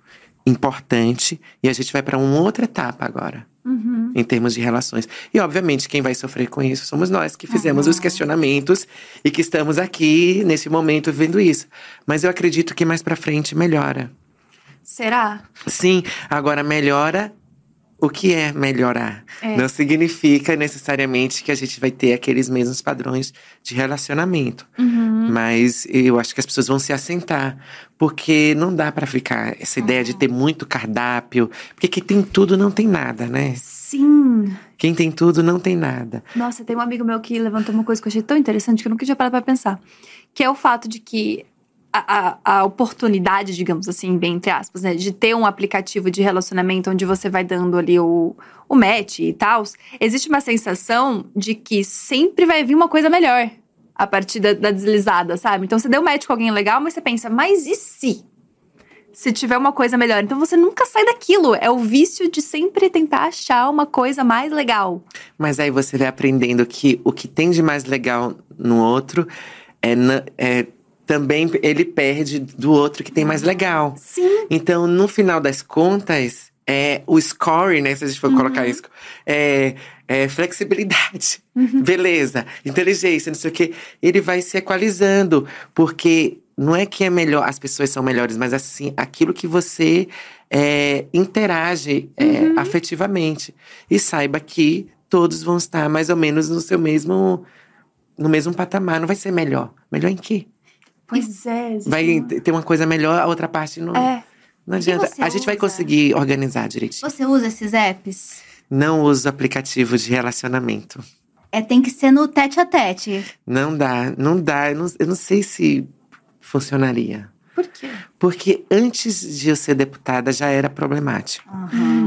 importante e a gente vai para uma outra etapa agora. Uhum. Em termos de relações. E, obviamente, quem vai sofrer com isso somos nós que fizemos os questionamentos e que estamos aqui, nesse momento, vendo isso. Mas eu acredito que mais pra frente melhora. Será? Sim, agora melhora. O que é melhorar? É. Não significa necessariamente que a gente vai ter aqueles mesmos padrões de relacionamento. Uhum. Mas eu acho que as pessoas vão se assentar. Porque não dá pra ficar essa ideia de ter muito cardápio. Porque quem tem tudo não tem nada, né? Sim. Quem tem tudo não tem nada. Nossa, tem um amigo meu que levantou uma coisa que eu achei tão interessante que eu nunca tinha parado pra pensar. Que é o fato de que a, a, oportunidade, digamos assim, bem entre aspas, né? De ter um aplicativo de relacionamento onde você vai dando ali o, o match e tal. Existe uma sensação de que sempre vai vir uma coisa melhor a partir da, da deslizada, sabe? Então você deu match com alguém legal, mas você pensa, mas e se? se tiver uma coisa melhor. Então você nunca sai daquilo. É o vício de sempre tentar achar uma coisa mais legal. Mas aí você vai aprendendo que o que tem de mais legal no outro é, na- é também ele perde do outro que tem mais legal. Sim. Então, no final das contas, é o score, né? Se a gente for colocar isso, é, é flexibilidade, beleza, inteligência, não sei o quê. Ele vai se equalizando, porque não é que é melhor, as pessoas são melhores, mas assim, aquilo que você é, interage é, afetivamente. E saiba que todos vão estar mais ou menos no seu mesmo, no mesmo patamar. Não vai ser melhor. Melhor em quê? Pois é. existe Vai ter uma coisa melhor, a outra parte não. É. Não adianta. A gente vai usa? conseguir organizar direitinho. Você usa esses apps? Não uso aplicativo de relacionamento. É, tem que ser no tete a tete. Não dá, não dá. Eu não, eu não sei se funcionaria. Por quê? Porque antes de eu ser deputada já era problemático.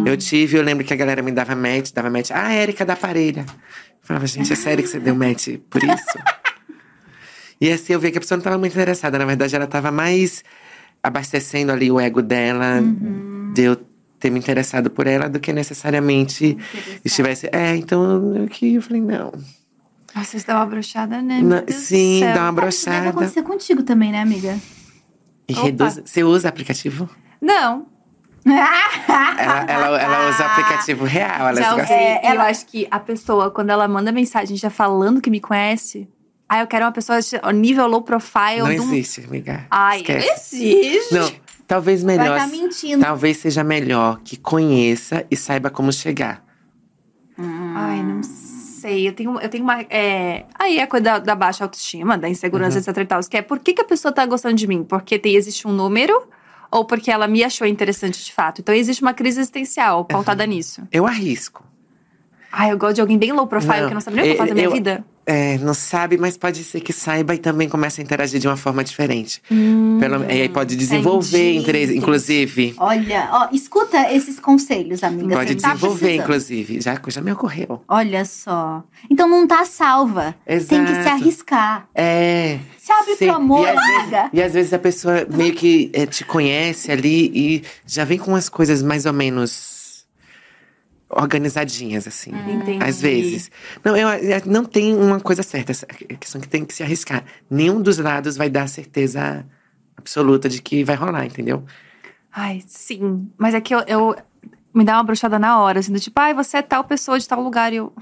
Eu tive, eu lembro que a galera me dava match, dava match. Ah, Érica da parelha. Eu falava, gente, é sério que você deu match por isso? e assim eu via que a pessoa não estava muito interessada. Na verdade, ela estava mais abastecendo ali o ego dela, de eu ter me interessado por ela, do que necessariamente estivesse. É, então eu que eu falei, não. Nossa, isso dá uma brochada, né? Não, Meu Deus do sim, céu. dá uma isso deve brochada. acontecer contigo também, né, amiga? E Opa. reduz. Você usa aplicativo? Não. Ela, ela, ela usa aplicativo real. Ela já gosta- usei. É, E eu ela- acho que a pessoa, quando ela manda mensagem já falando que me conhece, aí eu quero uma pessoa nível low profile. Não existe, amiga. Ai, Esquece. existe. Não, talvez Vai melhor. estar mentindo. Talvez seja melhor que conheça e saiba como chegar. Ai, não sei. Eu tenho, eu tenho uma. é, Aí é a coisa da, da baixa autoestima, da insegurança, etc e tal. Que é por que, que a pessoa tá gostando de mim? Porque tem, existe um número ou porque ela me achou interessante de fato? Então existe uma crise existencial pautada nisso. Eu arrisco. Ai, eu gosto de alguém bem low profile Não, que não sabe nem o que eu- fazer da minha eu- vida. É, não sabe, mas pode ser que saiba e também comece a interagir de uma forma diferente. Pelo, e aí pode desenvolver entendi, entendi. inclusive. Olha, ó, escuta esses conselhos, amiga. Pode tá desenvolver, precisando. inclusive. Já, já me ocorreu. Olha só. Então não tá salva. Tem que se Exato. arriscar. É. Se abre sim. pro amor, e às, vezes, e às vezes a pessoa meio que é, te conhece ali e já vem com umas coisas mais ou menos organizadinhas, assim. Entendi. Às vezes. Não, eu, eu- não tem uma coisa certa. A questão que tem que se arriscar. Nenhum dos lados vai dar certeza absoluta de que vai rolar, entendeu? Ai, sim. Mas é que eu, eu- me dá uma bruxada na hora, assim, do tipo, ai, você é tal pessoa de tal lugar. E eu.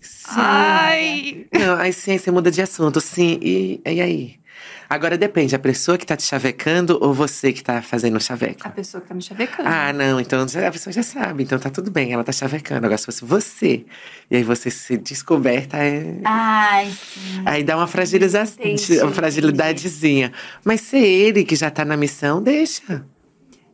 Sim. Ai! Não, aí sim, aí você muda de assunto, sim. E, e aí? Agora depende, a pessoa que tá te chavecando ou você que tá fazendo o chaveco? A pessoa que tá me chavecando. Ah, não, então a pessoa já sabe, então tá tudo bem, ela tá chavecando. Agora, se fosse você, e aí você se descoberta, é- Ai, sim. aí dá uma, fragiliza... Uma fragilidadezinha. Mas se ele que já tá na missão, deixa.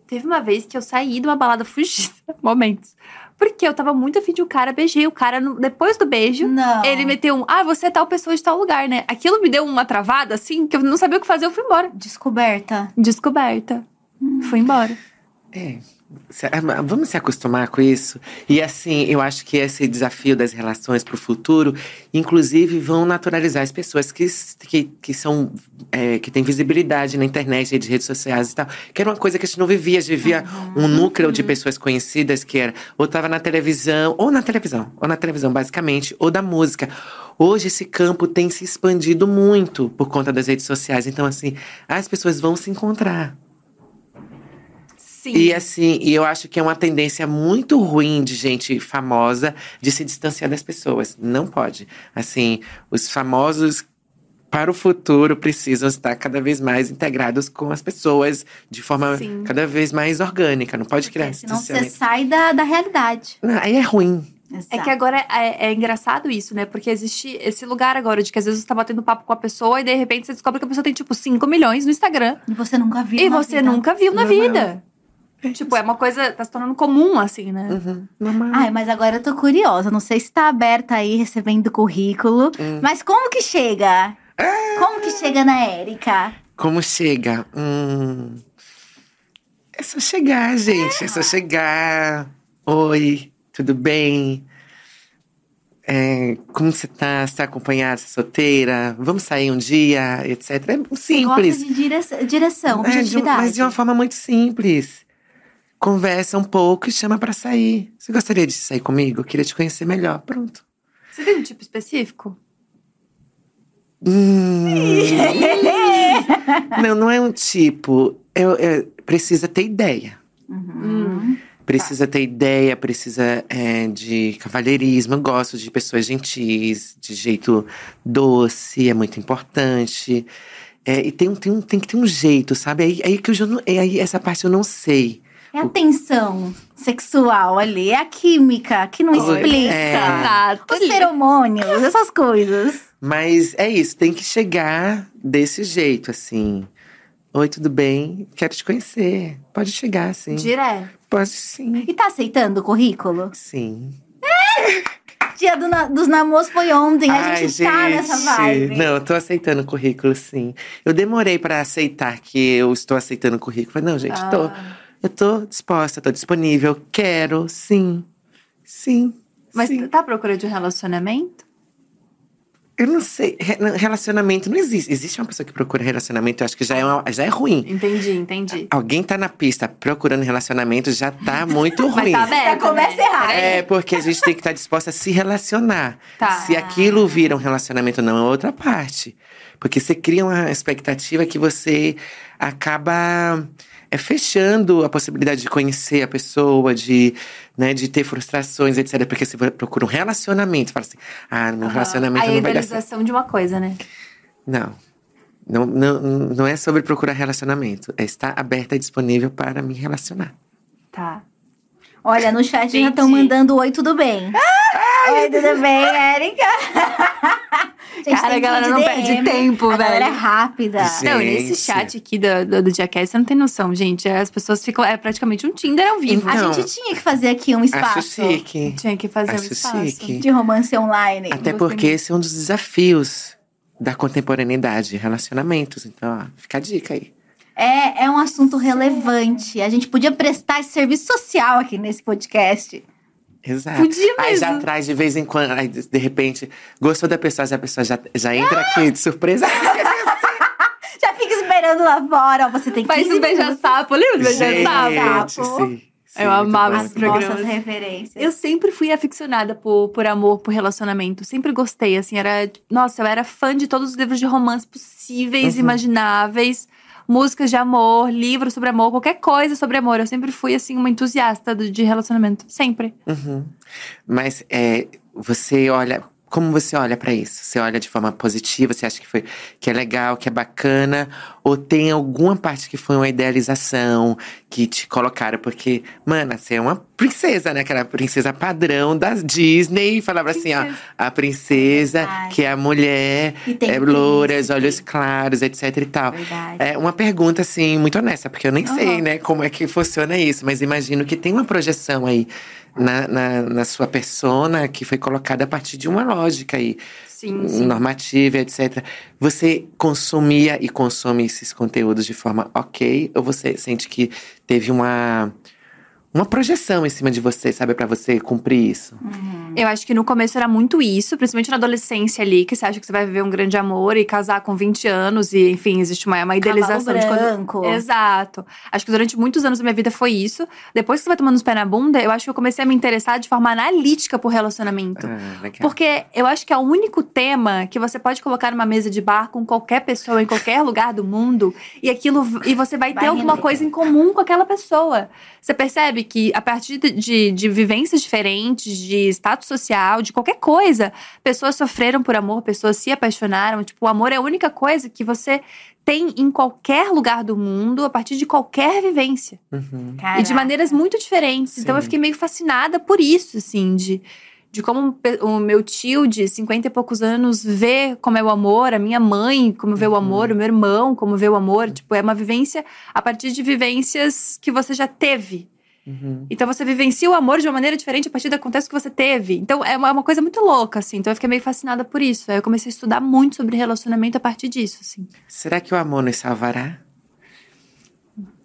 Teve uma vez que eu saí de uma balada fugida, momentos. Porque eu tava muito afim de um cara, beijei o cara no- depois do beijo. Não. Ele meteu um, ah, você é tal pessoa de tal lugar, né? Aquilo me deu uma travada, assim, que eu não sabia o que fazer, eu fui embora. Descoberta. Descoberta. Fui embora. É. Vamos se acostumar com isso. E assim, eu acho que esse desafio das relações para o futuro, inclusive, vão naturalizar as pessoas que, que, que são é, que têm visibilidade na internet, de redes sociais e tal. Que era uma coisa que a gente não vivia. A gente vivia um núcleo de pessoas conhecidas que era ou estava na televisão, ou na televisão, ou na televisão, basicamente, ou da música. Hoje esse campo tem se expandido muito por conta das redes sociais. Então, assim, as pessoas vão se encontrar. Sim. E assim, e eu acho que é uma tendência muito ruim de gente famosa de se distanciar das pessoas. Não pode. Assim, os famosos para o futuro precisam estar cada vez mais integrados com as pessoas de forma Sim. cada vez mais orgânica. Não pode criar Porque esse senão você sai da, da realidade. Não, aí é ruim. É que agora é, é engraçado isso, né? Porque existe esse lugar agora de que às vezes você tá batendo papo com a pessoa e de repente você descobre que a pessoa tem, tipo, 5 milhões no Instagram. E você nunca viu. e na você vida. nunca viu na Normal. vida. Tipo, é uma coisa, tá se tornando comum, assim, né? Uhum, normal. Ai, mas agora eu tô curiosa. Não sei se tá aberta aí recebendo currículo. Hum. Mas como que chega? Como que chega na Érica? Como chega? Hum. É só chegar, gente. É só chegar. Oi, tudo bem? é, como você tá? Você tá acompanhada, você é solteira? Vamos sair um dia, etc. É Gosta simples. de direção, direção É, de um- mas de uma forma muito simples. Conversa um pouco e chama pra sair. Você gostaria de sair comigo? Eu queria te conhecer melhor. Pronto. Você tem um tipo específico? Hum. não, não é um tipo. Eu, eu- precisa ter ideia. Uhum. Precisa ter ideia, precisa é, de cavalheirismo. Eu gosto de pessoas gentis, de jeito doce, é muito importante. É, e tem, um- tem, um- tem que ter um jeito, sabe? Aí, aí que eu já não, é aí essa parte eu não sei. É a tensão sexual ali, é a química que não Oi, explica. é. Exato. Os feromônios, essas coisas. Mas é isso, tem que chegar desse jeito, assim. Oi, tudo bem? Quero te conhecer. Pode chegar, sim. Direto. Pode sim. E tá aceitando o currículo? Sim. Dia do na- dos namoros foi ontem, a Ai, gente, tá nessa vibe. Não, eu tô aceitando o currículo, sim. Eu demorei pra aceitar que eu estou aceitando o currículo. Falei, não, gente, tô. Eu tô disposta, tô disponível. Quero, sim. Sim. Mas sim. tá à procura de um relacionamento? Eu não sei. Relacionamento não existe. Existe uma pessoa que procura relacionamento, eu acho que já é, uma- já é ruim. Entendi, entendi. Alguém tá na pista procurando relacionamento, já tá muito Mas ruim. tá aberto. Já começa né? errado. É, porque a gente tem que estar disposta a se relacionar. Tá. Se aquilo vira um relacionamento, não é outra parte. Porque você cria uma expectativa que você acaba é, fechando a possibilidade de conhecer a pessoa, de, né, de ter frustrações, etc. Porque você procura um relacionamento, fala assim, ah, meu relacionamento Aí a não vai dar certo. idealização de uma coisa, né? Não. Não, não. não é sobre procurar relacionamento. É estar aberta e disponível para me relacionar. Tá. Olha, no chat já estão Entendi. mandando oi, tudo bem. Oi, tudo bem, Érica? Gente, Cara, a galera não de perde DM. tempo, A galera é velho. rápida. Gente. Não, nesse chat aqui do, do, do Jackass, você não tem noção, gente. As pessoas ficam. É praticamente um Tinder ao vivo. Então, A gente tinha que fazer aqui um espaço Acho chique. Tinha que fazer um Acho espaço. chique. de romance online. Até porque esse é um dos desafios da contemporaneidade, relacionamentos. Então, ó, fica a dica aí. É, é um assunto relevante. A gente podia prestar esse serviço social aqui nesse podcast. Exato. Podia Aí já mesmo. traz de vez em quando, aí de repente, gostou da pessoa, já a pessoa já, já entra aqui de surpresa. Já fica esperando lá fora. ó, Você tem 15 Faz um beija-sapo, lembra do beija-sapo? sapo. sim, sim, Eu amava esse programa. nossas referências. Eu sempre fui aficionada por, por amor, por relacionamento. Sempre gostei, assim, era... Nossa, eu era fã de todos os livros de romance possíveis, Uhum. imagináveis. Músicas de amor, livros sobre amor, qualquer coisa sobre amor. Eu sempre fui, assim, uma entusiasta de relacionamento. Sempre. Uhum. Mas é, você olha. Como você olha pra isso? Você olha de forma positiva? Você acha que foi que é legal, que é bacana? Ou tem alguma parte que foi uma idealização que te colocaram? Porque, mana, você é uma princesa, né? Aquela princesa padrão da Disney. Falava assim, ó, Princesa. a princesa, Verdade. que é a mulher, é louras, olhos claros, etc e tal. Verdade. É uma pergunta, assim, muito honesta, porque eu nem sei, Aham. né, como é que funciona isso, mas imagino que tem uma projeção aí na, na, na sua persona que foi colocada a partir de uma lógica aí, Sim, sim. normativa, etc. Você consumia e consome esses conteúdos de forma ok, ou você sente que teve uma. Uma projeção em cima de você, sabe, Pra você cumprir isso. Eu acho que no começo era muito isso, principalmente na adolescência ali, que você acha que você vai viver um grande amor e casar com 20 anos, e enfim, existe uma, uma idealização de quando. branco. Exato. Acho que durante muitos anos da minha vida foi isso. Depois que você vai tomando os pés na bunda, eu acho que eu comecei a me interessar de forma analítica por relacionamento. Legal. Porque eu acho que é o único tema que você pode colocar numa mesa de bar com qualquer pessoa em qualquer lugar do mundo e aquilo e você vai, Vai ter alguma coisa em comum com aquela pessoa. Você percebe que a partir de, de, de vivências diferentes, de status social, de qualquer coisa, pessoas sofreram por amor, pessoas se apaixonaram. Tipo, o amor é a única coisa que você tem em qualquer lugar do mundo, a partir de qualquer vivência. Uhum. E de maneiras muito diferentes. Então eu Sim. fiquei meio fascinada por isso, assim, de, de como o meu tio de 50 e poucos anos vê como é o amor, a minha mãe como vê o Uhum. amor, o meu irmão como vê o amor. Tipo, é uma vivência a partir de vivências que você já teve. Uhum. Então você vivencia o amor de uma maneira diferente a partir do contexto que você teve. Então é uma, é uma coisa muito louca, assim. Então eu fiquei meio fascinada por isso. Aí eu comecei a estudar muito sobre relacionamento a partir disso, assim. Será que o amor nos salvará?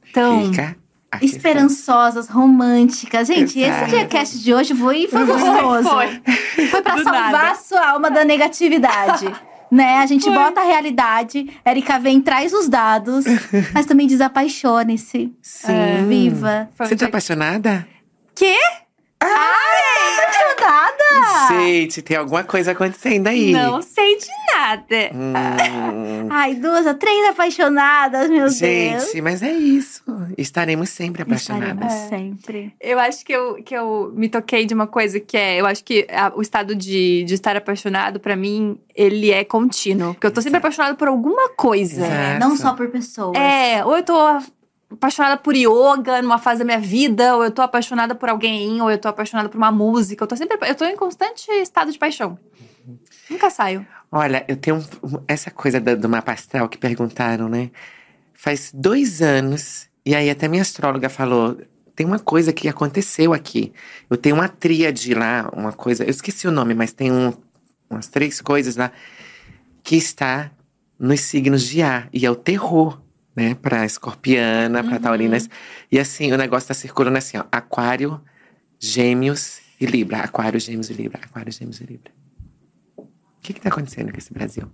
Então, Fica esperançosas, românticas. Gente, Exato. esse diacast de hoje foi, foi gostoso. Foi. Foi pra Do salvar nada. a sua alma da negatividade. Né? A gente bota a realidade, Erika vem, traz os dados, mas também desapaixone-se. Sim. Viva. Foi Você tá apaixonada? Quê? Ai, apaixonada! Gente, tem alguma coisa acontecendo aí. Não sei de nada. Hum, Ai, duas, três apaixonadas, meu Deus. gente, mas é isso. Estaremos sempre apaixonadas. Estaremos sempre. Eu acho que eu, que eu me toquei de uma coisa que é. Eu acho que a- o estado de, de estar apaixonado, pra mim, ele é contínuo. Porque eu tô sempre apaixonada por alguma coisa. Exato. Não só por pessoas. É, ou eu tô apaixonada por yoga numa fase da minha vida, ou eu tô apaixonada por alguém, ou eu tô apaixonada por uma música. Eu tô sempre. Eu tô em constante estado de paixão. Nunca saio. Olha, eu tenho um- essa coisa da- do mapa astral que perguntaram, né? Faz dois anos, e aí até minha astróloga falou: tem uma coisa que aconteceu aqui. Eu tenho uma tríade lá, uma coisa, eu esqueci o nome, mas tem um- umas três coisas lá que está nos signos de ar, e é o terror. Né, pra escorpiana, pra taurinas. E assim, o negócio tá circulando assim, ó. Aquário, gêmeos e Libra. Aquário, gêmeos e Libra. Aquário, gêmeos e Libra. O que que tá acontecendo com esse Brasil?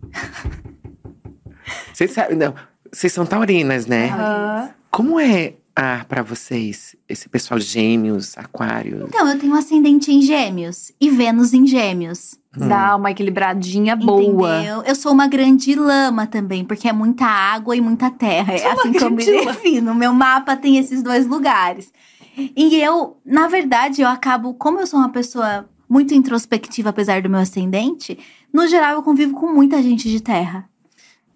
Vocês sabem, não, vocês são taurinas, né? Aham. Como é ar pra vocês, esse pessoal gêmeos, aquários? Então, eu tenho ascendente em gêmeos e Vênus em gêmeos. Dá uma equilibradinha boa. Entendeu? Eu sou uma grande lama também, porque é muita água e muita terra. É assim que eu me defino. Meu mapa tem esses dois lugares. E eu, na verdade, eu acabo, como eu sou uma pessoa muito introspectiva, apesar do meu ascendente, no geral eu convivo com muita gente de terra.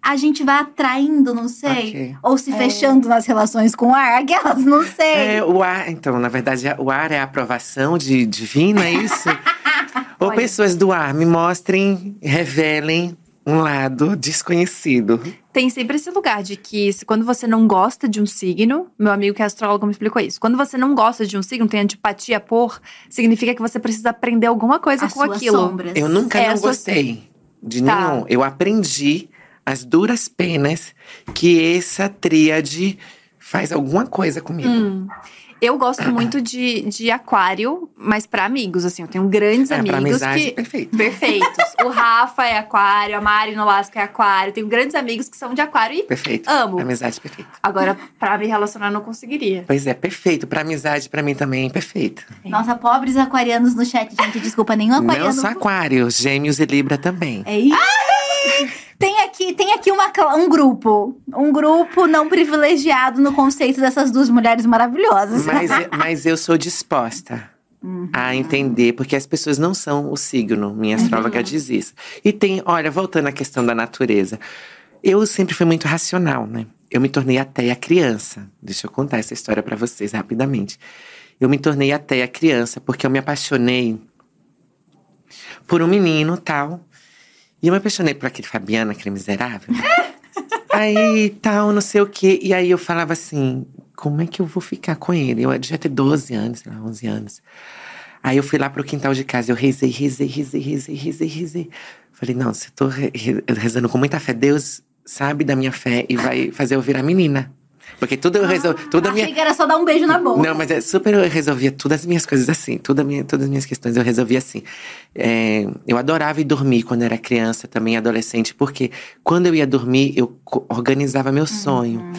A gente vai atraindo, não sei, Ok. ou se fechando nas relações com ar, aquelas, não sei. É, o ar, então, na verdade, o ar é a aprovação de divina, é isso? Ou Olha. pessoas do ar, me mostrem, revelem um lado desconhecido. Tem sempre esse lugar de que se- quando você não gosta de um signo, meu amigo que é astrólogo me explicou isso. Quando você não gosta de um signo, tem antipatia por, significa que você precisa aprender alguma coisa As com suas aquilo. sombras. Eu nunca É, não a sua- gostei de Tá. nenhum. Eu aprendi as duras penas que essa tríade faz alguma coisa comigo. Hum. Eu gosto muito de, de aquário, mas pra amigos, assim. Eu tenho grandes É, pra amigos amizade, que. perfeito. Perfeitos. o Rafa é aquário, a Mari Nolasco é aquário. Tenho grandes amigos que são de aquário e Perfeito. amo. Amizade perfeita. Agora, pra me relacionar, não conseguiria. Pois é, perfeito. Pra amizade, pra mim também, perfeito. Nossa, pobres aquarianos no chat, gente. Desculpa, nenhum aquariano. Não só aquário, gêmeos e libra também. É isso. Tem aqui, tem aqui uma, um grupo. Um grupo não privilegiado no conceito dessas duas mulheres maravilhosas. Mas, mas eu sou disposta Uhum. a entender, porque as pessoas não são o signo. Minha astróloga diz isso. E tem, olha, voltando à questão da natureza. Eu sempre fui muito racional, né? Eu me tornei ateia criança. Deixa eu contar essa história pra vocês rapidamente. Eu me tornei ateia criança porque eu me apaixonei por um menino tal. E eu me apaixonei por aquele Fabiano, aquele miserável. aí tal, não sei o quê. E aí eu falava assim: como é que eu vou ficar com ele? Eu devia ter 12 anos, sei lá, 11 anos. Aí eu fui lá pro quintal de casa, eu rezei, rezei, rezei, rezei, rezei, rezei. Falei, não, se eu tô re- re- rezando com muita fé, Deus sabe da minha fé e vai fazer eu virar menina. Porque tudo eu resolvi, tudo a Achei minha. que era só dar um beijo na boca. Não, mas é super eu resolvia todas as minhas coisas assim, toda a minha, todas as minhas questões eu resolvia assim. É, eu adorava ir dormir quando era criança, também adolescente, porque quando eu ia dormir, eu organizava meu sonho.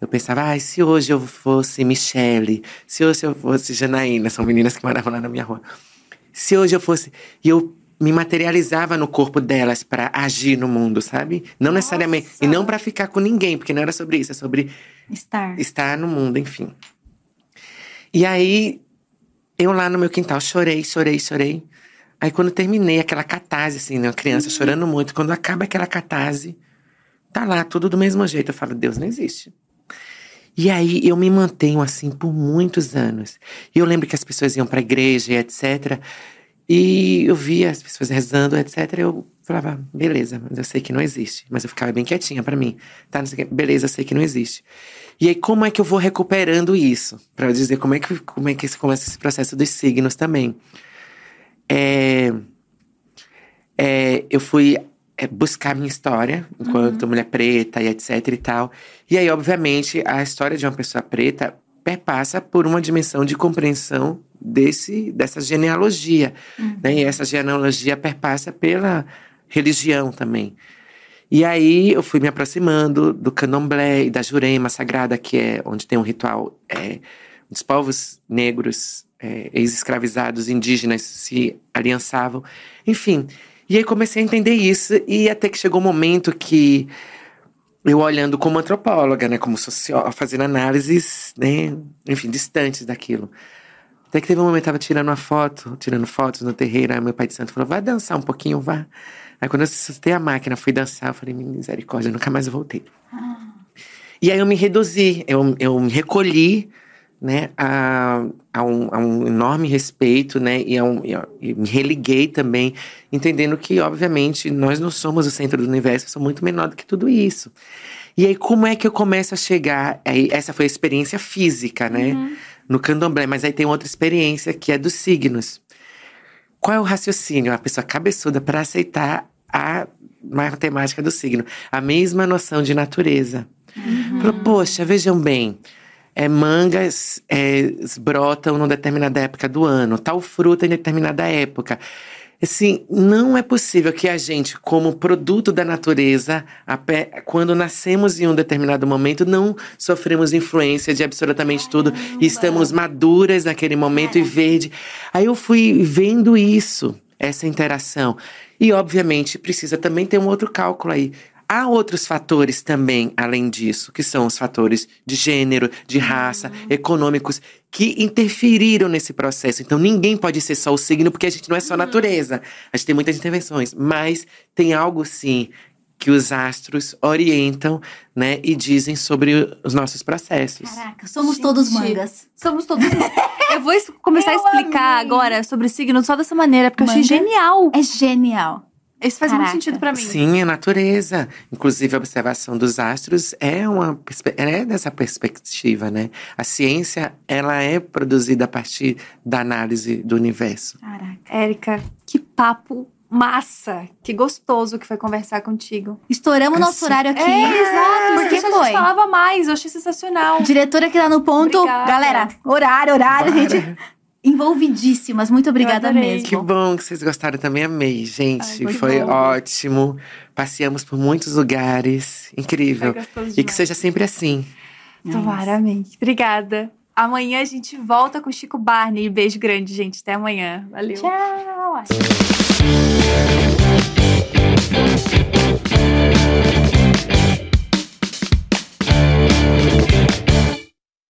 Eu pensava, ai, se hoje eu fosse Michele, se hoje eu fosse Janaína, são meninas que moravam lá na minha rua. Se hoje eu fosse. E eu me materializava no corpo delas pra agir no mundo, sabe? Não necessariamente. E não pra ficar com ninguém, porque não era sobre isso, é sobre Estar. estar no mundo, enfim. E aí, eu lá no meu quintal chorei, chorei, chorei. Aí quando terminei aquela catarse, assim, né? Uma criança chorando muito. Quando acaba aquela catarse, tá lá, tudo do mesmo jeito. Eu falo, Deus não existe. E aí eu me mantenho assim por muitos anos. E eu lembro que as pessoas iam pra igreja e etc. E eu via as pessoas rezando, etc. Eu falava, beleza, mas eu sei que não existe. Mas eu ficava bem quietinha pra mim. Tá, não sei o. Beleza, eu sei que não existe. E aí, como é que eu vou recuperando isso? Pra eu dizer como é que, como é que se começa esse processo dos signos também. É, é, eu fui é, buscar minha história enquanto mulher preta e etc e tal. E aí, obviamente, a história de uma pessoa preta perpassa por uma dimensão de compreensão desse dessa genealogia, Uhum. né? E essa genealogia perpassa pela religião também. E aí eu fui me aproximando do candomblé e da jurema sagrada, que é onde tem um ritual é, os povos negros, é, ex-escravizados, indígenas se aliançavam. Enfim, e aí comecei a entender isso e até que chegou um momento que eu olhando como antropóloga, né, como socióloga, fazendo análises, né, enfim, distantes daquilo. Até que teve um momento, eu tava tirando uma foto, tirando fotos no terreiro, aí meu pai de santo falou, vai dançar um pouquinho, vá. Aí quando eu soltei a máquina, fui dançar, eu falei, misericórdia, nunca mais voltei. E aí eu me reduzi, eu, eu me recolhi, né, a, a, um, a um enorme respeito, né, e, a um, e, a- e me religuei também, entendendo que, obviamente, nós não somos o centro do universo, eu sou muito menor do que tudo isso. E aí, como é que eu começo a chegar? Aí, essa foi a experiência física, né, no candomblé, mas aí tem outra experiência que é dos signos. Qual é o raciocínio? A pessoa cabeçuda para aceitar a matemática do signo, a mesma noção de natureza. Falou, poxa, vejam bem, é, mangas é, brotam numa determinada época do ano, tal fruta em determinada época. Assim, não é possível que a gente, como produto da natureza, quando nascemos em um determinado momento, não sofremos influência de absolutamente tudo e estamos maduras naquele momento e verde. Aí eu fui vendo isso, essa interação. E, obviamente, precisa também ter um outro cálculo aí. Há outros fatores também, além disso, que são os fatores de gênero, de raça, econômicos, que interferiram nesse processo. Então, ninguém pode ser só o signo, porque a gente não é só natureza. A gente tem muitas intervenções. Mas tem algo, sim, que os astros orientam, né, e dizem sobre os nossos processos. Caraca, somos Gente. todos mangas. Somos todos. Eu vou começar Eu a explicar amei. agora sobre signo só dessa maneira, porque eu achei Manga. genial. É genial. Isso faz Caraca. muito sentido pra mim. Sim, é natureza. Inclusive, a observação dos astros é uma é dessa perspectiva, né? A ciência, ela é produzida a partir da análise do universo. Caraca. Érica, que papo massa. Que gostoso que foi conversar contigo. Estouramos nosso Assim. horário aqui. É, exato. Porque Porque a gente foi. falava mais, eu achei sensacional. Diretora que tá no ponto. Obrigada. Galera, horário, horário, Bora. gente. Envolvidíssimas. Muito obrigada mesmo. Que bom que vocês gostaram também, amei, gente. Ai, Foi bom. ótimo. Passeamos por muitos lugares. Incrível. E que seja sempre assim. Tomara, amém. Obrigada. Amanhã a gente volta com o Chico Barney. Beijo grande, gente. Até amanhã. Valeu. Tchau.